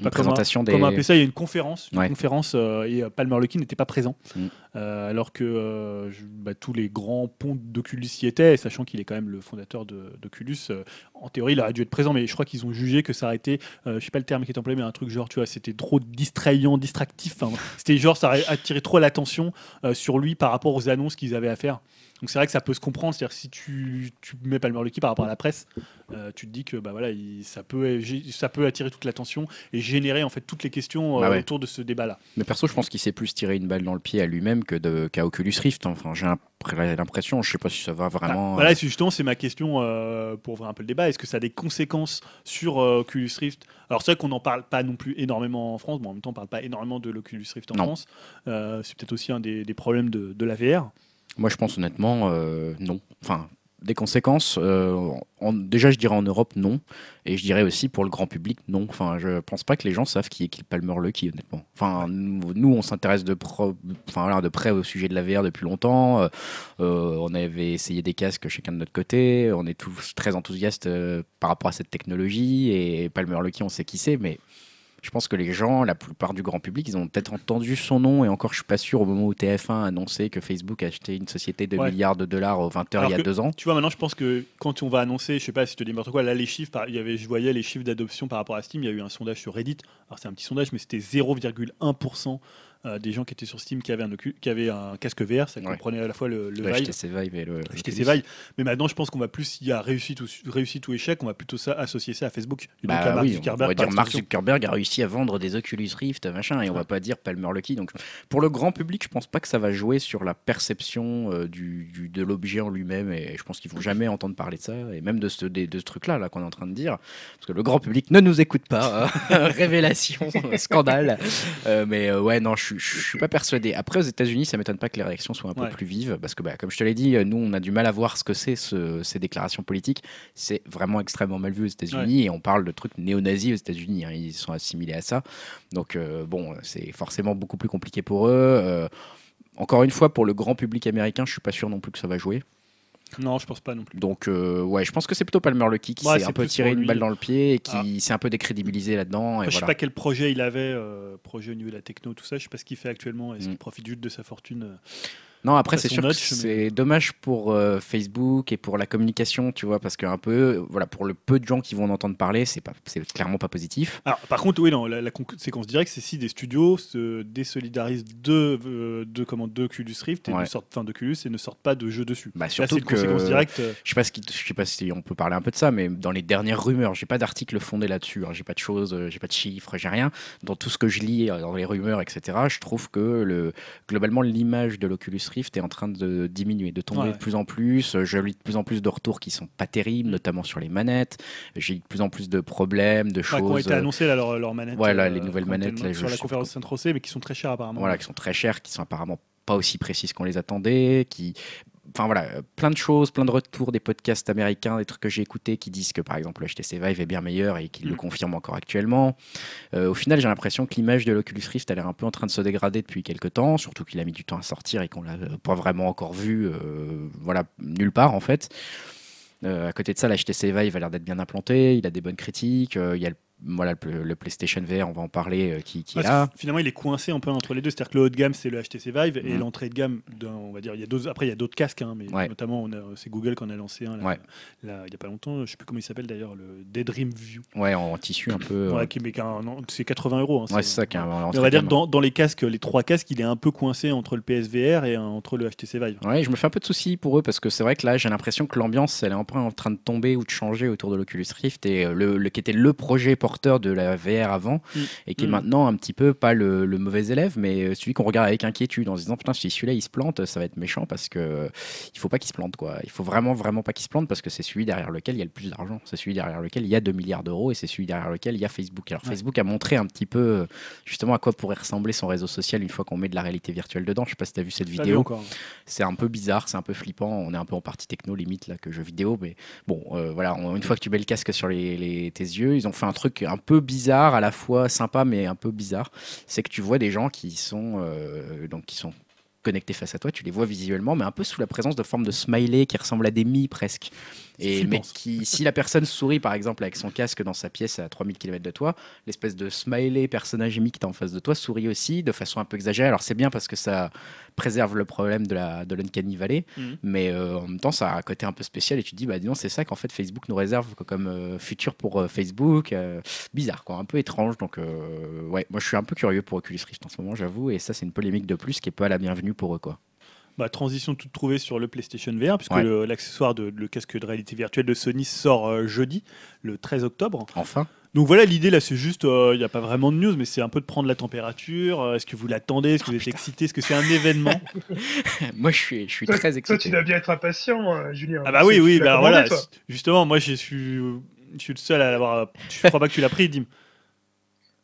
Une pas comment- présentation des. Comment appeler ça Il y a une conférence, une Ouais. conférence euh, et Palmer Lucky n'était pas présent, Mm. Euh, alors que bah, tous les grands ponts d'Oculus y étaient, sachant qu'il est quand même le fondateur d'Oculus. euh, en théorie, il aurait dû être présent, mais je crois qu'ils ont jugé que ça aurait été, euh, je sais pas le terme qui est employé, mais un truc genre, tu vois, c'était trop distrayant, distractif. C'était genre, ça aurait attiré trop l'attention euh, sur lui par rapport aux annonces qu'ils avaient à faire. Donc c'est vrai que ça peut se comprendre, c'est-à-dire que si tu, tu mets Palmer Lucky par rapport à la presse, euh, tu te dis que bah voilà, il- ça peut ça peut attirer toute l'attention et générer en fait toutes les questions euh, Bah ouais. autour de ce débat-là. Mais perso, je pense qu'il s'est plus tiré une balle dans le pied à lui-même que de- qu'à Oculus Rift. Enfin, j'ai l'impr- l'impression, je sais pas si ça va vraiment. Ah, voilà, c'est justement c'est ma question euh, pour ouvrir un peu le débat. Est-ce que ça a des conséquences sur euh, Oculus Rift? Alors c'est vrai qu'on n'en parle pas non plus énormément en France, mais en même temps on parle pas énormément de l'Oculus Rift en Non. France. Euh, c'est peut-être aussi un des, des problèmes de, de la VR. Moi, je pense honnêtement, euh, non. Enfin, des conséquences, euh, en- déjà, je dirais en Europe, non. Et je dirais aussi pour le grand public, non. Enfin, je pense pas que les gens savent qui est qui Palmer Lucky, honnêtement. Enfin, nous, on s'intéresse de, pro- enfin, de près au sujet de la VR depuis longtemps. Euh, on avait essayé des casques chacun de notre côté. On est tous très enthousiastes par rapport à cette technologie. Et Palmer Lucky, on sait qui c'est, mais je pense que les gens, la plupart du grand public, ils ont peut-être entendu son nom et encore, je suis pas sûr au moment où TF1 a annoncé que Facebook a acheté une société de Ouais. milliards de dollars aux 20 heures il y a que- deux ans. Tu vois, maintenant je pense que quand on va annoncer, je sais pas si je te dis n'importe quoi, là les chiffres, il y avait, je voyais les chiffres d'adoption par rapport à Steam, il y a eu un sondage sur Reddit. Alors c'est un petit sondage, mais c'était 0,1% euh, des gens qui étaient sur Steam qui avaient un, ocu- qui avaient un casque VR, ça Ouais. comprenait à la fois le, le Le Vive. HTC Vive et le. HTC. Vive. Mais maintenant, je pense qu'on va plus, s'il y a réussite ou, réussite ou échec, on va plutôt ça, associer ça à Facebook. Et donc à Bah Mark oui, on va dire Mark. Zuckerberg a réussi à vendre des Oculus Rift, machin, et on va pas dire Palmer Lucky. Donc, pour le grand public, je pense pas que ça va jouer sur la perception euh, du, du- de l'objet en lui-même, et je pense qu'ils vont jamais entendre parler de ça, et même de ce, de, de ce truc-là là, qu'on est en train de dire, parce que le grand public ne nous écoute pas. Révélation, scandale. Euh, mais euh, ouais, non, je suis- je suis pas persuadé. Après, aux États-Unis, ça m'étonne pas que les réactions soient un peu plus vives, parce que, bah, comme je te l'ai dit, nous, on a du mal à voir ce que c'est ce- ces déclarations politiques. C'est vraiment extrêmement mal vu aux États-Unis, et on parle de trucs néo-nazis aux États-Unis. hein. Ils sont assimilés à ça. Donc, euh, bon, c'est forcément beaucoup plus compliqué pour eux. Euh, encore une fois, pour le grand public américain, je suis pas sûr non plus que ça va jouer. Non, je pense pas non plus. Donc, euh, ouais, je pense que c'est plutôt Palmer Lucky qui Ouais, s'est un peu tiré une balle dans le pied et Ah. qui s'est un peu décrédibilisé là-dedans. Je sais voilà. pas quel projet il avait, euh, projet au niveau de la techno, tout ça. Je sais pas ce qu'il fait actuellement. Est-ce Mm. qu'il profite juste de sa fortune euh, Non, après, c'est sûr que mais- c'est dommage pour euh, Facebook et pour la communication, tu vois, parce qu'un peu, euh, voilà, pour le peu de gens qui vont en entendre parler, c'est pas, c'est clairement pas positif. Alors, par contre, oui, non, la, la séquence directe, c'est si des studios se désolidarisent de, euh, de, comment, de Oculus Rift et Ouais. ne sortent, enfin, d'Oculus et ne sortent pas de jeux dessus. Bah, Là, surtout une que- conséquence directe. euh, Je sais pas, ce qui- je sais pas si on peut parler un peu de ça, mais dans les dernières rumeurs, j'ai pas d'article fondé là-dessus. hein, j'ai pas de choses, euh, j'ai pas de chiffres, j'ai rien. Dans tout ce que je lis, dans les rumeurs, etc., je trouve que le, globalement l'image de l'Oculus Rift est en train de diminuer, de tomber Ouais. de plus en plus. Euh, Je lis de plus en plus de retours qui sont pas terribles, notamment sur les manettes. J'ai de plus en plus de problèmes, de Enfin, qui ont choses. été euh, annoncées là, leurs leurs manettes. Ouais, là, euh, les nouvelles manettes, là, sur la conférence Saint-Rosé, mais qui sont très chères apparemment. voilà, qui sont très chères, qui sont apparemment pas aussi précises qu'on les attendait, qui Enfin voilà, euh, plein de choses, plein de retours des podcasts américains, des trucs que j'ai écoutés qui disent que par exemple le HTC Vive est bien meilleur et qui le Mm. confirment encore actuellement. Euh, au final, j'ai l'impression que l'image de l'Oculus Rift a l'air un peu en train de se dégrader depuis quelques temps, surtout qu'il a mis du temps à sortir et qu'on l'a euh, pas vraiment encore vu, euh, voilà, nulle part en fait. Euh, à côté de ça, la HTC Vive a l'air d'être bien implanté, il a des bonnes critiques, il y a le, voilà, le, le PlayStation VR, on va en parler, euh, qui, qui est là. Finalement, il est coincé un peu entre les deux. C'est-à-dire que le haut de gamme, c'est le HTC Vive, et Mhm. l'entrée de gamme, on va dire, il y a d'autres. Après, il y a d'autres casques, hein, mais Ouais. notamment, c'est Google qui en a lancé un là, Ouais. là, il y a pas longtemps. Je sais plus comment il s'appelle d'ailleurs, le Daydream View. Ouais, en tissu un peu. Ouais, euh, qui non, c'est 80 euros. hein, ouais, c'est ça qui est un- Mais entrée on va dire dans, dans les casques, les trois casques, il est un peu coincé entre le PSVR et entre le HTC Vive. Ouais, je me fais un peu de soucis pour eux parce que c'est vrai que là, j'ai l'impression que l'ambiance, elle est un peu en train de tomber ou de changer autour de l'Oculus Rift et euh, le, le- qui était le projet porteur de la VR avant Mm. et qui est Mm. maintenant un petit peu pas le, le mauvais élève, mais euh, celui qu'on regarde avec inquiétude en se disant putain, si celui-là il se plante, ça va être méchant parce que euh, il faut pas qu'il se plante quoi. Il faut vraiment vraiment pas qu'il se plante parce que c'est celui derrière lequel il y a le plus d'argent, c'est celui derrière lequel il y a 2 milliards d'euros et c'est celui derrière lequel il y a Facebook. Alors Ouais. Facebook a montré un petit peu euh, justement à quoi pourrait ressembler son réseau social une fois qu'on met de la réalité virtuelle dedans. Je sais pas si tu as vu cette vidéo. C'est un peu bizarre, c'est un peu flippant. On est un peu en partie techno limite là que jeux vidéo, mais bon, euh, voilà. on- une fois que tu mets le casque sur les, les- tes yeux, ils ont fait un truc un peu bizarre, à la fois sympa mais un peu bizarre. C'est que tu vois des gens qui sont euh, donc qui sont connectés face à toi, tu les vois visuellement, mais un peu sous la présence de formes de smiley qui ressemblent à des mi presque. Et mais qui, si la personne sourit par exemple avec son casque dans sa pièce à 3000 km de toi, l'espèce de smiley personnage mi qui est en face de toi sourit aussi de façon un peu exagérée. Alors c'est bien parce que ça préserve le problème de la de l'uncanny valley, Mhm. mais euh, en même temps ça a un côté un peu spécial et tu te dis bah dis c'est ça qu'en fait Facebook nous réserve co- comme euh, futur pour euh, Facebook, bizarre quoi, un peu étrange. Donc ouais, moi je suis un peu curieux pour Oculus Rift en ce moment j'avoue et ça c'est une polémique de plus qui est pas la bienvenue pour eux quoi. Bah, transition toute trouvée sur le PlayStation VR, puisque Ouais. l'accessoire de le casque de réalité virtuelle de Sony sort euh, jeudi, le 13 octobre. Enfin, Donc voilà, l'idée là, c'est juste, il n'y a pas vraiment de news, mais c'est un peu de prendre la température. euh, Est-ce que vous l'attendez Est-ce que vous êtes excité Est-ce que c'est un événement? Moi je suis je suis Toi, très toi, excité. tu dois bien être impatient, euh, Julien. Ah bah oui, oui, bah voilà. toi. Justement, moi, je suis, je suis le seul à l'avoir. Je crois pas que tu l'as pris, Dim?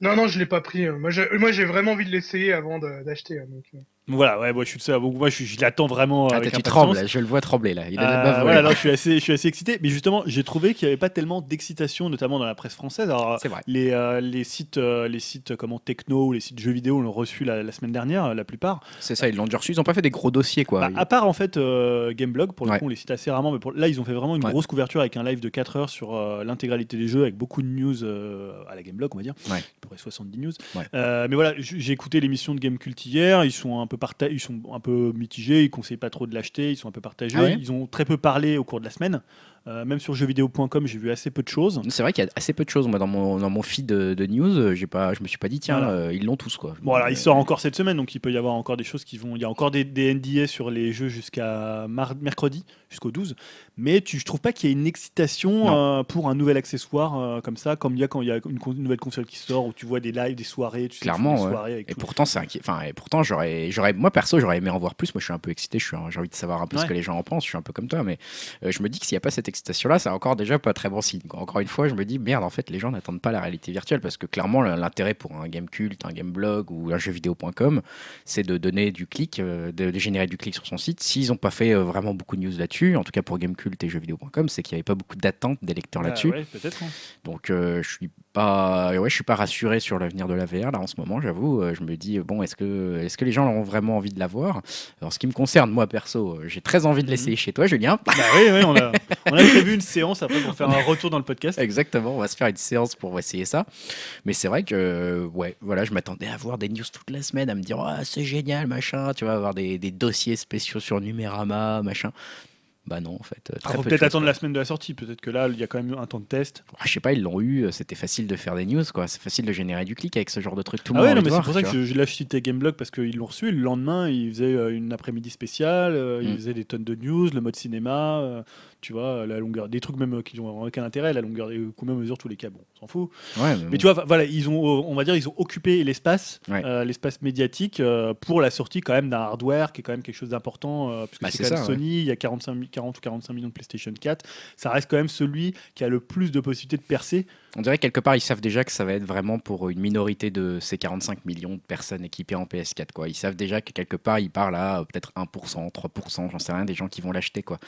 Non, non, je l'ai pas pris. euh. Moi, j'ai vraiment envie de l'essayer avant d'acheter. hein, euh. Donc Voilà, ouais, moi, je suis seul. Donc, moi, je, je l'attends vraiment Ah, avec tu trembles, je le vois trembler là. Il a Euh, la bave voilà, non, je suis assez, je suis assez excité. Mais justement, j'ai trouvé qu'il n'y avait pas tellement d'excitation, notamment dans la presse française. Alors, C'est vrai. les, euh, les sites, euh, les sites comment techno ou les sites jeux vidéo l'ont reçu la, la semaine dernière, euh, la plupart. C'est ça, ils l'ont reçu. Ils ont pas fait des gros dossiers quoi. Bah, à part en fait euh, Gameblog, pour le Ouais. coup, on les cite assez rarement, mais pour- là, ils ont fait vraiment une Ouais. grosse couverture avec un live de 4 heures sur euh, l'intégralité des jeux, avec beaucoup de news euh, à la Gameblog, on va dire. Ouais. Peu près 70 news. Euh, mais voilà, j'ai écouté l'émission de Gamecult hier, ils sont un peu ils sont un peu mitigés, ils conseillent pas trop de l'acheter, ils sont un peu partagés. Ah ouais? Ils ont très peu parlé au cours de la semaine. Euh, même sur jeuxvideo.com, j'ai vu assez peu de choses. C'est vrai qu'il y a assez peu de choses. Moi, dans mon, dans mon feed de, de news, j'ai pas, je me suis pas dit, tiens, Voilà. euh, ils l'ont tous, quoi. Bon, alors il sort encore cette semaine, donc il peut y avoir encore des choses qui vont. Il y a encore des, des NDA sur les jeux jusqu'à mar- mercredi, jusqu'au 12. Mais tu, je trouve pas qu'il y ait une excitation euh, pour un nouvel accessoire comme ça, comme il y a quand il y a une, con- une nouvelle console qui sort, où tu vois des lives, des soirées, tu sais, Clairement, des ouais. soirées avec Et tout. pourtant, c'est. Enfin, et pourtant, j'aurais, j'aurais, moi perso, j'aurais aimé en voir plus. Moi, je suis un peu excité. Un- j'ai envie de savoir un peu Ouais. ce que les gens en pensent. Je suis un peu comme toi, mais je me dis que s'il n'y a pas cette excitation-là, c'est encore déjà pas très bon signe. quoi. Encore une fois, je me dis merde. En fait, les gens n'attendent pas la réalité virtuelle parce que clairement, l'intérêt pour un game culte, un game blog ou un jeuxvideo.com, c'est de donner du clic, euh, de, générer du clic sur son site. S'ils n'ont pas fait euh, vraiment beaucoup de news là-dessus, en tout cas pour Gamecult et jeuxvideo.com, c'est qu'il n'y avait pas beaucoup d'attentes des lecteurs Ah, là-dessus. ouais, hein. Donc euh, je suis pas, ouais, je suis pas rassuré sur l'avenir de la VR là en ce moment. J'avoue, je me dis bon, est-ce que, est-ce que les gens ont vraiment envie de la voir? En ce qui me concerne, moi perso, j'ai très envie de l'essayer chez toi, Julien. Bah oui, oui, on a, on a prévu une séance après pour faire un retour dans le podcast. Exactement, on va se faire une séance pour essayer ça. Mais c'est vrai que, ouais, voilà, je m'attendais à voir des news toute la semaine, à me dire, Ah, c'est génial, machin, tu vas avoir des, des dossiers spéciaux sur Numérama, machin. Bah non, en fait. euh, très faut peut-être attendre quoi. la semaine de la sortie. Peut-être que là, il y a quand même un temps de test. Ah, je sais pas, ils l'ont eu, euh, c'était facile de faire des news, quoi. C'est facile de générer du clic avec ce genre de truc. Tout le Ah ouais, monde de c'est pour ça que je, l'ai cité Gameblog parce qu'ils l'ont reçu. et Le lendemain, ils faisaient euh, une après-midi spéciale, ils Mm. faisaient des tonnes de news, le mode cinéma. Euh, tu vois, la longueur, des trucs même qui n'ont aucun intérêt, la longueur, des- combien mesure tous les câbles, bon, on s'en fout. Ouais, mais Mais bon. tu vois, voilà, ils ont, on va dire, ils ont occupé l'espace, Ouais. euh, l'espace médiatique euh, pour la sortie quand même d'un hardware qui est quand même quelque chose d'important, euh, puisque Bah, c'est même Sony, il y a 45, mi- 40 ou 45 millions de PlayStation 4, ça reste quand même celui qui a le plus de possibilités de percer. On dirait quelque part, ils savent déjà que ça va être vraiment pour une minorité de ces 45 millions de personnes équipées en PS4. Quoi. Ils savent déjà que quelque part, ils parlent à euh, peut-être 1%, 3%, j'en sais rien, des gens qui vont l'acheter. quoi.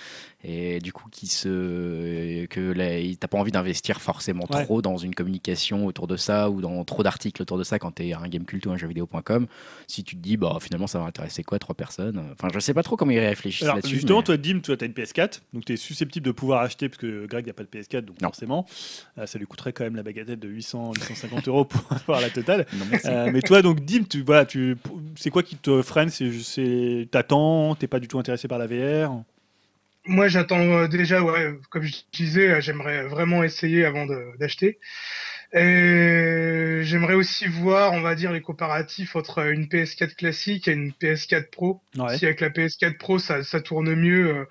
Et du coup, qui se... que t'as pas envie d'investir forcément Ouais. trop dans une communication autour de ça ou dans trop d'articles autour de ça quand t'es un gamecult ou un jeuxvideo.com. Si tu te dis, bah finalement, ça va intéresser quoi, trois personnes? Enfin, je sais pas trop comment ils réfléchissent Alors là-dessus. justement, mais- toi, Dim, tu as une PS4, donc tu es susceptible de pouvoir acheter, parce que Greg n'a pas de PS4, donc Non. forcément, euh, ça lui coûterait quand même la bagatelle de 800, 850 euros pour avoir la totale. Non. Euh, mais toi, donc Dim, tu, voilà, tu, c'est quoi qui te freine? C'est, t'attends, t'es pas du tout intéressé par la VR Moi, j'attends euh, déjà, ouais, comme je disais, euh, j'aimerais vraiment essayer avant d'acheter. Et j'aimerais aussi voir, on va dire, les comparatifs entre une PS4 classique et une PS4 Pro. Ouais. Si avec la PS4 Pro, ça, ça tourne mieux, euh,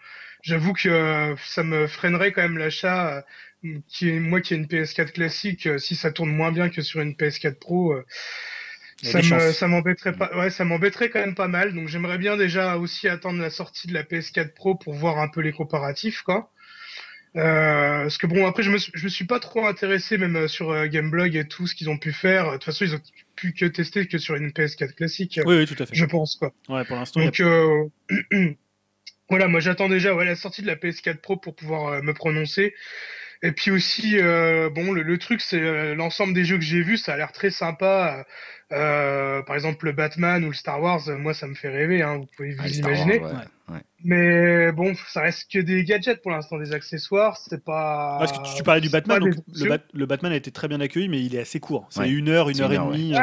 j'avoue que euh, ça me freinerait quand même l'achat. Qui est, moi qui ai une PS4 classique, euh, si ça tourne moins bien que sur une PS4 Pro, euh, ça m'embêterait pas. Ouais, ça m'embêterait quand même pas mal. Donc j'aimerais bien déjà aussi attendre la sortie de la PS4 Pro pour voir un peu les comparatifs, quoi. Euh, parce que bon, après, je me, je me suis pas trop intéressé même sur euh, Gameblog et tout ce qu'ils ont pu faire. De toute façon, ils ont pu que tester que sur une PS4 classique, Oui, oui, tout à fait. je pense, quoi. Ouais, pour l'instant, a- Donc euh, voilà, moi j'attends déjà ouais, la sortie de la PS4 Pro pour pouvoir me prononcer. Et puis aussi, euh, bon, le, le truc, c'est euh, l'ensemble des jeux que j'ai vus, ça a l'air très sympa. Euh, par exemple, le Batman ou le Star Wars, euh, moi ça me fait rêver, hein, vous pouvez Ah, vous Wars, imaginer. ouais, Ouais. ouais. Mais bon, ça reste que des gadgets pour l'instant, des accessoires, c'est pas. Parce que tu, tu parlais du Batman, donc le, Bat- le Batman a été très bien accueilli, mais il est assez court. C'est Ouais. une heure, une heure une et heure, demie.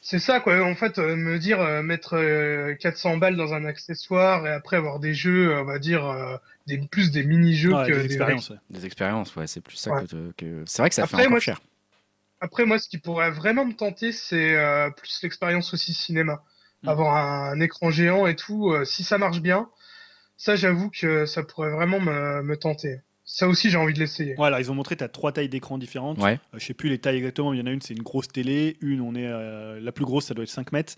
Ouais. C'est ça, quoi. En fait, euh, me dire euh, mettre euh, 400 balles dans un accessoire et après avoir des jeux, on va dire, euh, des, plus des mini-jeux ouais, que des des expériences. ouais. Des expériences, ouais, c'est plus ça Ouais. que, que- C'est vrai que ça fait encore moi, cher. Après, moi, ce qui pourrait vraiment me tenter, c'est euh, plus l'expérience aussi cinéma. Mm. Avoir un, un écran géant et tout, euh, si ça marche bien, ça, j'avoue que ça pourrait vraiment me, me tenter. Ça aussi, j'ai envie de l'essayer. Alors ils ont montré, tu as trois tailles d'écran différentes. Ouais. Euh, je sais plus les tailles exactement, il y en a une, c'est une grosse télé. Une, on est euh, la plus grosse, ça doit être 5 mètres.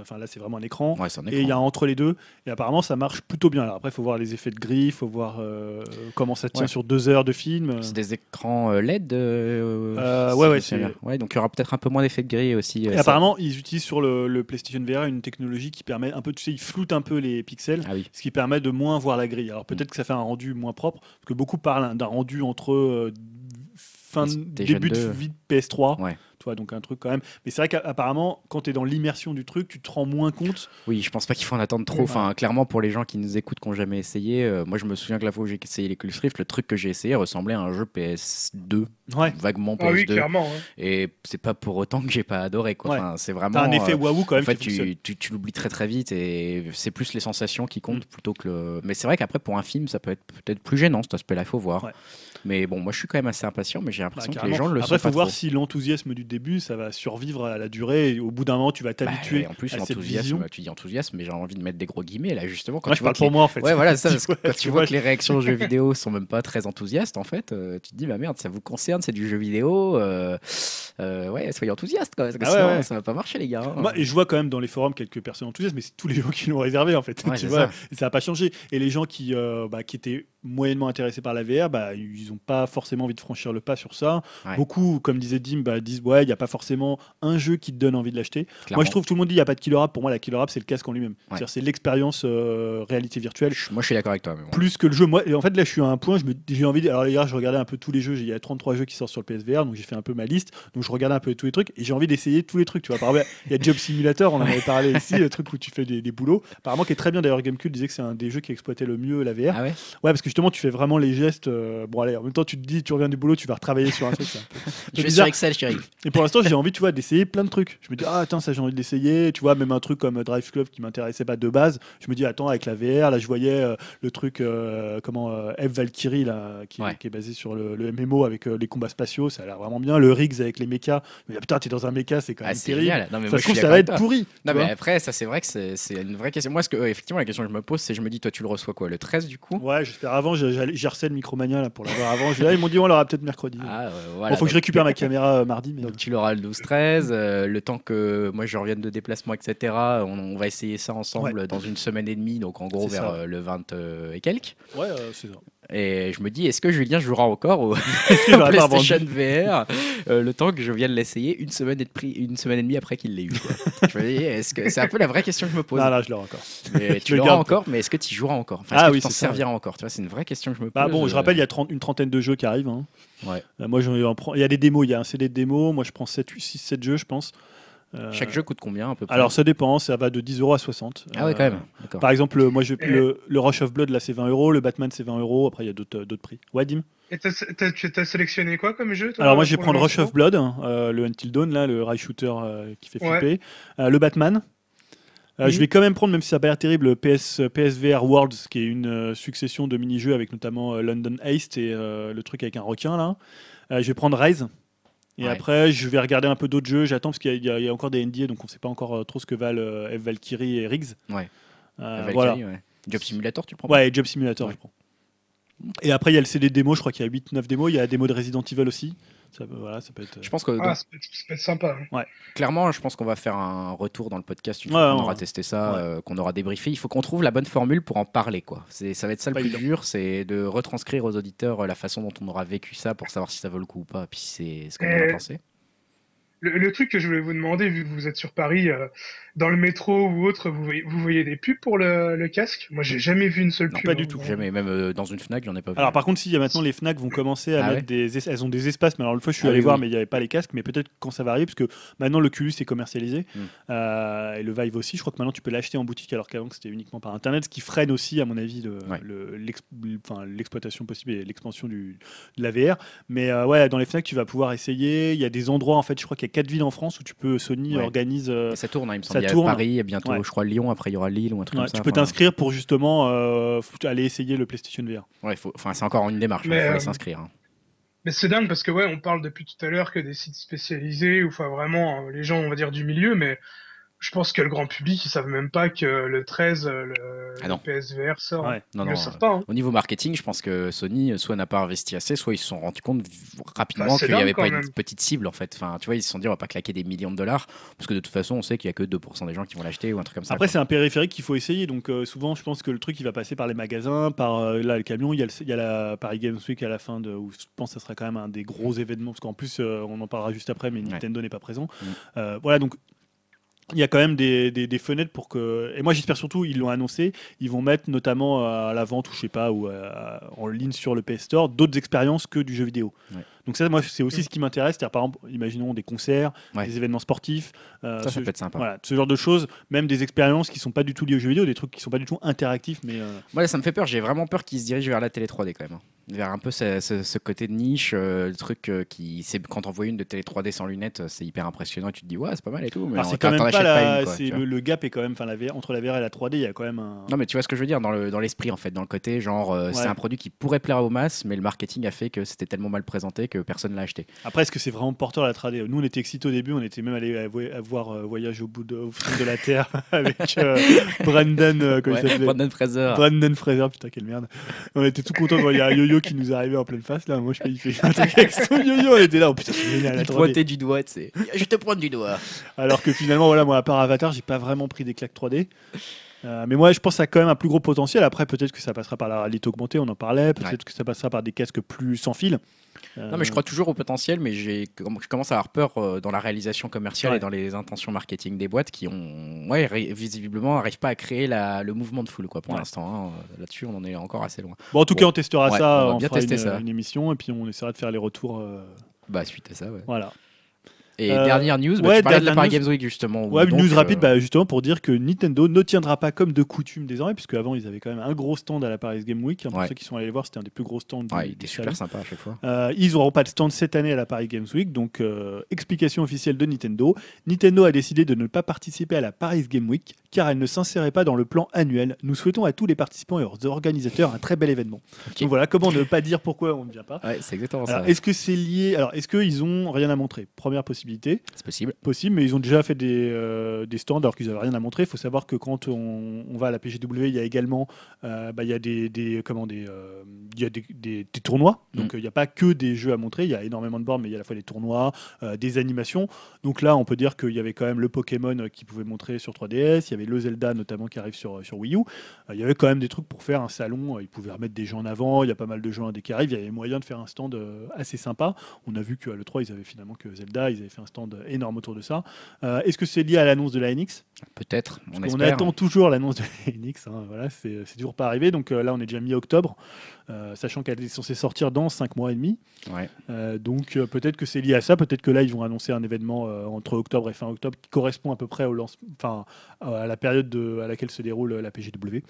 Enfin là, c'est vraiment un écran. Ouais, Et il y a entre les deux. Et apparemment, ça marche plutôt bien. Alors après, il faut voir les effets de gris, il faut voir euh, comment ça tient Ouais. sur deux heures de film. C'est des écrans euh, LED euh, Euh, ouais, ouais, bien. Ouais, donc il y aura peut-être un peu moins d'effet de gris aussi. Et apparemment, ils utilisent sur le, le PlayStation VR une technologie qui permet un peu, tu sais, ils floutent un peu les pixels. Ah oui. ce qui permet de moins voir la grille. Alors peut-être que ça fait un rendu moins propre, parce que beaucoup parlent hein, d'un rendu entre fin début de 2. vie de PS3, Ouais. Tu vois, donc un truc quand même. Mais c'est vrai qu'apparemment, quand tu es dans l'immersion du truc, tu te rends moins compte. Oui, je pense pas qu'il faut en attendre trop. Ouais. Enfin, clairement, pour les gens qui nous écoutent, qui n'ont jamais essayé, euh, moi je me souviens que la fois où j'ai essayé les Rift, le truc que j'ai essayé ressemblait à un jeu PS2, Ouais. vaguement Ah oui, PS2. clairement. hein. et c'est pas pour autant que j'ai pas adoré. Quoi. Ouais. Enfin, c'est vraiment. T'as un effet euh, waouh quand en même fait, qui fonctionne. tu, tu, tu l'oublies très très vite et c'est plus les sensations qui Mm. comptent plutôt que le. Mais c'est vrai qu'après, pour un film, ça peut être peut-être plus gênant cet aspect-là, il faut voir. Ouais. Mais bon, moi je suis quand même assez impatient, mais j'ai Bah, l'impression que les gens le Après, sont faut voir trop. si l'enthousiasme du début, ça va survivre à la durée. Et au bout d'un moment, tu vas Bah, t'habituer et en plus, l'enthousiasme, tu dis enthousiasme, mais j'ai envie de mettre des gros guillemets là, justement. Quand Moi, tu je vois parle que pour les- moi en fait. Ouais, voilà, ça, parce que Ouais, quand tu vois, que les réactions aux jeux vidéo sont même pas très enthousiastes, en fait, euh, tu te dis, bah merde, ça vous concerne, c'est du jeu vidéo. euh, euh, ouais, soyez enthousiastes, quoi, parce que Ah ouais, sinon, ouais. ça va pas marcher, les gars. hein. Moi, et je vois quand même dans les forums quelques personnes enthousiastes, mais c'est tous les gens qui l'ont réservé en fait. Tu vois, ça n'a pas changé. Et les gens qui, euh, bah, qui étaient moyennement intéressés par la VR, bah, ils n'ont pas forcément envie de franchir le pas sur ça. Ouais. Beaucoup, comme disait Dim, bah, disent ouais, il n'y a pas forcément un jeu qui te donne envie de l'acheter. Moi, je trouve tout le monde dit il n'y a pas de killer app. Pour moi, la killer app, c'est le casque en lui-même. C'est l'expérience euh, réalité virtuelle. Moi, je suis d'accord avec toi. mais bon. Plus que le jeu. Moi, et en fait, là, je suis à un point, j'ai envie. de- Alors, hier, je regardais un peu tous les jeux. Il y a 33 jeux qui sortent sur le PSVR, donc j'ai fait un peu ma liste. Donc, je regardais un peu tous les trucs et j'ai envie d'essayer tous les trucs. Tu vois, par exemple, il y a Job Simulator, on en avait parlé ici, le truc où tu fais des, des boulots. Apparemment, qui est très bien. D'ailleurs, Gamecube disait que c'est un des jeux qui exploitait le mieux la VR. Ah ouais? Ouais, parce que justement, tu fais vraiment les gestes. euh, Bon, allez, en même temps, tu te dis, tu reviens du boulot, tu vas retravailler sur un truc. c'est un peu- Je vais bizarre. sur Excel, chérie. Et pour l'instant, j'ai envie, tu vois, d'essayer plein de trucs. Je me dis, ah, attends, ça, j'ai envie d'essayer. Tu vois, même un truc comme Drive Club qui m'intéressait pas de base. Je me dis, attends, avec la VR, là, je voyais euh, le truc, euh, comment, euh, F Valkyrie, là, qui, Ouais. qui est basé sur le, le MMO avec euh, les combats spatiaux. Ça a l'air vraiment bien. Le Riggs avec les mechas. Mais putain, t'es dans un mecha, c'est quand Ah, même c'est terrible. génial. Non, mais Ça se suis ça d'accord va avec être toi. pourri. Non, vois. mais après, ça, c'est vrai que c'est c'est une vraie question. Moi, ce que, euh, effectivement, la question que je me pose, c'est je me dis, toi, tu le reçois quoi Le 13 du coup? Ouais, j'espère avant. j'ai harcelé le Micromania là, pour l'avoir avant. Dit, ah, ils m'ont dit, on l'aura peut-être mercredi. Ah, euh, Bon, voilà. faut que je récupère ma caméra euh, mardi. Mais... Donc tu l'auras le 12-13, euh, le temps que moi je revienne de déplacement, etc. On, on va essayer ça ensemble dans une semaine et demie, donc en gros vers ça. euh, le 20 euh, et quelques. Ouais, euh, c'est ça. Et je me dis, est-ce que Julien jouera encore au, PlayStation VR euh, le temps que je vienne l'essayer une semaine et, de prix- une semaine et demie après qu'il l'ait eu quoi. Je me dis, est-ce que c'est un peu la vraie question que je me pose Non, là, je l'aurai encore. Mais Tu l'auras encore, mais est-ce que tu joueras encore? Enfin, Ah que oui, tu t'en serviras encore? Tu vois, c'est une vraie question que je me pose. Bah bon, je euh, rappelle, il y a 30 une trentaine de jeux qui arrivent. hein. Ouais. Euh, moi, il y a des démos, il y a un CD de démos. Moi, je prends 7, 6, 7 jeux, je pense. Euh, Chaque jeu coûte combien à peu près Alors, ça dépend, ça va de 10 euros à 60. Ah ouais, Euh, quand même. D'accord. Par exemple, le- moi, je, le, le Rush of Blood, là, c'est 20 euros. Le Batman, c'est 20 euros. Après, il y a d'autres d'autres prix. Ouais, Dim? Et t'as- sélectionné quoi comme jeu toi, Alors, moi, je vais prendre le Rush of Blood, euh, le Until Dawn, là, le rail shooter euh, qui fait Ouais. flipper. Euh, le Batman. Euh. Je vais quand même prendre, même si ça n'a pas l'air terrible, le PS, PSVR Worlds, qui est une euh, succession de mini-jeux avec notamment euh, London Heist et euh, le truc avec un requin là. Euh, je vais prendre Rise. Et Ouais. après, je vais regarder un peu d'autres jeux. J'attends parce qu'il y, a- y encore des NDA, donc on ne sait pas encore euh, trop ce que valent euh, F Valkyrie et Riggs. Ouais. Euh, Valkyrie, voilà. ouais. Job Simulator, tu prends Ouais, Job Simulator, je prends. Et après, il y a le CD démo, je crois qu'il y a 8-9 démos. Il y a la démo de Resident Evil aussi. Ça, peut- voilà, ça peut être. euh, Je pense que Ah, donc, ça peut être, ça peut être sympa. hein. clairement, je pense qu'on va faire un retour dans le podcast une Ouais, fois qu'on aura ouais. testé ça, Ouais. euh, qu'on aura débriefé. Il faut qu'on trouve la bonne formule pour en parler, quoi. Ça va être ça le Pas plus évident. dur, c'est de retranscrire aux auditeurs euh, la façon dont on aura vécu ça pour savoir si ça vaut le coup ou pas, puis c'est ce qu'on en a Euh, pensé. Le, le truc que je voulais vous demander, vu que vous êtes sur Paris, euh, dans le métro ou autre, vous voyez, vous voyez des pubs pour le, le casque? Moi, j'ai jamais vu une seule Non, pub. pas du hein. tout. Jamais, même euh, dans une Fnac, j'en ai pas vu. Alors par contre, si il y a maintenant les Fnac vont commencer à Ah mettre ouais des, es- elles ont des espaces. Mais alors une fois, je suis Ah allé oui, voir, oui. mais il n'y avait pas les casques. Mais peut-être quand ça va arriver, parce que maintenant le Culus est commercialisé Mm. Euh, et le Vive aussi. Je crois que maintenant tu peux l'acheter en boutique, alors qu'avant c'était uniquement par internet, ce qui freine aussi, à mon avis, le- Ouais. le- l'ex- enfin, l'exploitation possible et l'expansion du de la VR. Mais euh, ouais, dans les Fnac, tu vas pouvoir essayer. Il y a des endroits, en fait, je crois qu'il y a quatre villes en France où tu peux Sony Ouais. organise. euh, Et ça tourne, hein, il me semble. Y a tourne. Paris, et bientôt, Ouais. je crois, Lyon, après il y aura Lille ou un truc ouais, comme ça. tu peux t'inscrire pour justement euh, aller essayer le PlayStation VR. Ouais, faut- enfin, c'est encore une démarche, il faut aller euh, s'inscrire. hein. Mais c'est dingue parce que ouais, on parle depuis tout à l'heure que des sites spécialisés, ou enfin vraiment euh, les gens, on va dire du milieu, mais je pense que le grand public, ils savent même pas que le 13, euh, le, Ah non. le PSVR sort. Ouais. Non, Ils non, le savent pas. hein. Au niveau marketing, je pense que Sony soit n'a pas investi assez, soit ils se sont rendus compte rapidement Bah, qu'il n'y avait pas quand une même. petite cible en fait. Enfin, tu vois, ils se sont dit on va pas claquer des millions de dollars parce que de toute façon, on sait qu'il y a que 2% des gens qui vont l'acheter ou un truc comme ça. Après, c'est un périphérique qu'il faut essayer. Donc, euh, souvent, je pense que le truc, il va passer par les magasins, par euh, là, le camion. Il y, a le- il y a la Paris Games Week à la fin, de, où je pense que ça sera quand même un des gros événements. Parce qu'en plus, euh, on en parlera juste après, mais Nintendo n'est pas présent. Mm. Euh, voilà, donc. Il y a quand même des, fenêtres pour que. Et moi, j'espère surtout, ils l'ont annoncé, ils vont mettre notamment à la vente, ou je sais pas, ou en ligne sur le PS Store, d'autres expériences que du jeu vidéo. Donc, ça, moi, c'est aussi ce qui m'intéresse. C'est-à-dire, par exemple, imaginons des concerts, Ouais. des événements sportifs. euh, ça, ça ce- peut être sympa. voilà, ce genre de choses, même des expériences qui sont pas du tout liées aux jeux vidéo, des trucs qui sont pas du tout interactifs, mais euh, là, ça me fait peur. J'ai vraiment peur qu'ils se dirigent vers la télé 3D quand même. hein. Vers un peu ce, ce- ce côté de niche, euh, le truc qui. c'est Quand on voit une de télé 3D sans lunettes, c'est hyper impressionnant. Et tu te dis, ouais, c'est pas mal et tout. Mais alors, on- c'est t'en- quand même t'en pas achètes la, une, quoi, c'est tu vois. le, le gap est quand même, enfin la VR, entre la VR et la 3D, il y a quand même un. Non, mais tu vois ce que je veux dire dans le dans l'esprit en fait, dans le côté genre c'est Ouais. un produit qui pourrait plaire aux masses, mais le marketing a fait que c'était tellement mal présenté que personne l'a acheté. Après, est-ce que c'est vraiment porteur la 3D Nous, on était excités au début, on était même allé voir euh, Voyage au bout de, au fond de la Terre avec euh, Brandon, euh, comment Ouais, Brandon Fraser. Brandon Fraser, putain, quelle merde. On était tout contents de voir il y a un yo-yo qui nous arrivait en pleine face. Là, moi, je il fait un truc avec son yo-yo. On était là, oh putain, c'est génial. la Il 3D. pointait du doigt, tu sais. Je te pointe du doigt. Alors que finalement, voilà, moi, à part Avatar, j'ai pas vraiment pris des claques 3D. Euh, mais moi, je pense que ça a quand même un plus gros potentiel. Après, peut-être que ça passera par la réalité augmentée, on en parlait. Peut-être Ouais. que ça passera par des casques plus sans fil. Euh, Non, mais je crois toujours au potentiel, mais je commence à avoir peur euh, dans la réalisation commerciale Ouais. et dans les intentions marketing des boîtes qui ont, ouais, visiblement, n'arrivent pas à créer la- le mouvement de foule, quoi, pour Ouais. l'instant. hein. Là-dessus, on en est encore assez loin. Bon, en tout Bon. cas, on testera ça. on va On, bien fera tester une, ça. une émission et puis on essaiera de faire les retours. euh, Bah, suite à ça, ouais. voilà. Et Euh, dernière news, bah, ouais, tu parlais de la Paris news. Games Week, justement. Ouais, une news rapide, euh, bah, justement pour dire que Nintendo ne tiendra pas comme de coutume désormais, puisque avant ils avaient quand même un gros stand à la Paris Game Week. hein, pour Ouais. ceux qui sont allés le voir, c'était un des plus gros stands. du- Ouais, il était super sympa à chaque fois. Euh, ils n'auront pas de stand cette année à la Paris Games Week, donc explication officielle de Nintendo. Nintendo a décidé de ne pas participer à la Paris Game Week car elle ne s'insérait pas dans le plan annuel. Nous souhaitons à tous les participants et aux organisateurs un très bel événement. Donc voilà, comment ne pas dire pourquoi on ne vient pas. Ouais, c'est exactement ça. Est-ce que c'est lié Alors, est-ce qu'ils ont rien à montrer? Première possibilité. Possibilité C'est possible. possible, mais ils ont déjà fait des, euh, des stands alors qu'ils n'avaient rien à montrer. Il faut savoir que quand on, on va à la PGW, il y a également euh, bah, il y a des, des, comment, des, euh, il y a des, des- des tournois. Donc Mm. euh, il n'y a pas que des jeux à montrer, il y a énormément de bornes, mais il y a à la fois des tournois, des animations. Donc là, on peut dire qu'il y avait quand même le Pokémon qui pouvait montrer sur 3DS, il y avait le Zelda notamment qui arrive sur, sur Wii U. Il y avait quand même des trucs pour faire un salon, ils pouvaient remettre des gens en avant, il y a pas mal de gens indés qui arrivent, il y avait moyen de faire un stand assez sympa. On a vu qu'à l'E3, ils avaient finalement que Zelda, ils avaient fait un stand énorme autour de ça. Euh, Est-ce que c'est lié à l'annonce de la NX Peut-être. On, attend toujours l'annonce de la NX, hein, voilà, c'est toujours pas arrivé. Donc euh, là, on est déjà mi-octobre, euh, sachant qu'elle est censée sortir dans 5 mois et demi. Ouais. Donc peut-être que c'est lié à ça, peut-être que là, ils vont annoncer un événement entre octobre et fin octobre qui correspond à peu près au lance... à la période de- à laquelle se déroule la PGW.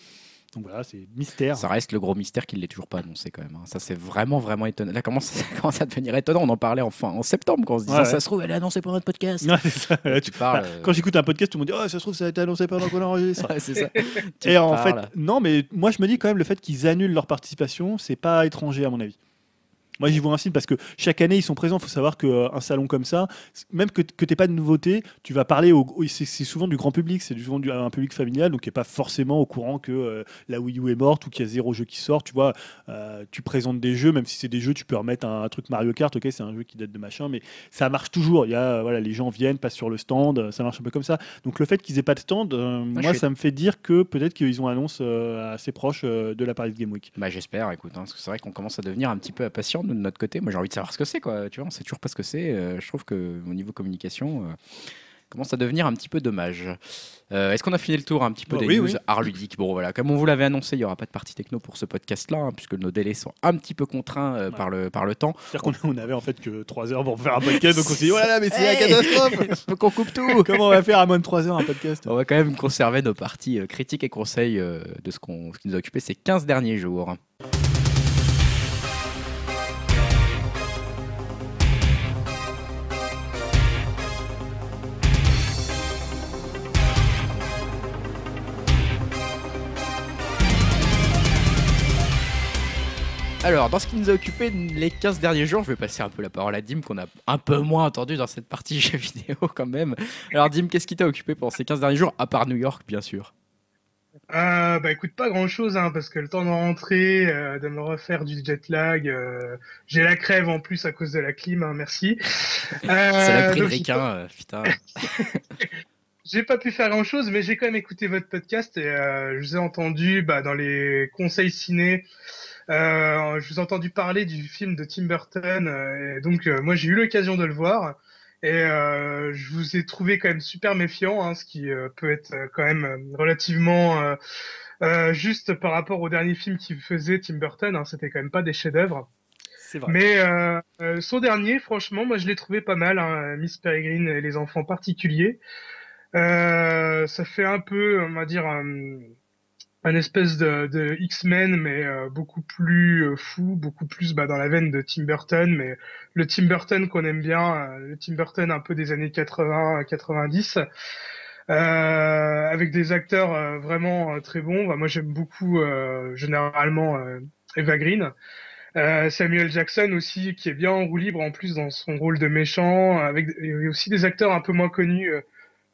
Donc voilà, c'est mystère. Ça reste le gros mystère qu'il l'ait toujours pas annoncé quand même. hein. Ça c'est vraiment vraiment étonnant. Là comment ça commence à devenir étonnant? On en parlait enfin en septembre quand on se disait Ouais, ça ouais. se trouve elle est annoncée pour notre podcast. Ouais, ça. Tu- parles. bah, euh, Quand j'écoute un podcast, tout le monde dit Oh, ça se trouve, ça a été annoncé pendant qu'on enregistre. ça. Et en parles. fait, non, mais moi je me dis quand même le fait qu'ils annulent leur participation, c'est pas étranger à mon avis. Moi j'y vois un signe parce que chaque année ils sont présents. Il faut savoir qu'un salon comme ça, même que, que tu pas de nouveauté, tu vas parler au. au- C'est souvent du grand public, c'est souvent du, un public familial, donc qui n'est pas forcément au courant que euh, la Wii U est morte ou qu'il y a zéro jeu qui sort. Tu vois, euh, tu présentes des jeux, même si c'est des jeux, tu peux remettre un, un truc Mario Kart, ok, c'est un jeu qui date de machin, mais ça marche toujours. Il y a, euh, voilà, les gens viennent, passent sur le stand, euh, ça marche un peu comme ça. Donc le fait qu'ils aient pas de stand, euh, moi ça me fait dire que peut-être qu'ils ont annonce euh, assez proche euh, de la Paris Game Week. Bah j'espère, écoute, hein, parce que c'est vrai qu'on commence à devenir un petit peu impatient nous, de notre côté. Moi j'ai envie de savoir ce que c'est, quoi. Tu vois, on sait toujours pas ce que c'est. Euh, je trouve que au niveau communication, euh, commence à devenir un petit peu dommage. Euh, Est-ce qu'on a fini le tour un petit peu Bah des oui, news oui. art ludiques Bon voilà, comme on vous l'avait annoncé, il y aura pas de partie techno pour ce podcast-là, hein, puisque nos délais sont un petit peu contraints euh, Ouais. par le par le temps. C'est-à-dire qu'on on avait en fait que 3 heures pour faire un podcast, donc on s'est dit voilà, mais c'est la Hey catastrophe Faut qu'on coupe tout. Comment on va faire à moins de 3 heures un podcast? On va quand même conserver nos parties euh, critiques et conseils de ce, qu'on- ce qui nous a occupé ces 15 derniers jours. Alors, dans ce qui nous a occupé les 15 derniers jours, je vais passer un peu la parole à Dim, qu'on a un peu moins entendu dans cette partie jeux vidéo quand même. Alors, Dim, qu'est-ce qui t'a occupé pendant ces 15 derniers jours, à part New York, bien sûr? Euh, bah écoute, pas grand chose, hein, parce que le temps de rentrer, euh, de me refaire du jet lag, euh, j'ai la crève en plus à cause de la clim, hein, merci. C'est la prix de donc, euh, putain. J'ai pas pu faire grand chose, mais j'ai quand même écouté votre podcast et je vous ai entendu bah, dans les conseils ciné. Euh, je vous ai entendu parler du film de Tim Burton, euh, et donc euh, moi j'ai eu l'occasion de le voir et euh, je vous ai trouvé quand même super méfiant, hein, ce qui euh, peut être quand même relativement euh, euh, juste par rapport au dernier film qu'il faisait Tim Burton. Hein, C'était quand même pas des chefs-d'œuvre. Vrai. Mais euh, euh, son dernier, franchement, moi je l'ai trouvé pas mal, hein, Miss Peregrine et les enfants particuliers. Euh, ça fait un peu, on va dire, un, espèce de, de X-Men, mais euh, beaucoup plus euh, fou, beaucoup plus bah, dans la veine de Tim Burton, mais le Tim Burton qu'on aime bien, euh, le Tim Burton un peu des années 80-90. Euh, avec des acteurs euh, vraiment euh, très bons. Bah, moi, j'aime beaucoup généralement Eva Green. Samuel Jackson aussi, qui est bien en roue libre en plus dans son rôle de méchant, avec aussi des acteurs un peu moins connus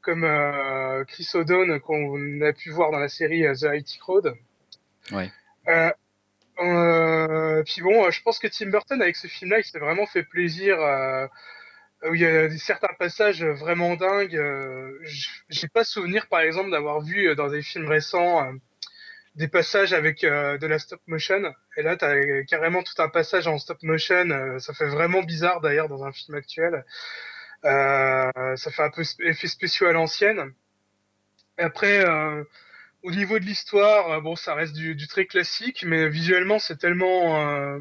comme euh, Chris O'Donnell qu'on a pu voir dans la série euh, The IT Crowd. Ouais. Euh, euh, puis bon, je pense que Tim Burton avec ce film-là, il s'est vraiment fait plaisir. où il y a certains passages vraiment dingues. J'ai pas souvenir, par exemple, d'avoir vu dans des films récents des passages avec euh, de la stop motion. Et là, t'as carrément tout un passage en stop motion. euh, ça fait vraiment bizarre d'ailleurs dans un film actuel. Euh, ça fait un peu effet spéciaux à l'ancienne. Après, euh, au niveau de l'histoire, euh, bon, ça reste du, du très classique, mais visuellement, c'est tellement,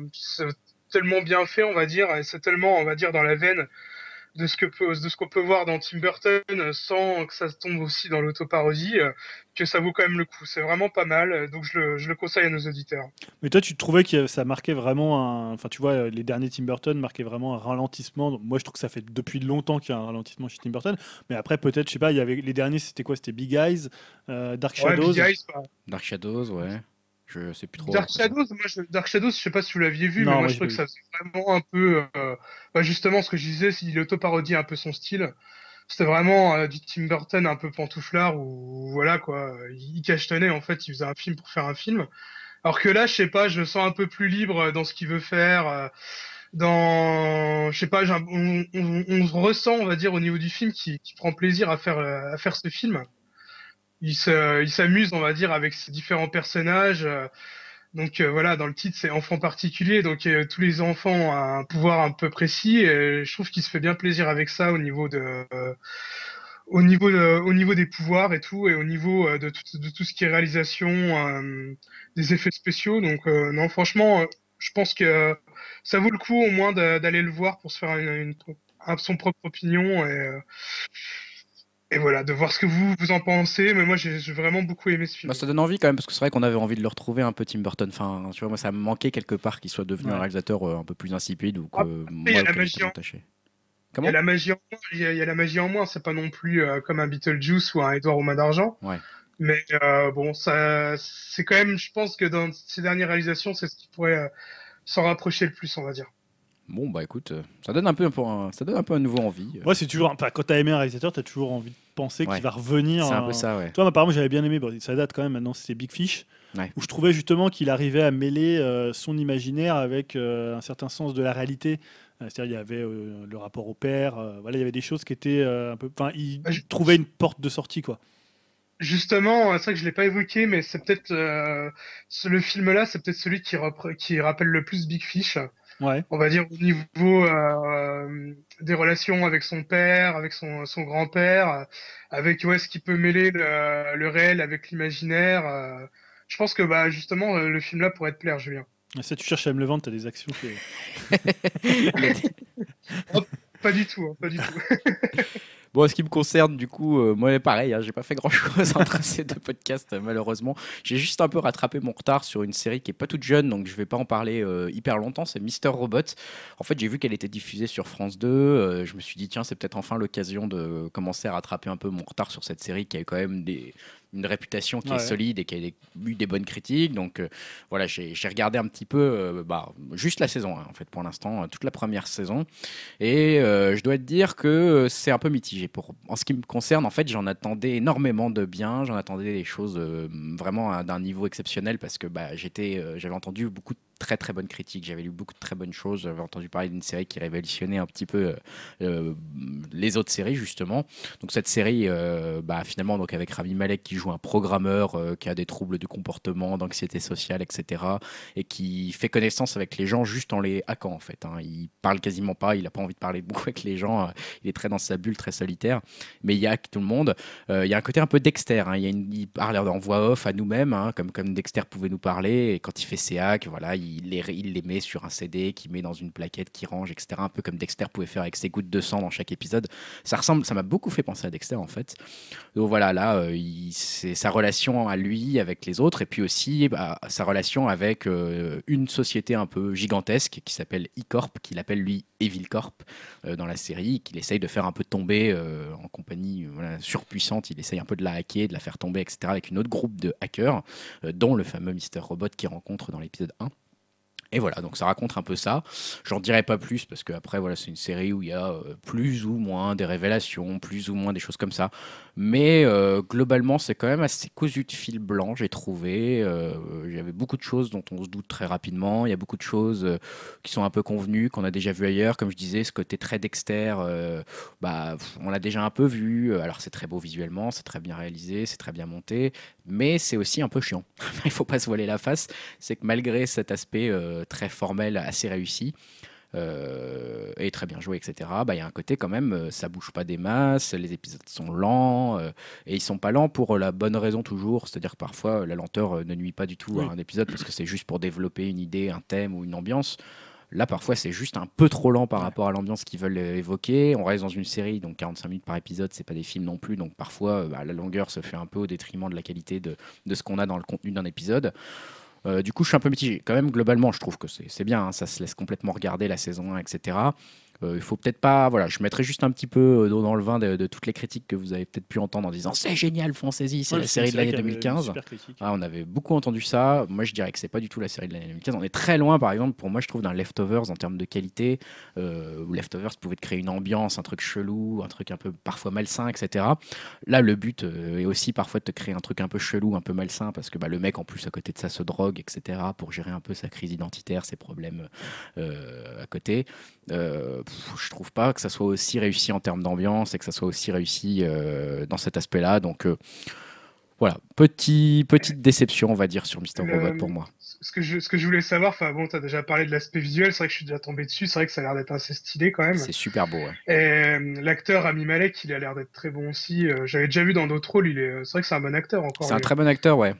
tellement bien fait, on va dire, et c'est tellement, on va dire, dans la veine de ce que peut, de ce qu'on peut voir dans Tim Burton, euh, sans que ça tombe aussi dans l'autoparodie, euh, que ça vaut quand même le coup. C'est vraiment pas mal, euh, donc je le, je le conseille à nos auditeurs. Mais toi, tu trouvais que ça marquait vraiment un. Enfin, tu vois, les derniers Tim Burton marquaient vraiment un ralentissement. Moi, je trouve que ça fait depuis longtemps qu'il y a un ralentissement chez Tim Burton. Mais après, peut-être, je sais pas, il y avait les derniers, c'était quoi? C'était Big Eyes, euh, Dark Ouais, Shadows. Big Eyes, bah, Dark Shadows, ouais. Je sais plus trop. Dark Shadows, moi, je, Dark Shadows, je sais pas si vous l'aviez vu, Non, mais moi, je trouve que ça faisait vraiment un peu, euh, bah, justement, ce que je disais, s'il auto-parodie un peu son style. C'était vraiment euh, du Tim Burton un peu pantouflard où, voilà, quoi, il, il cachetonnait, en fait, il faisait un film pour faire un film. Alors que là, je sais pas, je me sens un peu plus libre dans ce qu'il veut faire. euh, dans, je sais pas, on, on, on ressent, on va dire, au niveau du film, qui, qui prend plaisir à faire, euh, à faire ce film. Il se, il s'amuse, on va dire, avec ses différents personnages. euh, donc euh, voilà, dans le titre, c'est enfant particulier, donc euh, tous les enfants ont un pouvoir un peu précis. Et je trouve qu'il se fait bien plaisir avec ça au niveau de, euh, au niveau de- au niveau des pouvoirs et tout, et au niveau euh, de, tout, ce qui est réalisation, euh, des effets spéciaux. Donc euh, non, franchement, euh, je pense que ça vaut le coup au moins d'aller le voir pour se faire une, une- un- son propre opinion euh, et voilà, de voir ce que vous vous en pensez. Mais moi, j'ai j'ai vraiment beaucoup aimé ce film. Bah, ça donne envie quand même parce que c'est vrai qu'on avait envie de le retrouver un peu Tim Burton. Enfin, tu vois, moi ça me manquait quelque part qu'il soit devenu un réalisateur euh, un peu plus insipide ou que Ah, il y a la auquel magie en- attaché. Il y Comment a la magie en moins. Il y a, il y a la magie en moins. C'est pas non plus euh, comme un Beetlejuice ou un Edouard aux mains d'argent. Ouais. Mais euh, bon, ça, c'est quand même. Je pense que dans ces dernières réalisations, c'est ce qui pourrait euh, s'en rapprocher le plus, on va dire. Bon bah écoute, euh, ça donne un peu un, peu un- ça donne un peu un nouveau envie. euh. Ouais, c'est toujours. Enfin, quand t'as aimé un réalisateur, t'as toujours envie de penser Ouais. qu'il va revenir. c'est un peu ça, ouais. Toi, moi, par exemple, j'avais bien aimé, bon, ça date quand même maintenant, c'était Big Fish, Ouais. où je trouvais justement qu'il arrivait à mêler euh, son imaginaire avec euh, un certain sens de la réalité. C'est-à-dire, il y avait euh, le rapport au père, euh, voilà, il y avait des choses qui étaient euh, un peu. Enfin, il Ah, je- trouvait une porte de sortie, quoi. Justement, c'est vrai que je l'ai pas évoqué, mais c'est peut-être euh, ce- le film-là, c'est peut-être celui qui, repre- qui rappelle le plus Big Fish. Ouais. on va dire au niveau euh, des relations avec son père, avec son, son grand-père, avec ouais, ce qui peut mêler le, le réel avec l'imaginaire. euh. je pense que bah justement euh, le film là pourrait te plaire, Julien. Et Ça, tu cherches à me le vendre, t'as des actions. qui- Pas du tout, hein, pas du tout. Bon, en ce qui me concerne, du coup, euh, moi, pareil, hein, j'ai pas fait grand chose entre ces deux podcasts, euh, malheureusement. J'ai juste un peu rattrapé mon retard sur une série qui est pas toute jeune, donc je vais pas en parler euh, hyper longtemps. C'est Mister Robot. En fait, j'ai vu qu'elle était diffusée sur France 2. euh, je me suis dit, tiens, c'est peut-être enfin l'occasion de commencer à rattraper un peu mon retard sur cette série qui a quand même des, une réputation qui Ouais. est solide et qui a des- eu des bonnes critiques. Donc euh, voilà, j'ai regardé un petit peu, euh, bah, juste la saison, hein, en fait, pour l'instant, euh, toute la première saison. Et euh, je dois te dire que c'est un peu mitigé. Pour, en ce qui me concerne, en fait, j'en attendais énormément de bien. J'en attendais des choses vraiment d'un niveau exceptionnel parce que bah, j'étais, j'avais entendu beaucoup de très très bonnes critiques. J'avais lu beaucoup de très bonnes choses. J'avais entendu parler d'une série qui révolutionnait un petit peu euh, euh, les autres séries justement. Donc cette série, euh, bah, finalement, donc avec Rami Malek qui joue un programmeur qui a des troubles du comportement, d'anxiété sociale, etc. et qui fait connaissance avec les gens juste en les hackant en fait. hein. Il parle quasiment pas, il a pas envie de parler beaucoup avec les gens. Il est très dans sa bulle, très solitaire, mais il hack tout le monde. Il y a un côté un peu Dexter. hein. Il parle en voix off à nous-mêmes, hein, comme comme Dexter pouvait nous parler. Et quand il fait ses hacks, voilà, il il les met sur un CD, qu'il met dans une plaquette, qui range, etc. Un peu comme Dexter pouvait faire avec ses gouttes de sang dans chaque épisode. Ça ressemble, ça m'a beaucoup fait penser à Dexter en fait. Donc voilà, là, euh, c'est sa relation à lui avec les autres, et puis aussi bah, sa relation avec euh, une société un peu gigantesque qui s'appelle E-Corp, qu'il appelle lui Evil Corp euh, dans la série, qu'il essaye de faire un peu tomber en compagnie surpuissante. Il essaye un peu de la hacker, de la faire tomber, etc. avec une autre groupe de hackers, dont le fameux Mister Robot qu'il rencontre dans l'épisode 1. Et voilà, donc ça raconte un peu ça. J'en dirai pas plus parce que après voilà, c'est une série où il y a euh, plus ou moins des révélations, plus ou moins des choses comme ça. Mais euh, globalement, c'est quand même assez cousu de fil blanc, j'ai trouvé. Euh, y avait beaucoup de choses dont on se doute très rapidement. Il y a beaucoup de choses euh, qui sont un peu convenues, qu'on a déjà vu ailleurs. Comme je disais, ce côté très Dexter, bah, on l'a déjà un peu vu. Alors c'est très beau visuellement, c'est très bien réalisé, c'est très bien monté, mais c'est aussi un peu chiant. Il faut pas se voiler la face. C'est que malgré cet aspect euh, très formel, assez réussi, euh, et très bien joué, etc. Bah, il y a un côté quand même, euh, ça bouge pas des masses, les épisodes sont lents, euh, et ils sont pas lents pour la bonne raison toujours, c'est-à-dire que parfois la lenteur ne nuit pas du tout Oui. à un épisode parce que c'est juste pour développer une idée, un thème ou une ambiance. Là, parfois, c'est juste un peu trop lent par rapport à l'ambiance qu'ils veulent euh, évoquer. On reste dans une série, donc 45 minutes par épisode, c'est pas des films non plus, donc parfois euh, bah, la longueur se fait un peu au détriment de la qualité de, de ce qu'on a dans le contenu d'un épisode. Euh, du coup, je suis un peu mitigé. Quand même, globalement, je trouve que c'est c'est bien. hein, ça se laisse complètement regarder la saison 1, etc. Euh, il faut peut-être pas. Voilà, je mettrai juste un petit peu euh, d'eau dans le vin de, de toutes les critiques que vous avez peut-être pu entendre en disant c'est génial, foncez-y, c'est Ouais, la série de l'année vrai qu'il y avait une 2015. super critique. Ah, on avait beaucoup entendu ça. Moi, je dirais que c'est pas du tout la série de l'année 2015. On est très loin, par exemple, pour moi, je trouve, d'un Leftovers en termes de qualité. Euh, où Leftovers pouvait te créer une ambiance, un truc chelou, un truc un peu parfois malsain, etc. Là, le but euh, est aussi parfois de te créer un truc un peu chelou, un peu malsain, parce que bah, le mec, en plus, à côté de ça, se drogue, etc. pour gérer un peu sa crise identitaire, ses problèmes euh, à côté. Euh, pff, je trouve pas que ça soit aussi réussi en termes d'ambiance et que ça soit aussi réussi euh, dans cet aspect-là. Donc euh, voilà, petit, petite déception, on va dire, sur Mister Robot pour moi. Ce que je, ce que je voulais savoir, enfin bon, t'as déjà parlé de l'aspect visuel, c'est vrai que je suis déjà tombé dessus, c'est vrai que ça a l'air d'être assez stylé quand même. C'est super beau. ouais. Et euh, l'acteur Ami Malek, il a l'air d'être très bon aussi. Euh, J'avais déjà vu dans d'autres rôles, il est, c'est vrai que c'est un bon acteur encore. C'est un très bon acteur, ouais.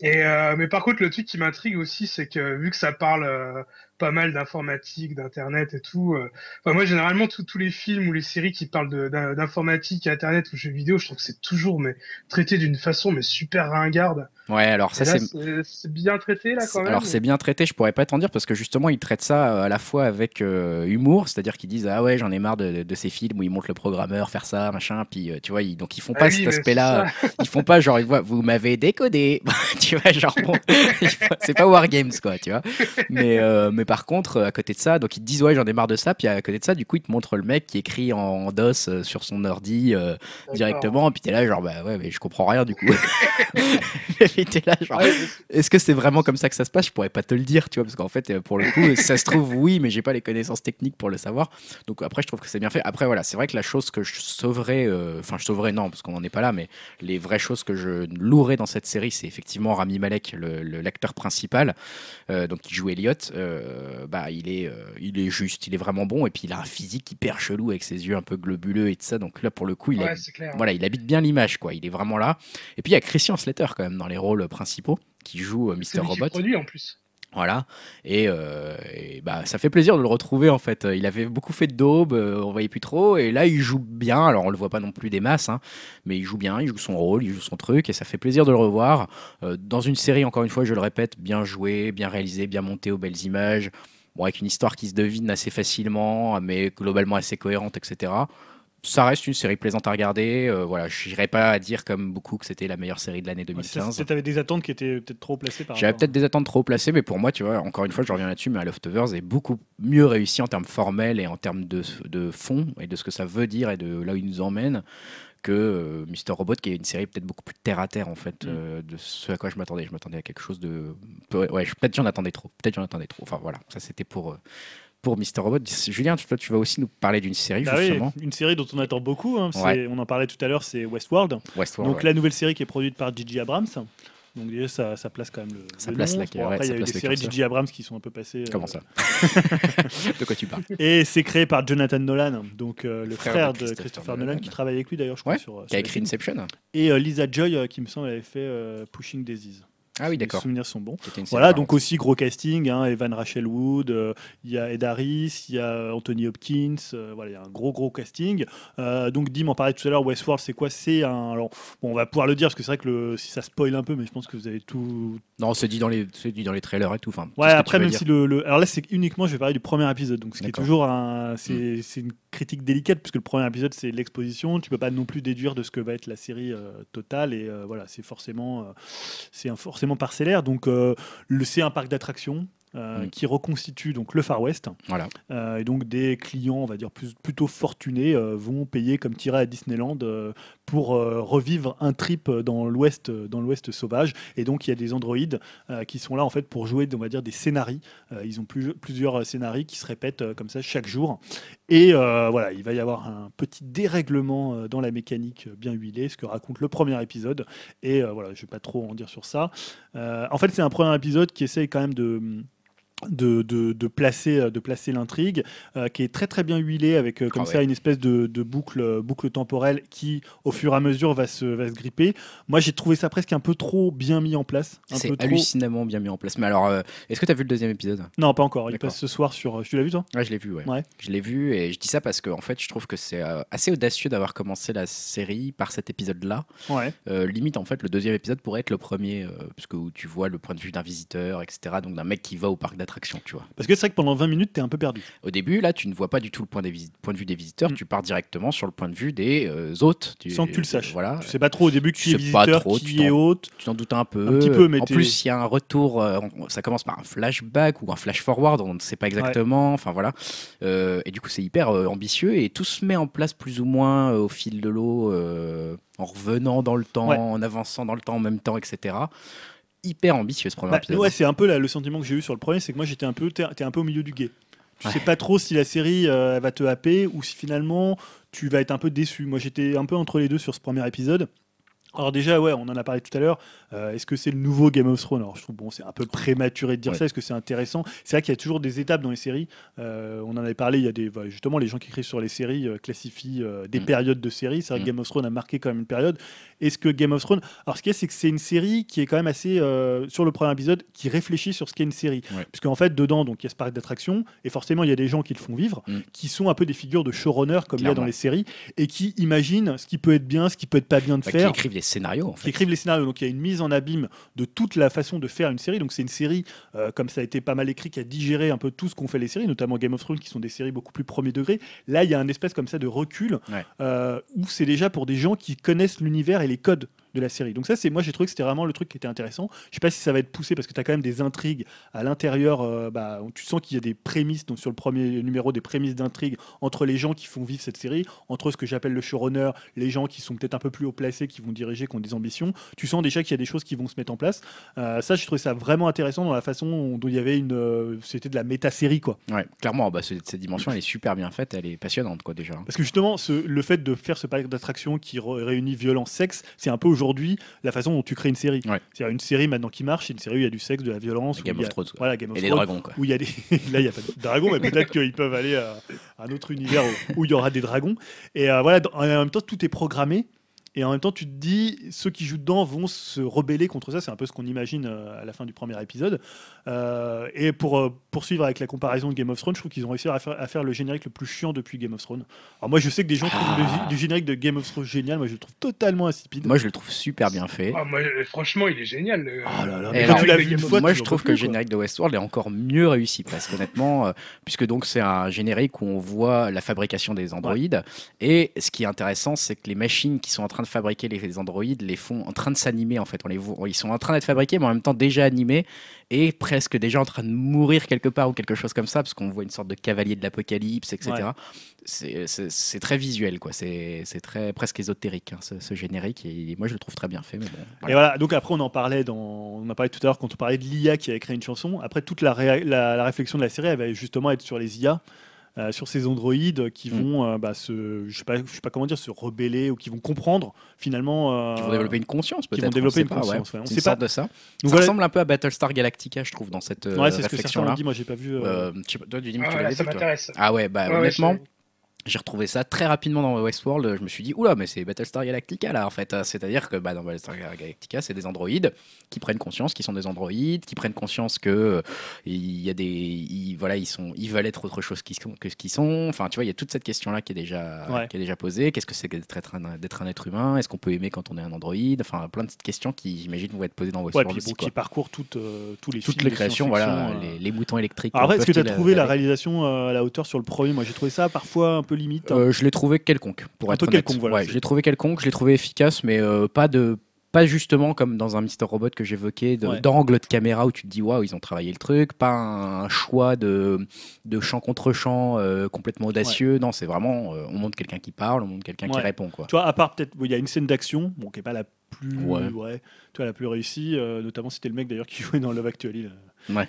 Et euh, mais par contre, le truc qui m'intrigue aussi, c'est que vu que ça parle euh, pas mal d'informatique, d'internet et tout, euh, enfin moi généralement tous les films ou les séries qui parlent d'informatique, internet ou jeux vidéo, je trouve que c'est toujours mais traité d'une façon mais super ringarde. Ouais, alors ça c'est. bien traité là quand même. Alors c'est bien traité, je pourrais pas t'en dire parce que justement ils traitent ça euh, à la fois avec euh, humour, c'est-à-dire qu'ils disent ah ouais j'en ai marre de, de ces films où ils montrent le programmeur faire ça machin, puis tu vois ils, donc ils font Ah pas oui, cet aspect-là, ils font pas genre ils voient vous m'avez décodé, tu vois genre bon, c'est pas Wargames quoi, tu vois. Mais euh, mais par contre à côté de ça donc ils te disent ouais j'en ai marre de ça, puis à côté de ça du coup ils te montrent le mec qui écrit en, en DOS euh, sur son ordi euh, directement, puis t'es là genre bah ouais mais je comprends rien du coup. T'es là genre est-ce que c'est vraiment comme ça que ça se passe? Je pourrais pas te le dire, tu vois, parce qu'en fait, euh, pour le coup, ça se trouve oui, mais j'ai pas les connaissances techniques pour le savoir. Donc après, je trouve que c'est bien fait. Après, voilà, c'est vrai que la chose que je sauverais, euh, enfin, je sauverais non, parce qu'on n'en est pas là, mais les vraies choses que je louerais dans cette série, c'est effectivement Rami Malek, le- le- l'acteur principal, euh, donc qui joue Elliot. euh, bah, il est, euh, il est juste, il est vraiment bon, et puis il a un physique hyper chelou avec ses yeux un peu globuleux et tout ça. Donc là, pour le coup, il ouais, voilà, il habite bien l'image, quoi. Il est vraiment là. Et puis il y a Christian Slater quand même dans les rôles principaux qui joue euh, Mr. lui qui Robot. produit en plus. Voilà. Et, euh, et bah, ça fait plaisir de le retrouver en fait. Il avait beaucoup fait de daube, euh, on voyait plus trop. Et là, il joue bien. Alors, on le voit pas non plus des masses, hein, mais il joue bien, il joue son rôle, il joue son truc. Et ça fait plaisir de le revoir. Euh, dans une série, encore une fois, je le répète, bien joué, bien réalisé, bien monté aux belles images. Bon, avec une histoire qui se devine assez facilement, mais globalement assez cohérente, etc. Ça reste une série plaisante à regarder. Euh, voilà, je n'irai pas à dire comme beaucoup que c'était la meilleure série de l'année Ouais, ça, 2015. Peut-être avec des attentes qui étaient peut-être trop placées par J'avais peut-être des attentes trop placées, mais pour moi, tu vois, encore une fois, je reviens là-dessus, mais Leftovers est beaucoup mieux réussi en termes formels et en termes de, de fond et de ce que ça veut dire et de là où il nous emmène que euh, Mister Robot, qui est une série peut-être beaucoup plus terre à terre en fait Mm. euh, de ce à quoi je m'attendais. Je m'attendais à quelque chose de, ouais, peut-être j'en attendais trop, peut-être j'en attendais trop. Enfin voilà, ça c'était pour euh, pour Mister Robot. Julien, toi, tu vas aussi nous parler d'une série Bah oui, justement, une série dont on attend beaucoup, hein, Ouais. on en parlait tout à l'heure, c'est Westworld. Westworld. Donc ouais. la nouvelle série qui est produite par J.J. Abrams. Donc déjà ça, ça place quand même le. Ça le place nom. la- Bon, après il y a eu des séries de. J.J. Abrams qui sont un peu passées. Comment euh, ça De quoi tu parles Et c'est créé par Jonathan Nolan, donc euh, le Frère frère, de Christopher Christopher Nolan. Nolan, qui travaille avec lui d'ailleurs, je crois. Ouais, sur, euh, Qui a écrit. Inception Et euh, Lisa Joy, euh, qui me semble, avait fait euh, Pushing Daisies. Ah oui, d'accord. souvenirs sont bons. Voilà, donc aussi gros casting, hein, Evan Rachel Wood, euh, il y a Ed Harris, il y a Anthony Hopkins, euh, voilà, il y a un gros gros casting. Euh, donc Dim en parlait tout à l'heure, Westworld c'est quoi? C'est un, alors bon, on va pouvoir le dire parce que c'est vrai que le, si ça spoil un peu, mais je pense que vous avez tout. Non, c'est dit dans les, dit dans les trailers et tout. Enfin, Ouais, après même si le, le- alors là c'est uniquement, je vais parler du premier épisode, donc ce qui est toujours un, c'est c'est une critique délicate puisque le premier épisode c'est l'exposition, tu peux pas non plus déduire de ce que va être la série totale et voilà, c'est forcément, c'est un- forcément parcellaire, donc euh, c'est un parc d'attractions. Euh, Mm. qui reconstitue donc le Far West. Voilà. Euh, et donc des clients on va dire plus, plutôt fortunés euh, vont payer comme tirer à Disneyland pour revivre un trip dans l'ouest dans l'ouest sauvage. Et donc il y a des androïdes qui sont là en fait pour jouer on va dire des scénarii. Ils ont plus- plusieurs scénarii qui se répètent comme ça chaque jour. Et voilà il va y avoir un petit dérèglement dans la mécanique bien huilée ce que raconte le premier épisode. Et voilà je vais pas trop en dire sur ça. En fait c'est un premier épisode qui essaye quand même de de, de, de placer, de placer l'intrigue, euh, qui est très très bien huilé avec euh, comme Ah ça une espèce de, de boucle, euh, boucle temporelle qui, au fur et à mesure, va se, va se gripper. Moi, j'ai trouvé ça presque un peu trop bien mis en place. C'est trop... hallucinamment bien mis en place. Mais alors, est-ce que tu as vu le deuxième épisode? Non, pas encore. Il passe ce soir sur. Tu l'as vu toi? Ouais, je l'ai vu, ouais. Ouais. Je l'ai vu et je dis ça parce que en fait, je trouve que c'est assez audacieux d'avoir commencé la série par cet épisode-là. Ouais. Limite, en fait, le deuxième épisode pourrait être le premier, puisque où tu vois le point de vue d'un visiteur, etc. Donc d'un mec qui va au parc d'attraction, tu vois. Parce que c'est vrai que pendant 20 minutes, t'es un peu perdu. Au début, là, tu ne vois pas du tout le point, des visi- point de vue des visiteurs, Mm. tu pars directement sur le point de vue des euh, hôtes. Tu- Sans que tu le saches. Voilà. Tu sais pas trop au début qui Tu est visiteur, trop, tu qui est hôte. Tu t'en doutes un peu. Un petit peu, mais En plus, il y a un retour. euh, ça commence par un flashback ou un flash forward. On ne sait pas exactement. Enfin voilà. Euh, et du coup, c'est hyper ambitieux et tout se met en place plus ou moins au fil de l'eau, en revenant dans le temps, Ouais. en avançant dans le temps en même temps, etc. Hyper ambitieux ce premier Bah, épisode. ouais, c'est un peu le sentiment que j'ai eu sur le premier, c'est que moi j'étais un peu, t'es un peu au milieu du guet. Tu sais pas trop si la série euh, elle va te happer ou si finalement tu vas être un peu déçu. Moi j'étais un peu entre les deux sur ce premier épisode. Alors déjà, ouais, on en a parlé tout à l'heure. euh, Est-ce que c'est le nouveau Game of Thrones? Alors je trouve bon, c'est un peu prématuré de dire Ouais. ça. Est-ce que c'est intéressant? C'est vrai qu'il y a toujours des étapes dans les séries. Euh, on en avait parlé. Il y a des justement les gens qui écrivent sur les séries euh, classifient des Mm. périodes de séries. C'est vrai que Mm. Game of Thrones a marqué quand même une période. Est-ce que Game of Thrones Alors ce qu'il y a, c'est que c'est une série qui est quand même assez sur le premier épisode qui réfléchit sur ce qu'est une série. Ouais. Puisque en fait dedans, donc il y a ce parc d'attractions et forcément il y a des gens qui le font vivre, Mm. qui sont un peu des figures de showrunner comme il y a dans les séries et qui imaginent ce qui peut être bien, ce qui peut être pas bien de Bah, qui faire écrivent les scénarios en qui écrivent les scénarios. Donc il y a une mise en abîme de toute la façon de faire une série. Donc c'est une série, euh, comme ça a été pas mal écrit, qui a digéré un peu tout ce qu'ont fait les séries, notamment Game of Thrones, qui sont des séries beaucoup plus premier degré. Là, il y a un espèce comme ça de recul Ouais. euh, où c'est déjà pour des gens qui connaissent l'univers et les codes de la série. Donc ça, c'est moi j'ai trouvé que c'était vraiment le truc qui était intéressant. Je sais pas si ça va être poussé parce que tu as quand même des intrigues à l'intérieur. euh, bah, tu sens qu'il y a des prémices, donc sur le premier numéro, des prémices d'intrigues entre les gens qui font vivre cette série, entre ce que j'appelle le showrunner, les gens qui sont peut-être un peu plus haut placés, qui vont diriger, qui ont des ambitions. Tu sens déjà qu'il y a des choses qui vont se mettre en place. Euh, ça, je trouvais ça vraiment intéressant dans la façon dont il y avait une, euh, c'était de la méta-série quoi. Ouais, clairement, bah, ce- cette dimension, elle est super bien faite, elle est passionnante, quoi, déjà. Parce que justement, ce- le fait de faire ce parc d'attractions qui réunit violence, sexe, c'est un peu aujourd'hui la façon dont tu crées une série. Ouais. C'est-à-dire une série maintenant qui marche, c'est une série où il y a du sexe, de la violence, Game a- of Thrones, quoi. voilà, Game of Et des dragons, quoi. où il y a des là il n'y a pas de dragons mais peut-être qu'ils peuvent aller à un autre univers où, il y aura des dragons et euh, voilà en même temps tout est programmé et en même temps tu te dis ceux qui jouent dedans vont se rebeller contre ça c'est un peu ce qu'on imagine euh, à la fin du premier épisode Euh, et pour euh, poursuivre avec la comparaison de Game of Thrones je trouve qu'ils ont réussi à faire, à faire le générique le plus chiant depuis Game of Thrones alors moi je sais que des gens trouvent Ah. le, gé- le générique de Game of Thrones génial moi je le trouve totalement insipide Moi, je le trouve super bien fait. Ah, moi, franchement, il est génial. le- Oh là là, Et mais alors, quand tu l'as vu une Game of fois moi, je trouve que le générique de Westworld est encore mieux réussi parce qu'honnêtement, euh, puisque donc c'est un générique où on voit la fabrication des androïdes et ce qui est intéressant, c'est que les machines qui sont en train de fabriquer les, androïdes les font en train de s'animer en fait. On les voit, ils sont en train d'être fabriqués, mais en même temps déjà animés et presque déjà en train de mourir quelque part ou quelque chose comme ça, parce qu'on voit une sorte de cavalier de l'apocalypse, etc. Ouais. C'est- très visuel, quoi. C'est très presque ésotérique hein, ce, ce générique et moi je le trouve très bien fait. Mais bon, Et voilà, donc après on en parlait dans, on en parlait tout à l'heure quand on parlait de l'IA qui avait créé une chanson. Après toute la, réa- la, la réflexion de la série, elle va justement être sur les IA, euh, sur ces androïdes qui Mm. vont, euh, bah, se, je sais pas, je sais pas comment dire, se rebeller ou qui vont comprendre finalement. euh, Qui vont développer une conscience peut-être. vont on développer une pas, conscience, ouais. On C'est sait une sorte de ça. Donc ça voilà. ressemble un peu à Battlestar Galactica, je trouve, dans cette euh, Ouais, c'est ce que certains ont dit. Moi, j'ai pas vu. euh, Euh, pas, toi, du Ah, tu voilà, l'avais ça vu, toi m'intéresse. Ah ouais, bah honnêtement, j'ai retrouvé ça très rapidement dans Westworld. Je me suis dit, oula, mais c'est Battlestar Galactica là en fait. C'est-à-dire que bah, dans Battlestar Galactica, c'est des androïdes qui prennent conscience qu'ils sont des androïdes, qui prennent conscience que euh, il y a des, ils, voilà, ils sont, ils veulent être autre chose que ce qu'ils sont. Enfin, tu vois, il y a toute cette question-là qui est déjà, Ouais. qui est déjà posée. Qu'est-ce que c'est d'être être un, être humain? Est-ce qu'on peut aimer quand on est un androïde? Enfin, plein de petites questions qui, j'imagine, vont être posées dans ouais, Westworld puis aussi. bon, qui parcourt toutes, euh, tous les Toutes films les créations, voilà, science-fiction, euh. les, les moutons électriques. Alors est-ce que tu as trouvé la aller réalisation euh, à la hauteur sur le premier? Moi, j'ai trouvé ça parfois un peu limite. hein. Euh, je l'ai trouvé quelconque, pour Un être peu honnête. quelconque, voilà, Ouais, c'est- je l'ai trouvé quelconque, je l'ai trouvé efficace, mais euh, pas de pas justement comme dans un Mister Robot que j'évoquais, de- Ouais. d'angle de caméra où tu te dis waouh, ils ont travaillé le truc, pas un, choix de, de champ contre champ euh, complètement audacieux. Non, c'est vraiment, euh, on montre quelqu'un qui parle, on montre quelqu'un qui répond. Quoi. Tu vois, à part peut-être, bon, il y a une scène d'action, bon, qui est pas la plus, tu vois, la plus réussie. euh, notamment, c'était le mec d'ailleurs qui jouait dans Love Actually. là. Ouais.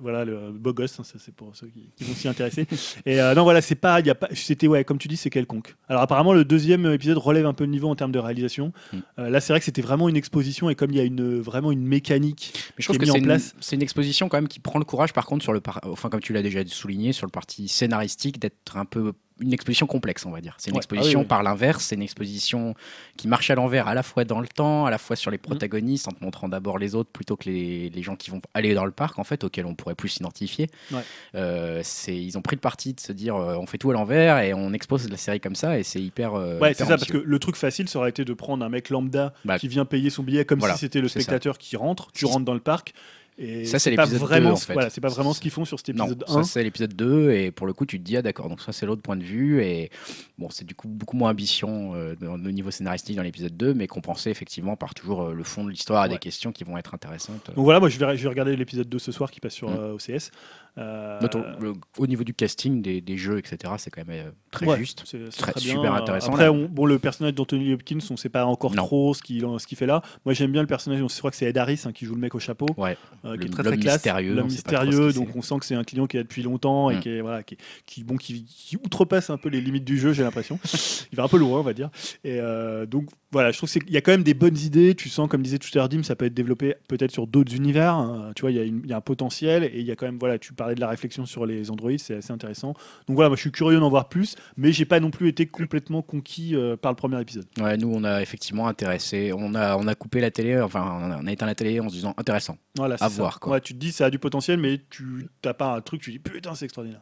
Voilà, le beau gosse, hein, ça c'est pour ceux qui, qui vont s'y intéresser. Et euh, non, voilà, c'est pas, il y a pas, c'était ouais, comme tu dis, c'est quelconque. Alors apparemment, le deuxième épisode relève un peu le niveau en termes de réalisation. Mm. Euh, là, c'est vrai que c'était vraiment une exposition et comme il y a une vraiment une mécanique Mais je qui trouve est mise en une, place. c'est une exposition quand même qui prend le courage, par contre, sur le, par- enfin comme tu l'as déjà souligné, sur le parti scénaristique, d'être un peu une exposition complexe, on va dire. C'est une Ouais. exposition Ah oui, oui. par l'inverse, c'est une exposition qui marche à l'envers, à la fois dans le temps, à la fois sur les protagonistes, en te montrant d'abord les autres plutôt que les, les gens qui vont aller dans le parc, en fait, auxquels on pourrait plus s'identifier. Ouais. Euh, ils ont pris le parti de se dire, euh, on fait tout à l'envers et on expose la série comme ça, et c'est hyper. euh, Ouais, c'est ça, parce que le truc facile, ça aurait été de prendre un mec lambda Bah, qui vient payer son billet comme voilà, si c'était le ça. spectateur qui rentre. Tu rentres dans le parc. Et Ça, c'est pas l'épisode vraiment, 2, en fait. Voilà, c'est pas vraiment ce qu'ils font sur cet Non, épisode ça 1. c'est l'épisode 2 et pour le coup tu te dis ah d'accord donc ça c'est l'autre point de vue et bon c'est du coup beaucoup moins ambition euh, au niveau scénaristique dans l'épisode 2 mais compensé effectivement par toujours euh, le fond de l'histoire et Ouais. des questions qui vont être intéressantes. Donc voilà, moi je vais, je vais regarder l'épisode 2 ce soir qui passe sur Mm. euh, OCS. Euh, le- au niveau du casting des, des jeux etc c'est quand même euh, très ouais, juste. c'est- c'est Très- super intéressant, Après, on- bon, le personnage d'Anthony Hopkins, on sait pas encore Non. trop ce qu'il ce qu'il fait là. Moi j'aime bien le personnage, on croit que c'est Ed Harris hein, qui joue le mec au chapeau. Ouais. euh, qui Le- est très très classe, mystérieux, l'homme mystérieux, donc on sent que c'est un client qui est là depuis longtemps et Mm. qui est voilà, qui, qui- bon, qui, qui outrepasse un peu les limites du jeu, j'ai l'impression. Il va un peu loin, on va dire. Et euh, donc voilà, je trouve qu'il y a quand même des bonnes idées. Tu sens, comme disait tout à l'heure Dim, ça peut être développé peut-être sur d'autres univers. hein. Tu vois, il y, y a un potentiel et il y a quand même voilà, tu parlais de la réflexion sur les androïdes, c'est assez intéressant. Donc voilà, moi je suis curieux d'en voir plus, mais j'ai pas non plus été complètement conquis euh, par le premier épisode. Ouais, nous on a effectivement intéressé on a on a coupé la télé enfin on a, on a éteint la télé en se disant intéressant. Voilà, À ça. voir, quoi. Ouais, tu te dis ça a du potentiel, mais tu t'as pas un truc, tu dis putain c'est extraordinaire.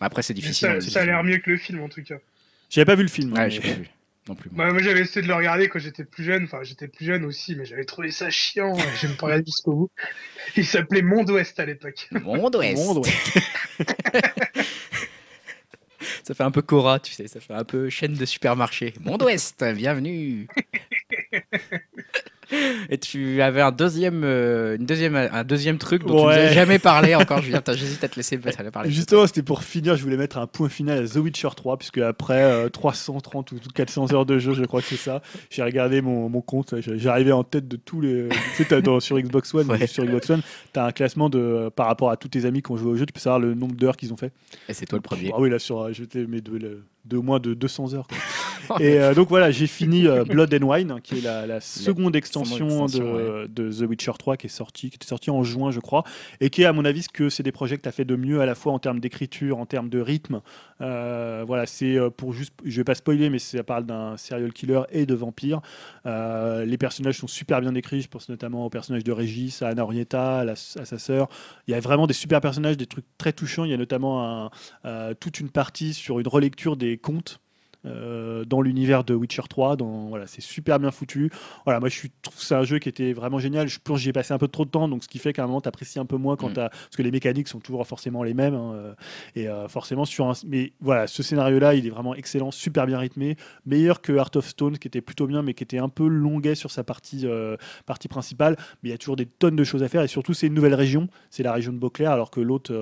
Après c'est Mais difficile. ça, hein, ça a l'air mieux que le film en tout cas. J'avais pas vu le film. hein, Ouais, mais- j'ai pas vu non plus. moi. Bah, moi j'avais essayé de le regarder quand j'étais plus jeune, enfin j'étais plus jeune aussi, mais j'avais trouvé ça chiant, je me pas regardé jusqu'au bout. Il s'appelait Monde Ouest à l'époque. Monde Ouest. Monde. Ça fait un peu Cora, tu sais, ça fait un peu chaîne de supermarché. Monde Ouest, bienvenue. Et tu avais un deuxième, euh, une deuxième, un deuxième truc dont tu nous as jamais parlé encore. Julien, j'hésite à te laisser parler. Justement, c'était pour finir, je voulais mettre un point final à The Witcher 3, puisque après euh, 330 ou 400 heures de jeu, je crois que c'est ça, j'ai regardé mon, mon compte, j'ai- j'arrivais en tête de tous les... Tu sais, dans- sur Xbox One, Ouais. sur Xbox One, tu as un classement de, euh, par rapport à tous tes amis qui ont joué au jeu, tu peux savoir le nombre d'heures qu'ils ont fait. Et c'est toi le premier. Ah oui, là, sur, euh, j'étais mais de, de, de moins de 200 heures. quoi. Et euh, donc voilà, j'ai fini euh, Blood and Wine, qui est la, la seconde extension, extension, de, de The Witcher 3 qui est sortie, qui était sortie en juin, je crois, et qui est à mon avis ce que c'est des projets que tu as fait de mieux à la fois en termes d'écriture, en termes de rythme. Euh, voilà, c'est pour juste, je vais pas spoiler, mais ça parle d'un serial killer et de vampire. Les personnages sont super bien décrits, je pense notamment au personnage de Régis, à Anna Orietta, à, la- à sa sœur. Il y a vraiment des super personnages, des trucs très touchants. Il y a notamment un, toute une partie sur une relecture des contes. Euh, dans l'univers de Witcher 3, dans, voilà, c'est super bien foutu. Voilà, moi je trouve que c'est un jeu qui était vraiment génial. Je que j'y ai passé un peu trop de temps, donc ce qui fait qu'à un moment tu apprécies un peu moins quand Mm. t'as- parce que les mécaniques sont toujours forcément les mêmes. hein, euh, et euh, forcément sur un, mais voilà, ce scénario-là, il est vraiment excellent, super bien rythmé, meilleur que Heart of Stone, qui était plutôt bien, mais qui était un peu longuet sur sa partie, euh, partie principale. Mais il y a toujours des tonnes de choses à faire, et surtout c'est une nouvelle région, c'est la région de Beauclair, alors que l'autre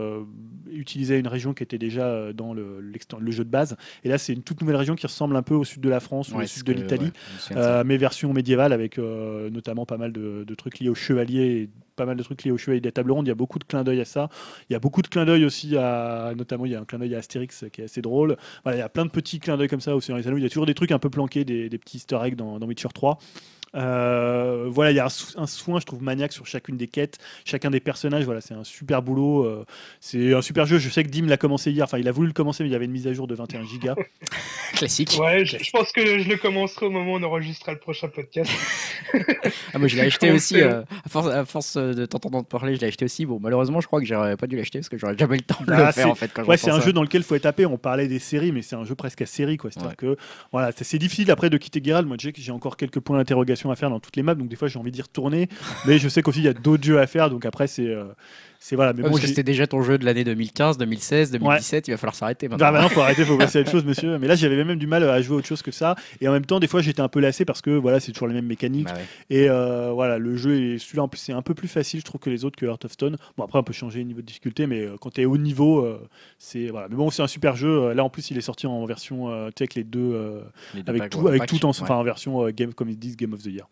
utilisait une région qui était déjà dans le jeu de base. Et là, c'est une toute nouvelle région qui ressemble un peu au sud de la France ou au sud de l'Italie. ouais. Euh, mais version médiévale avec euh, notamment pas mal de, de trucs liés aux chevaliers et pas mal de trucs liés aux chevaliers des tables rondes. Il y a beaucoup de clins d'œil à ça. Il y a beaucoup de clins d'œil aussi à, notamment il y a un clin d'œil à Astérix qui est assez drôle. Voilà, il y a plein de petits clins d'œil comme ça au Seigneur des Anneaux. Il y a toujours des trucs un peu planqués, des, des petits easter eggs dans, dans Witcher 3. Euh, voilà, il y a un, soin, je trouve, maniaque sur chacune des quêtes, chacun des personnages. Voilà, c'est un super boulot. euh, c'est un super jeu. Je sais que Dim l'a commencé hier. Enfin, il a voulu le commencer, mais il y avait une mise à jour de 21 gigas. Classique. Ouais, je, je pense que je le commencerai au moment où on enregistrera le prochain podcast. Ah, moi je l'ai acheté aussi. euh, à, force, à force de t'entendre parler, je l'ai acheté aussi. Bon, malheureusement, je crois que j'aurais pas dû l'acheter parce que j'aurais jamais eu le temps de Ah, le faire c'est- en fait. Quand Ouais, c'est un jeu dans lequel il faut être tapé. On parlait des séries, mais c'est un jeu presque à série. quoi. C'est-à-dire que voilà, c'est difficile après de quitter Geralt. Moi, je sais que j'ai encore quelques points d'interrogation à faire dans toutes les maps, donc des fois j'ai envie d'y retourner. mais je sais qu'aussi il y a d'autres jeux à faire, donc après c'est euh, c'est voilà. Mais Ouais, bon, parce que j'ai- c'était déjà ton jeu de l'année 2015, 2016, 2017. Il va falloir s'arrêter maintenant. Ah bah non, faut arrêter, faut passer à autre chose, monsieur. Mais là, j'avais même du mal à jouer à autre chose que ça. Et en même temps, des fois, j'étais un peu lassé parce que voilà, c'est toujours les mêmes mécaniques. Bah ouais. Et euh, voilà, le jeu est celui-là en plus, c'est un peu plus facile, je trouve, que les autres que Heart of Stone. Bon, après, on peut changer le niveau de difficulté, mais euh, quand tu es haut niveau, euh, c'est voilà. Mais bon, c'est un super jeu. Là, en plus, il est sorti en version euh, avec les deux, Les deux avec tout, avec tout en, enfin, en version game, comme ils disent, Game of the Year.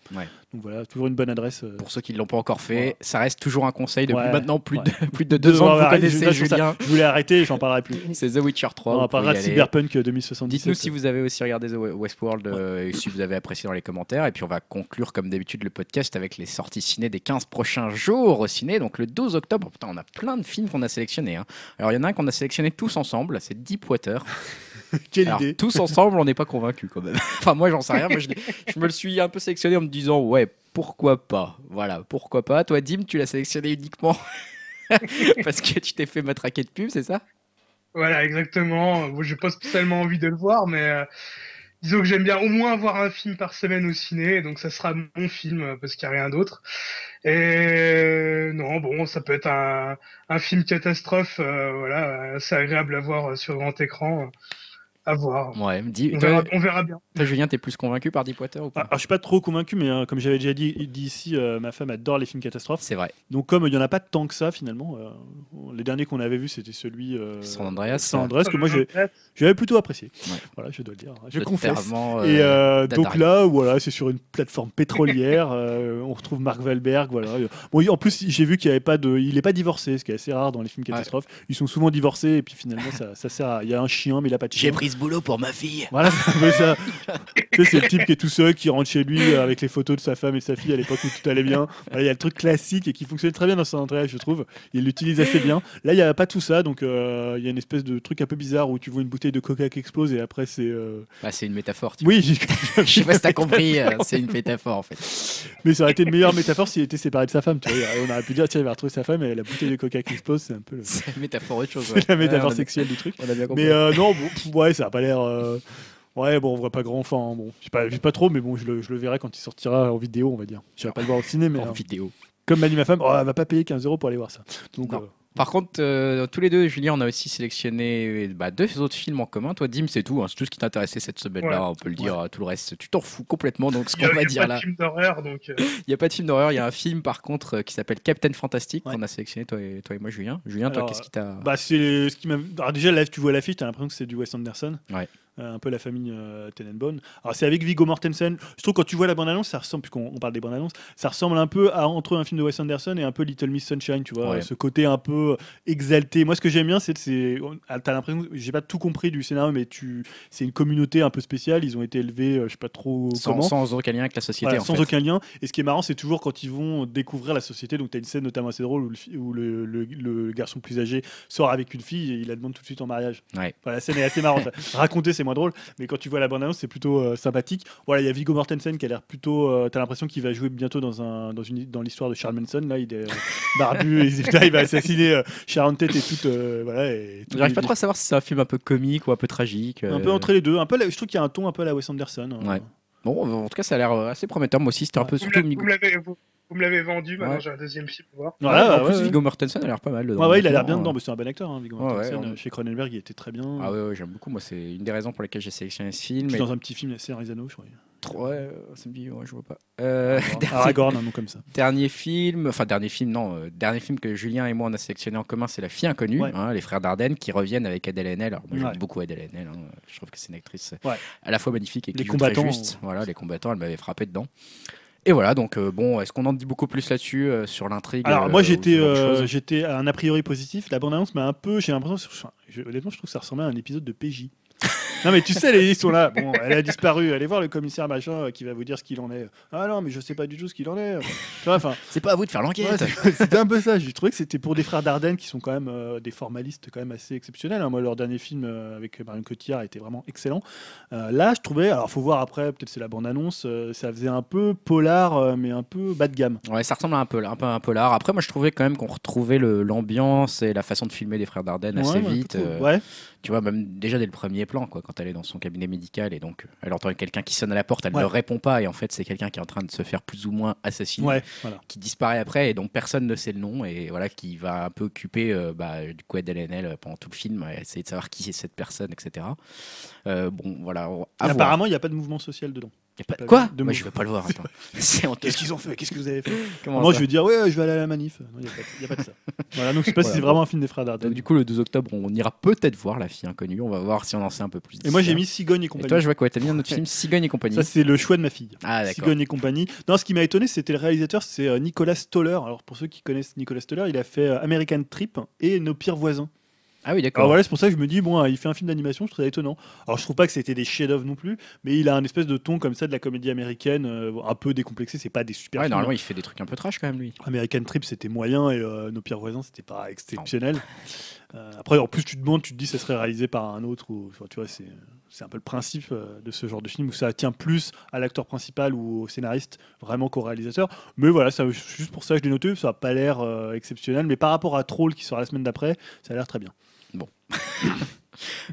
Donc voilà, toujours une bonne adresse. Pour ceux qui ne l'ont pas encore fait, ça reste toujours un conseil depuis Ouais, maintenant plus. De, plus de deux ans que vous connaissez ça, Julien. Je voulais arrêter, j'en parlerai plus. C'est The Witcher 3. on en parlera de. Cyberpunk euh, 2077. Dites-nous si vous avez aussi regardé The Westworld euh, et si vous avez apprécié dans les commentaires. Et puis on va conclure comme d'habitude le podcast avec les sorties ciné des 15 prochains jours au ciné. Donc le 12 octobre, putain, on a plein de films qu'on a sélectionnés. hein. Alors il y en a un qu'on a sélectionné tous ensemble, c'est Deepwater. Quelle Alors, idée. tous ensemble, on n'est pas convaincus quand même. enfin moi j'en sais rien, moi, je, je me le suis un peu sélectionné en me disant ouais, pourquoi pas? Voilà, pourquoi pas? Toi Dim, tu l'as sélectionné uniquement parce que tu t'es fait matraquer de pub, c'est ça? Voilà, exactement. Bon, j'ai pas spécialement envie de le voir, mais euh, disons que j'aime bien au moins avoir un film par semaine au ciné, donc ça sera mon film euh, parce qu'il n'y a rien d'autre. Et non, bon, ça peut être un, un film catastrophe, euh, voilà, c'est agréable à voir sur grand écran. À voir. Ouais, dis, On toi, verra, on verra bien. toi, Julien, t'es plus convaincu par Deepwater ou Ah, pas? Alors, je suis pas trop convaincu, mais euh, comme j'avais déjà dit, dit ici, euh, ma femme adore les films catastrophes. C'est vrai. Donc comme il y en a pas tant que ça finalement, euh, les derniers qu'on avait vus c'était celui euh, San Andreas, San. Andreas que moi j'avais plutôt apprécié. Ouais. Voilà, je dois le dire. Je Le confesse. euh, Et euh, donc là, voilà, c'est sur une plateforme pétrolière. euh, on retrouve Mark Wahlberg. Voilà. Bon, en plus, j'ai vu qu'il n'y avait pas de, il est pas divorcé, ce qui est assez rare dans les films catastrophes. Ils sont souvent divorcés et puis finalement, ça, ça sert. À... Il y a un chien, mais il a pas de chien. J'ai pris ce boulot pour ma fille. Voilà, c'est un peu ça. tu sais, c'est le type qui est tout seul, qui rentre chez lui euh, avec les photos de sa femme et de sa fille à l'époque où tout allait bien. Voilà, Il y a le truc classique et qui fonctionne très bien dans San Andreas, je trouve. Il l'utilise assez bien. Là, il n'y a pas tout ça, donc euh, il y a une espèce de truc un peu bizarre où tu vois une bouteille de coca qui explose et après c'est. euh, Bah, c'est une métaphore. tu Oui. Je sais pas si t'as compris, euh, c'est une métaphore en fait. mais ça aurait été une meilleure métaphore s'il était séparé de sa femme. Tu vois. On aurait pu dire, tiens, il va retrouver sa femme et la bouteille de coca qui explose, c'est un peu le- C'est une métaphore autre chose. c'est la métaphore Ouais, on a- sexuelle du truc. On a bien compris. Mais non, bon, ouais, ça a pas l'air. euh, Ouais, bon, on voit pas grand enfant. Bon, je pas, pas trop, mais bon, je le, je le verrai quand il sortira en vidéo, on va dire. Je vais pas le voir au ciné, mais en euh, vidéo. comme m'a dit ma femme, oh, elle va pas payer 15 euros pour aller voir ça. Donc, euh, Par contre, euh, tous les deux, Julien, on a aussi sélectionné bah, deux autres films en commun. Toi, Dim, c'est tout. hein, c'est tout ce qui t'intéressait cette semaine-là. Ouais. On peut le dire. Tout le reste, tu t'en fous complètement. Donc, ce Il y a, qu'on va il y a dire pas là, de film d'horreur, donc euh, il n'y a pas de film d'horreur. Il y a un film, par contre, euh, qui s'appelle Captain Fantastic Ouais. qu'on a sélectionné, toi et, toi et moi, Julien. Julien, toi, qu'est-ce qui t'a. bah, c'est ce qui m'a. Alors, déjà, là, tu vois l'affiche, t'as l'impression que c'est du Wes Anderson. Ouais. Euh, un peu la famille euh, Tenenbaum. Alors, c'est avec Viggo Mortensen. Je trouve quand tu vois la bande-annonce, ça ressemble, puisqu'on on parle des bandes-annonces, ça ressemble un peu à entre un film de Wes Anderson et un peu Little Miss Sunshine, tu vois. Ouais. Ce côté un peu exalté. Moi, ce que j'aime bien, c'est. c'est- ah, T'as l'impression. J'ai pas tout compris du scénario, mais tu c'est une communauté un peu spéciale. Ils ont été élevés, euh, je sais pas trop sans, comment. sans aucun lien avec la société. Voilà, en sans fait. aucun lien. Et ce qui est marrant, c'est toujours quand ils vont découvrir la société. Donc, tu as une scène notamment assez drôle où le, fi- où le, le- le garçon plus âgé sort avec une fille et il la demande tout de suite en mariage. Ouais. La scène est assez marrante. Raconter, c'est moins drôle, mais quand tu vois la bande-annonce, c'est plutôt euh, sympathique. Voilà, il y a Viggo Mortensen qui a l'air plutôt. euh, T'as l'impression qu'il va jouer bientôt dans, un, dans, une, dans l'histoire de Charles Manson. Là, il est euh, barbu et il va assassiner euh, Sharon Tate et toute. euh, voilà, et tout- J'arrive pas trop à savoir si c'est un film un peu comique ou un peu tragique. Un peu entre les deux. Un peu, je trouve qu'il y a un ton un peu à la Wes Anderson. euh. Ouais. Bon, en tout cas, ça a l'air assez prometteur. Moi aussi, c'était un peu surtout. vous, vous me l'avez vendu, maintenant Ouais. j'ai un deuxième film à voir. En plus, ouais. Viggo Mortensen a l'air pas mal. dedans, Ouais, ouais, il a l'air bien honnêtement. dedans, mais c'est un bon acteur, hein, Viggo Ouais, ouais, Mortensen. Euh, Chez Cronenberg, il était très bien. Ah ouais, ouais, j'aime beaucoup. Moi, c'est une des raisons pour lesquelles j'ai sélectionné ce film. Puis Mais... dans un petit film assez Arizano, je crois. Ouais, euh, ça me dit, ouais, je vois pas. Euh, Aragorn, un nom comme ça. dernier film, enfin dernier film, non, euh, dernier film que Julien et moi on a sélectionné en commun, c'est La fille inconnue, Ouais. hein, les frères Dardenne qui reviennent avec Adèle Haenel. Alors moi j'aime Ouais. beaucoup Adèle Haenel, hein. je trouve que c'est une actrice Ouais. à la fois magnifique et qui Les joue très juste. euh, Voilà, les combattants, elle m'avait frappé dedans. Et voilà, donc euh, bon, est-ce qu'on en dit beaucoup plus là-dessus euh, sur l'intrigue Alors euh, moi j'étais euh, j'étais à un a priori positif. La bande annonce m'a un peu, j'ai l'impression, je- honnêtement je trouve que ça ressemblait à un épisode de PJ. Non mais tu sais les ils sont là. Bon, elle a disparu. Allez voir le commissaire machin euh, qui va vous dire ce qu'il en est. Ah non mais je sais pas du tout ce qu'il en est. Enfin. C'est pas à vous de faire l'enquête. Ouais, c'était un peu ça. J'ai trouvé que c'était pour des frères Dardenne qui sont quand même euh, des formalistes quand même assez exceptionnels. hein. Moi, leur dernier film euh, avec Marion Cotillard était vraiment excellent. Euh, là, je trouvais, alors faut voir après, peut-être c'est la bande-annonce, ça faisait un peu polar, mais un peu bas de gamme. Ouais, ça ressemble à un peu, un peu à un polar. Après, moi, je trouvais quand même qu'on retrouvait l'ambiance et la façon de filmer des frères Dardenne assez Ouais, ouais, un peu vite. Ouais. Tu vois, même déjà dès le premier plan, quoi, quand elle est dans son cabinet médical et donc euh, elle entend quelqu'un qui sonne à la porte, elle Ouais. ne répond pas et en fait c'est quelqu'un qui est en train de se faire plus ou moins assassiner, Ouais, voilà. qui disparaît après et dont personne ne sait le nom et voilà qui va un peu occuper euh, bah, du coup Adèle Haenel pendant tout le film, à essayer de savoir qui est cette personne, etc. Euh, bon, voilà. Et apparemment, il n'y a pas de mouvement social dedans. Y a pas- pas Quoi de Moi, je veux pas le voir. Qu'est-ce qu'ils ont fait? Qu'est-ce que vous avez fait? Comment Moi, je vais dire, ouais, je vais aller à la manif. Non, il n'y a, pas de- y a pas de ça. Voilà, donc je sais pas si c'est vraiment un film des frères Donc, Dardenne. du coup, le 2 octobre, on ira peut-être voir La fille inconnue. On va voir si on en sait un peu plus. Et moi, j'ai mis Cigogne et Et compagnie. toi, je vois quoi T'as mis un autre film, Cigogne et compagnie. Ça, c'est le choix de ma fille. Ah, d'accord. Cigogne et compagnie. Non, ce qui m'a étonné, c'était le réalisateur, c'est euh, Nicolas Stoller. Alors, pour ceux qui connaissent Nicolas Stoller, il a fait euh, American Trip et Nos pires voisins. Ah oui, d'accord. Alors voilà, c'est pour ça que je me dis, bon, il fait un film d'animation, je trouve ça étonnant. Alors, je trouve pas que c'était des chefs-d'œuvre non plus, mais il a un espèce de ton comme ça de la comédie américaine, euh, un peu décomplexé. C'est pas des super Ouais, films. normalement, il fait des trucs un peu trash quand même, lui. American Trip, c'était moyen et euh, Nos pires voisins, c'était pas exceptionnel. Euh, après, en plus, tu te demandes, tu te dis, ça serait réalisé par un autre. Ou, enfin, tu vois, c'est, c'est un peu le principe de ce genre de film où ça tient plus à l'acteur principal ou au scénariste vraiment qu'au réalisateur. Mais voilà, ça, juste pour ça, je l'ai noté. Ça a pas l'air exceptionnel, mais par rapport à Troll qui sera la semaine d'après, ça a l'air très bien.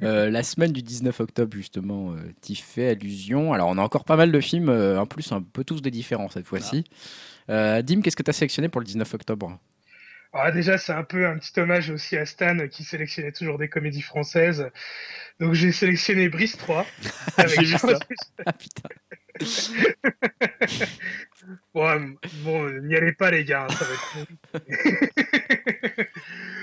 Euh, la semaine du 19 octobre, justement, euh, t'y fais allusion. Alors, on a encore pas mal de films, euh, en plus, un peu tous des différents cette fois-ci. Euh, Dim, qu'est-ce que tu as sélectionné pour le 19 octobre? Ah, déjà, c'est un peu un petit hommage aussi à Stan qui sélectionnait toujours des comédies françaises. Donc j'ai sélectionné Brice 3. J'ai vu ça. Ah putain. bon, bon, n'y allez pas les gars, hein, ça va être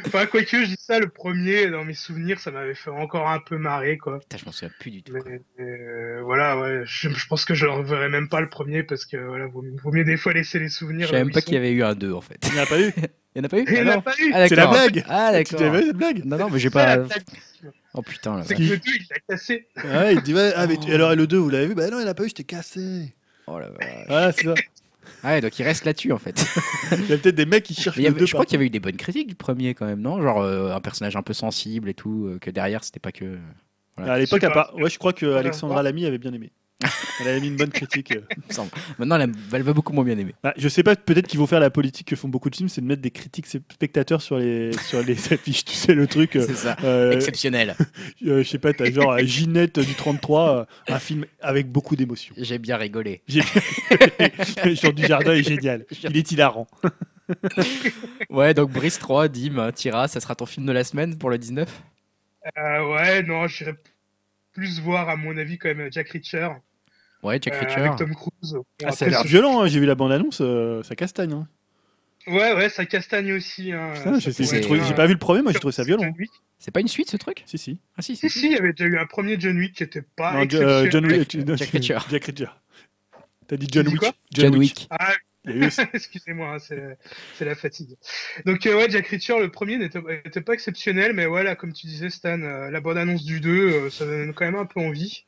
Enfin, quoique je dis ça, le premier, dans mes souvenirs, ça m'avait fait encore un peu marrer, quoi. Putain, je m'en souviens plus du tout. Mais, euh, voilà, ouais, je, je pense que je ne reverrai même pas le premier parce que voilà, vaut, vaut mieux des fois laisser les souvenirs. Je savais là même pas qu'il y avait eu un 2 en fait. Il n'y en a pas eu Il y en a pas eu. Il Ah n'y en a pas eu Ah, C'est la blague Ah Tu d'accord. vu cette blague Non, non, mais j'ai pas. Oh putain, la C'est que le 2, il l'a cassé. Ouais, il dit ouais, ah, mais tu- alors et le 2, vous l'avez vu? Bah non, il n'a pas eu, je t'ai cassé. Oh la vache. Voilà, c'est ça. Ah ouais, donc il reste là-dessus en fait. Il y a peut-être des mecs qui cherchent avait- 2 je crois qu'il y avait eu des bonnes critiques du premier quand même, non? Genre euh, un personnage un peu sensible et tout, euh, que derrière c'était pas que. Voilà. À l'époque, Je pas. part... ouais, je crois que. Alexandra Lamy avait bien aimé. Elle avait mis une bonne critique. euh. il me semble. Maintenant, elle, elle va beaucoup moins bien aimer. Bah, je sais pas, peut-être qu'ils vont faire la politique que font beaucoup de films, c'est de mettre des critiques spectateurs sur les, sur les affiches. Tu sais, le truc. euh, C'est ça. euh, Exceptionnel. euh, je sais pas, t'as genre euh, Ginette du 33, euh, un film avec beaucoup d'émotions. J'ai bien rigolé. J'ai- Jean du Jardin est génial. Il est hilarant. Ouais, donc Brice 3, Dim, Tira, ça sera ton film de la semaine pour le 19 Euh, ouais, non, j'irais plus voir, à mon avis, quand même Jack Reacher. Ouais, Jack euh, Reacher. avec Tom Cruise. Ah, ça a l'air violent, hein, j'ai vu la bande-annonce, euh, ça castagne. hein. Ouais, ouais, ça castagne aussi. Hein. J'ai pas vu le premier, moi j'ai trouvé ça violent. John Wick. C'est pas une suite ce truc? Si, si. Ah si, Si, si, il y avait déjà eu un premier John Wick qui était pas Non, euh, John exceptionnel. Wick. tu- non, Jack Reacher. Jack Reacher. T'as dit John Wick. quoi? John Wick. Ah, excusez-moi, hein, c'est la- fatigue. Donc, euh, ouais, Jack Reacher, le premier n'était n'était pas exceptionnel, mais voilà, comme tu disais, Stan, euh, la bonne annonce du 2, euh, ça donne quand même un peu envie.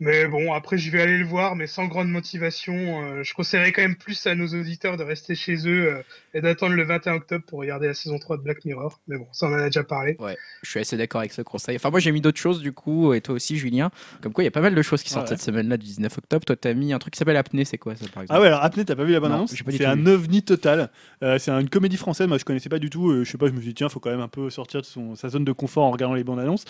Mais bon, après, je vais aller le voir, mais sans grande motivation. Euh, je conseillerais quand même plus à nos auditeurs de rester chez eux euh, et d'attendre le 21 octobre pour regarder la saison 3 de Black Mirror. Mais bon, ça, on en a déjà parlé. Je suis assez d'accord avec ce conseil. Enfin, moi j'ai mis d'autres choses du coup, et toi aussi, Julien. Comme quoi, il y a pas mal de choses qui sortent Ouais. cette semaine-là du 19 octobre. Toi, t'as mis un truc qui s'appelle Apnée, c'est quoi ça par exemple? Ah ouais, alors Apnée, t'as pas vu la Non, pas du C'est un ovni total. Euh, c'est une comédie française, moi je connaissais pas du tout. euh, je sais pas, je me suis dit, tiens, faut quand même un peu sortir de son, sa zone de confort en regardant les bandes annonces.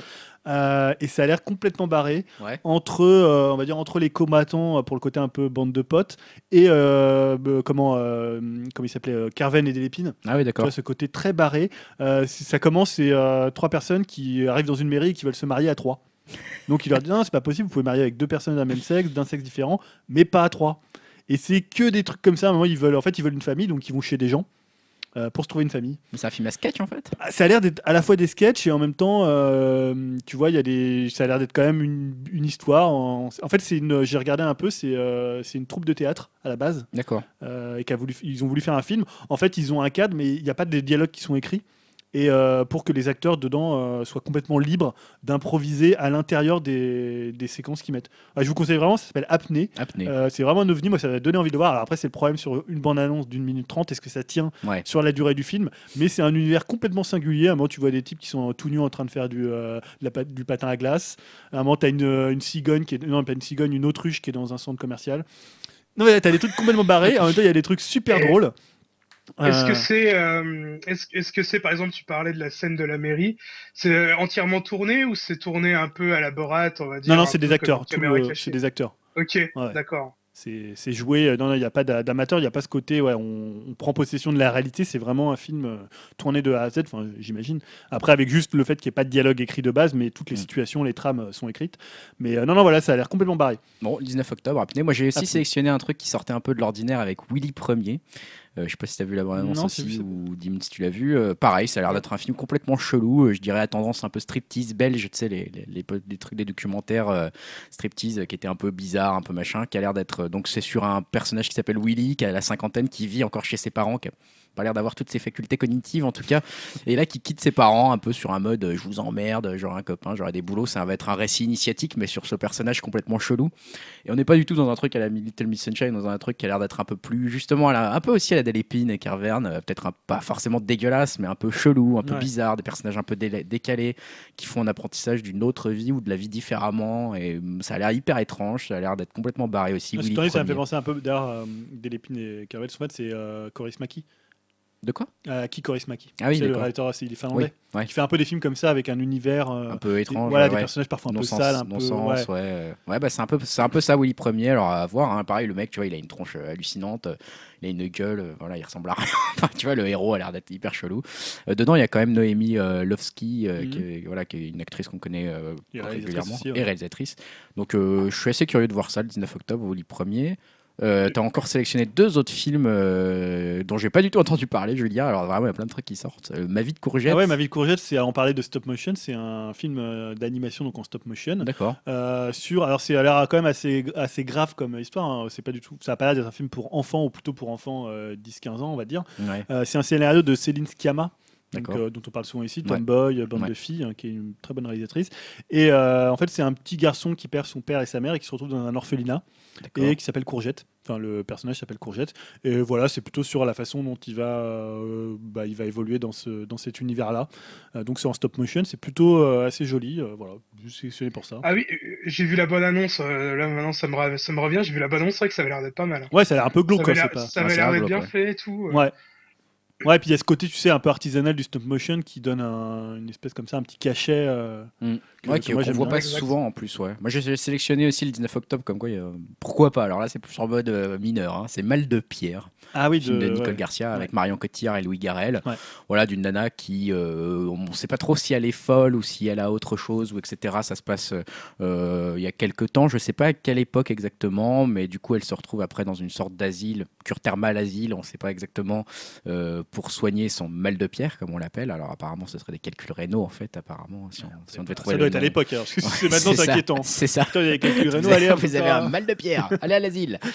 Euh, et ça a l'air complètement barré Ouais. entre, euh, on va dire, entre les combattants euh, pour le côté un peu bande de potes et euh, euh, comment, euh, comment il s'appelait, euh, Carven et Delépine. Ah oui, d'accord. ce côté très barré. Euh, ça commence, c'est euh, trois personnes qui arrivent dans une mairie et qui veulent se marier à trois. Donc il leur dit non, c'est pas possible, vous pouvez marier avec deux personnes d'un même sexe, d'un sexe différent, mais pas à trois. Et c'est que des trucs comme ça. À un moment, ils veulent, en fait, ils veulent une famille, donc ils vont chez des gens euh, pour se trouver une famille. Mais c'est un film à sketch en fait. Ah, Ça a l'air d'être à la fois des sketchs et en même temps, euh, tu vois, il y a des, ça a l'air d'être quand même une, une histoire. En, en fait, c'est une, j'ai regardé un peu, c'est, euh, c'est une troupe de théâtre à la base D'accord. et qu'a voulu, ils ont voulu faire un film. En fait, ils ont un cadre, mais il n'y a pas de dialogues qui sont écrits. Et euh, pour que les acteurs dedans euh, soient complètement libres d'improviser à l'intérieur des, des séquences qu'ils mettent. Ah, je vous conseille vraiment, ça s'appelle Apnée. Apnée. Euh, c'est vraiment un ovni, moi ça m'a donné envie de voir. Alors après, c'est le problème sur une bande-annonce d'une minute trente, est-ce que ça tient Ouais. sur la durée du film? Mais c'est un univers complètement singulier. À un moment, tu vois des types qui sont tout nus en train de faire du, de la pat- du patin à glace. À un moment, tu as une, une cigogne, qui est, non, pas une cigogne, une autruche qui est dans un centre commercial. Non, mais tu as des trucs complètement barrés. En même temps, il y a des trucs super drôles. Est-ce Euh, que c'est, euh, est-ce, est-ce que c'est, par exemple, tu parlais de la scène de la mairie, c'est euh, entièrement tourné ou c'est tourné un peu à la Borat, on va dire Non, non, c'est des acteurs. Tout le- C'est des acteurs. Ok, Ouais. d'accord. C'est c'est joué. euh, Non, non, il n'y a pas d'a- d'amateur. Il n'y a pas ce côté. Ouais, on, on prend possession de la réalité. C'est vraiment un film euh, tourné de A à Z. Enfin, j'imagine. Après, avec juste le fait qu'il n'y ait pas de dialogue écrit de base, mais toutes les Mm. situations, les trames euh, sont écrites. Mais euh, non, non, voilà, ça a l'air complètement barré. Bon, le 19 octobre. Moi j'ai aussi sélectionné un truc qui sortait un peu de l'ordinaire avec Willy Premier. Euh, je sais pas si t'as vu la bande-annonce aussi ou Dim si tu l'as vu. Euh, pareil, ça a l'air d'être un film complètement chelou. euh, je dirais à tendance un peu striptease belge, tu sais, les, les, les, les trucs des documentaires striptease qui étaient un peu bizarres, un peu machin, qui a l'air d'être. donc c'est sur un personnage qui s'appelle Willy, qui a la cinquantaine, qui vit encore chez ses parents, qui a pas l'air d'avoir toutes ses facultés cognitives en tout cas, et là qui quitte ses parents un peu sur un mode euh, je vous emmerde, j'aurai un copain, j'aurai des boulots, ça va être un récit initiatique, mais sur ce personnage complètement chelou. Et on n'est pas du tout dans un truc à la Little Miss Sunshine, dans un truc qui a l'air d'être un peu plus, justement, à la- un peu aussi à la Delépine et Carverne, euh, peut-être pas forcément dégueulasse, mais un peu chelou, un peu Ouais. bizarre, des personnages un peu décalés, qui font un apprentissage d'une autre vie ou de la vie différemment. Et hum, ça a l'air hyper étrange, ça a l'air d'être complètement barré aussi. Ah, Willy ça me fait penser un peu. D'ailleurs, euh, Delépine et Carvel, en fait, c'est euh, Coris Maki. De quoi Euh, Aki Kaurismäki. Ah oui, c'est le réalisateur, c'est- il est finlandais. Oui, ouais. Qui fait un peu des films comme ça avec un univers. euh, Un peu des- étrange. voilà, ouais, des ouais. personnages parfois un peu Non-sens, sales, un peu. non-sens, ouais. ouais. bah c'est un peu, c'est un peu ça Willy Premier. Alors à voir. hein. Pareil, le mec, tu vois, il a une tronche euh, hallucinante, euh, il a une gueule, voilà, il ressemble à rien. Tu vois, le héros a l'air d'être hyper chelou. Euh, dedans, il y a quand même Noémie Lovski, Mhm. qui, est, voilà, qui est une actrice qu'on connaît régulièrement aussi, et réalisatrice. Donc, je suis assez curieux de voir ça le 19 octobre, Willy Premier. Euh, T'as encore sélectionné deux autres films euh, dont j'ai pas du tout entendu parler, Julien. Alors vraiment, il y a plein de trucs qui sortent. Euh, Ma vie de courgette. Ah ouais, Ma vie de courgette, c'est on parlait de stop motion, c'est un film euh, d'animation donc en stop motion. D'accord. Euh, sur, alors c'est a l'air quand même assez assez grave comme histoire. hein. C'est pas du tout, ça a pas l'air d'être un film pour enfants ou plutôt pour enfants euh, 10-15 ans, on va dire. Ouais. C'est un scénario de Céline Sciamma. Donc, euh, dont on parle souvent ici, Ouais. Tomboy, euh, Bande Ouais. de filles, hein, qui est une très bonne réalisatrice. Et euh, en fait, c'est un petit garçon qui perd son père et sa mère et qui se retrouve dans un orphelinat et qui s'appelle Courgette. Enfin, le personnage s'appelle Courgette. Et voilà, c'est plutôt sur la façon dont il va, euh, bah, il va évoluer dans, ce, dans cet univers-là. Euh, donc c'est en stop motion, c'est plutôt euh, assez joli. euh, voilà, juste sélectionné pour ça. Ah oui, j'ai vu la bonne annonce. euh, là maintenant, ça me, ça me revient. J'ai vu la bonne annonce. C'est vrai que ça avait l'air d'être pas mal. Ouais, ça a l'air un peu glauque, ça avait l'air Ouais, d'être bien ouais. fait et tout. euh. Ouais. Ouais, puis il y a ce côté, tu sais, un peu artisanal du stop motion qui donne un- une espèce comme ça, un petit cachet. euh, Mm. que- Ouais, qu'on voit pas souvent en plus, ouais. Moi j'ai sélectionné aussi le 19 octobre, comme quoi, a- pourquoi pas? Alors là, c'est plus en mode euh, mineur, hein. c'est Mal de Pierre, Ah oui, film de, Nicole ouais. Garcia avec Marion Cotillard et Louis Garrel. Ouais. Voilà, d'une nana qui, euh, on ne sait pas trop si elle est folle ou si elle a autre chose ou etc. Ça se passe euh, il y a quelques temps, je sais pas à quelle époque exactement, mais du coup, elle se retrouve après dans une sorte d'asile, cure thermale asile, on sait pas exactement, euh, pour soigner son mal de pierre, comme on l'appelle. Alors apparemment, ce serait des calculs rénaux en fait, apparemment, si on, si on devait trouver Ça doit être à l'époque, parce que Ouais, c'est maintenant, c'est inquiétant. C'est ça. Putain, il y a Vous Renault, avez, allez, vous avez un mal de pierre, allez à l'asile.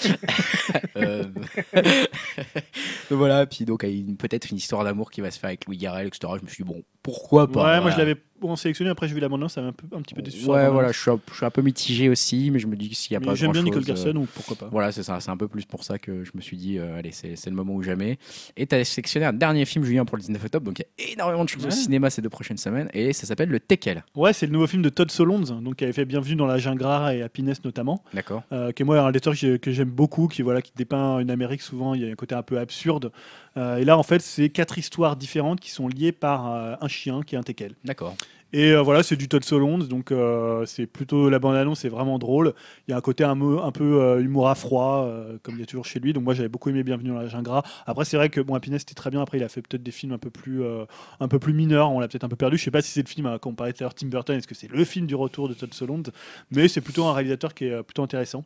Donc voilà, puis donc y peut-être une histoire d'amour qui va se faire avec Louis Garrel, etc. Je me suis dit, bon, pourquoi pas? Ouais, moi je l'avais bon sélectionné, après j'ai vu la bande ça m'a un, peu, un petit peu déçu. Ouais, voilà, je suis, un, je suis un peu mitigé aussi, mais je me dis s'il n'y a Mais pas J'aime bien Nicole grand-chose, Garcia, euh, donc pourquoi pas. Voilà, c'est ça, c'est un peu plus pour ça que je me suis dit, euh, allez, c'est le moment ou jamais. Et tu as sélectionné un dernier film, Julien, pour le 19 octobre, donc il y a énormément de choses Ouais. au cinéma ces deux prochaines semaines, et ça s'appelle Le Tekel. Ouais, c'est le nouveau film de Todd Solondz, donc qui avait fait Bienvenue dans la rare et Happiness notamment, D'accord euh, qui est moi un lecteur que j'ai- que j'aime beaucoup, qui voilà qui dépeint une Amérique souvent, il y a côté un peu absurde. Euh, et là en fait c'est quatre histoires différentes qui sont liées par euh, un chien qui est un teckel. D'accord. Et euh, voilà, c'est du Todd Solondz, donc euh, c'est plutôt la bande-annonce, c'est vraiment drôle. Il y a un côté un, peu- un peu euh, humour à froid, comme il y a toujours chez lui. Donc moi j'avais beaucoup aimé Bienvenue dans la rare. Après c'est vrai que bon, Happiness c'était très bien. Après il a fait peut-être des films un peu plus, un peu plus mineurs. On l'a peut-être un peu perdu. Je sais pas si c'est le film à comparer à Tim Burton. Est-ce que c'est le film du retour de Todd Solondz? Mais c'est plutôt un réalisateur qui est plutôt intéressant.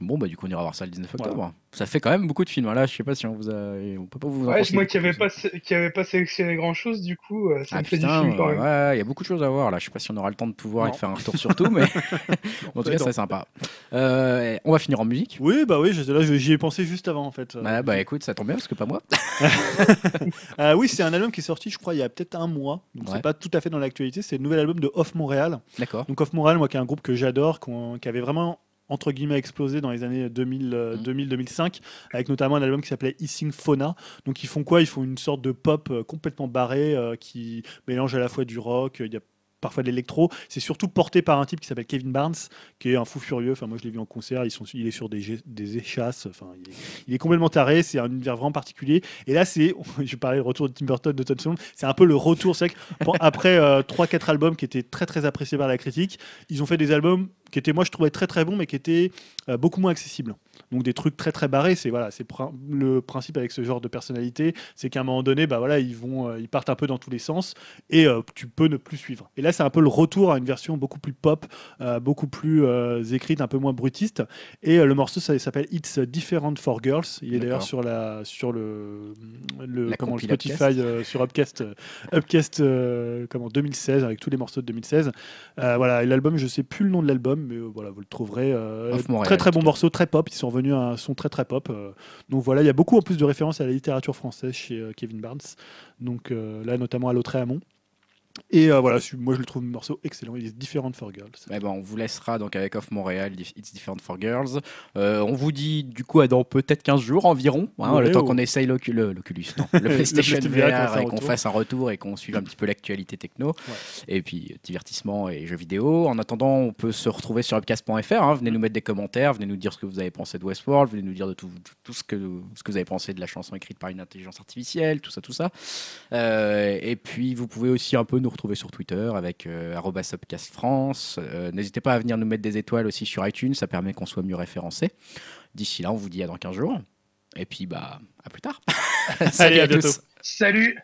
Bon, bah du coup, on ira voir ça le 19 Voilà. octobre. Ça fait quand même beaucoup de films. hein. Là, je sais pas si on vous a. On peut pas vous en Ouais, moi qui beaucoup avais plus. pas, sé- qui avait pas sélectionné grand chose, du coup, euh, ça Ah me fait du film quand ouais, il y a beaucoup de choses à voir là. Je sais pas si on aura le temps de pouvoir Non. y faire un retour sur tout, mais en tout cas, c'est sympa. Euh, on va finir en musique. Oui, bah oui, là j'y ai pensé juste avant en fait. Ouais, bah écoute, ça tombe bien parce que pas moi. Euh, oui, c'est un album qui est sorti, je crois, il y a peut-être un mois. Donc Ouais. c'est pas tout à fait dans l'actualité. C'est le nouvel album de Off Montréal. D'accord. Donc Off Montréal, moi qui est un groupe que j'adore, qui avait vraiment entre guillemets explosé dans les années 2000, euh, Mhm. 2000-2005, avec notamment un album qui s'appelait Hissing Fauna. Donc ils font quoi? Ils font une sorte de pop euh, complètement barré euh, qui mélange à la fois du rock, il y a parfois de l'électro. C'est surtout porté par un type qui s'appelle Kevin Barnes, qui est un fou furieux. Enfin, moi, je l'ai vu en concert. Ils sont, il est sur des, échasses. Enfin, il est, complètement taré. C'est un univers vraiment particulier. Et là, c'est, je parlais du retour de Tim Burton, de Solondz. C'est un peu le retour. C'est après 3-4 albums qui étaient très très appréciés par la critique, ils ont fait des albums qui étaient, moi, je trouvais très très bons, mais qui étaient euh, beaucoup moins accessibles. Donc des trucs très très barrés. C'est voilà, c'est le principe avec ce genre de personnalité, c'est qu'à un moment donné, bah voilà, ils vont, euh, ils partent un peu dans tous les sens et euh, tu peux ne plus suivre. Et là, c'est un peu le retour à une version beaucoup plus pop, euh, beaucoup plus écrite, un peu moins brutiste. Et le morceau, ça s'appelle It's Different for Girls. Il est d'ailleurs sur la sur le le comment Spotify sur Upcast, Upcast comment 2016 avec tous les morceaux de 2016. Euh, voilà, et l'album, je sais plus le nom de l'album, mais voilà, vous le trouverez. très très bon morceau, très pop. Ils sont revenus un son très très pop. euh, donc voilà, il y a beaucoup en plus de références à la littérature française chez euh, Kevin Barnes. Donc euh, là, notamment à Lautré Hamon. Et euh, voilà, moi je le trouve le morceau excellent. Il est différent for Girls. Eh ben, on vous laissera donc avec Off Montréal, It's Different for Girls. Euh, on vous dit du coup à dans peut-être 15 jours environ, hein, Ouais, le temps oh. qu'on essaye l'Ocu- le- l'Oculus, non, le PlayStation VR, qu'on fasse VR un et qu'on retour. fasse un retour et qu'on suive un petit peu l'actualité techno. Et puis divertissement et jeux vidéo. En attendant, on peut se retrouver sur upcast.fr. hein. Venez nous mettre des commentaires, venez nous dire ce que vous avez pensé de Westworld, venez nous dire de tout, tout ce, que, ce que vous avez pensé de la chanson écrite par une intelligence artificielle, tout ça, tout ça. Euh, et puis vous pouvez aussi un peu nous retrouver sur Twitter avec euh, arobase upcast France. Euh, N'hésitez pas à venir nous mettre des étoiles aussi sur iTunes, ça permet qu'on soit mieux référencé. D'ici là, on vous dit à dans 15 jours. Et puis bah à plus tard. Salut Allez, à tous. bientôt. Salut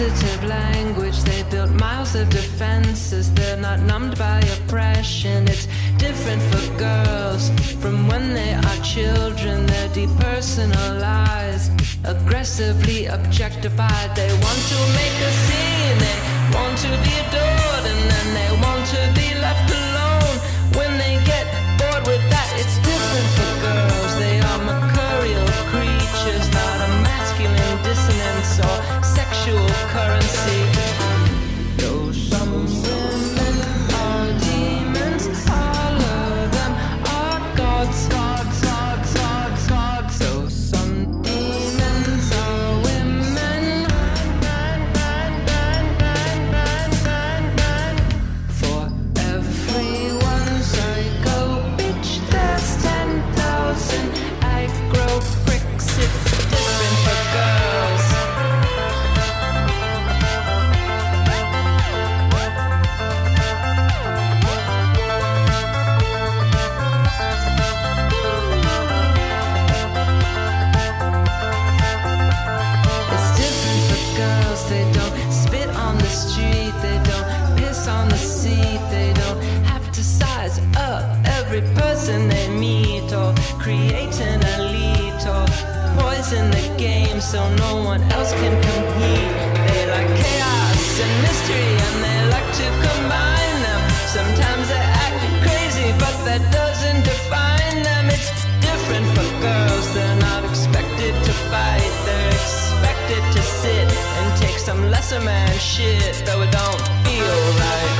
sensitive language. They built miles of defenses, they're not numbed by oppression. It's different for girls from when they are children. They're depersonalized, aggressively objectified. They want to make a scene, they want to be adored, and then they want to be left alone. When they get bored with that, it's different for so no one else can compete. They like chaos and mystery and they like to combine them. Sometimes they act crazy, but that doesn't define them. It's different for girls. They're not expected to fight. They're expected to sit and take some lesser man shit, though it don't feel right.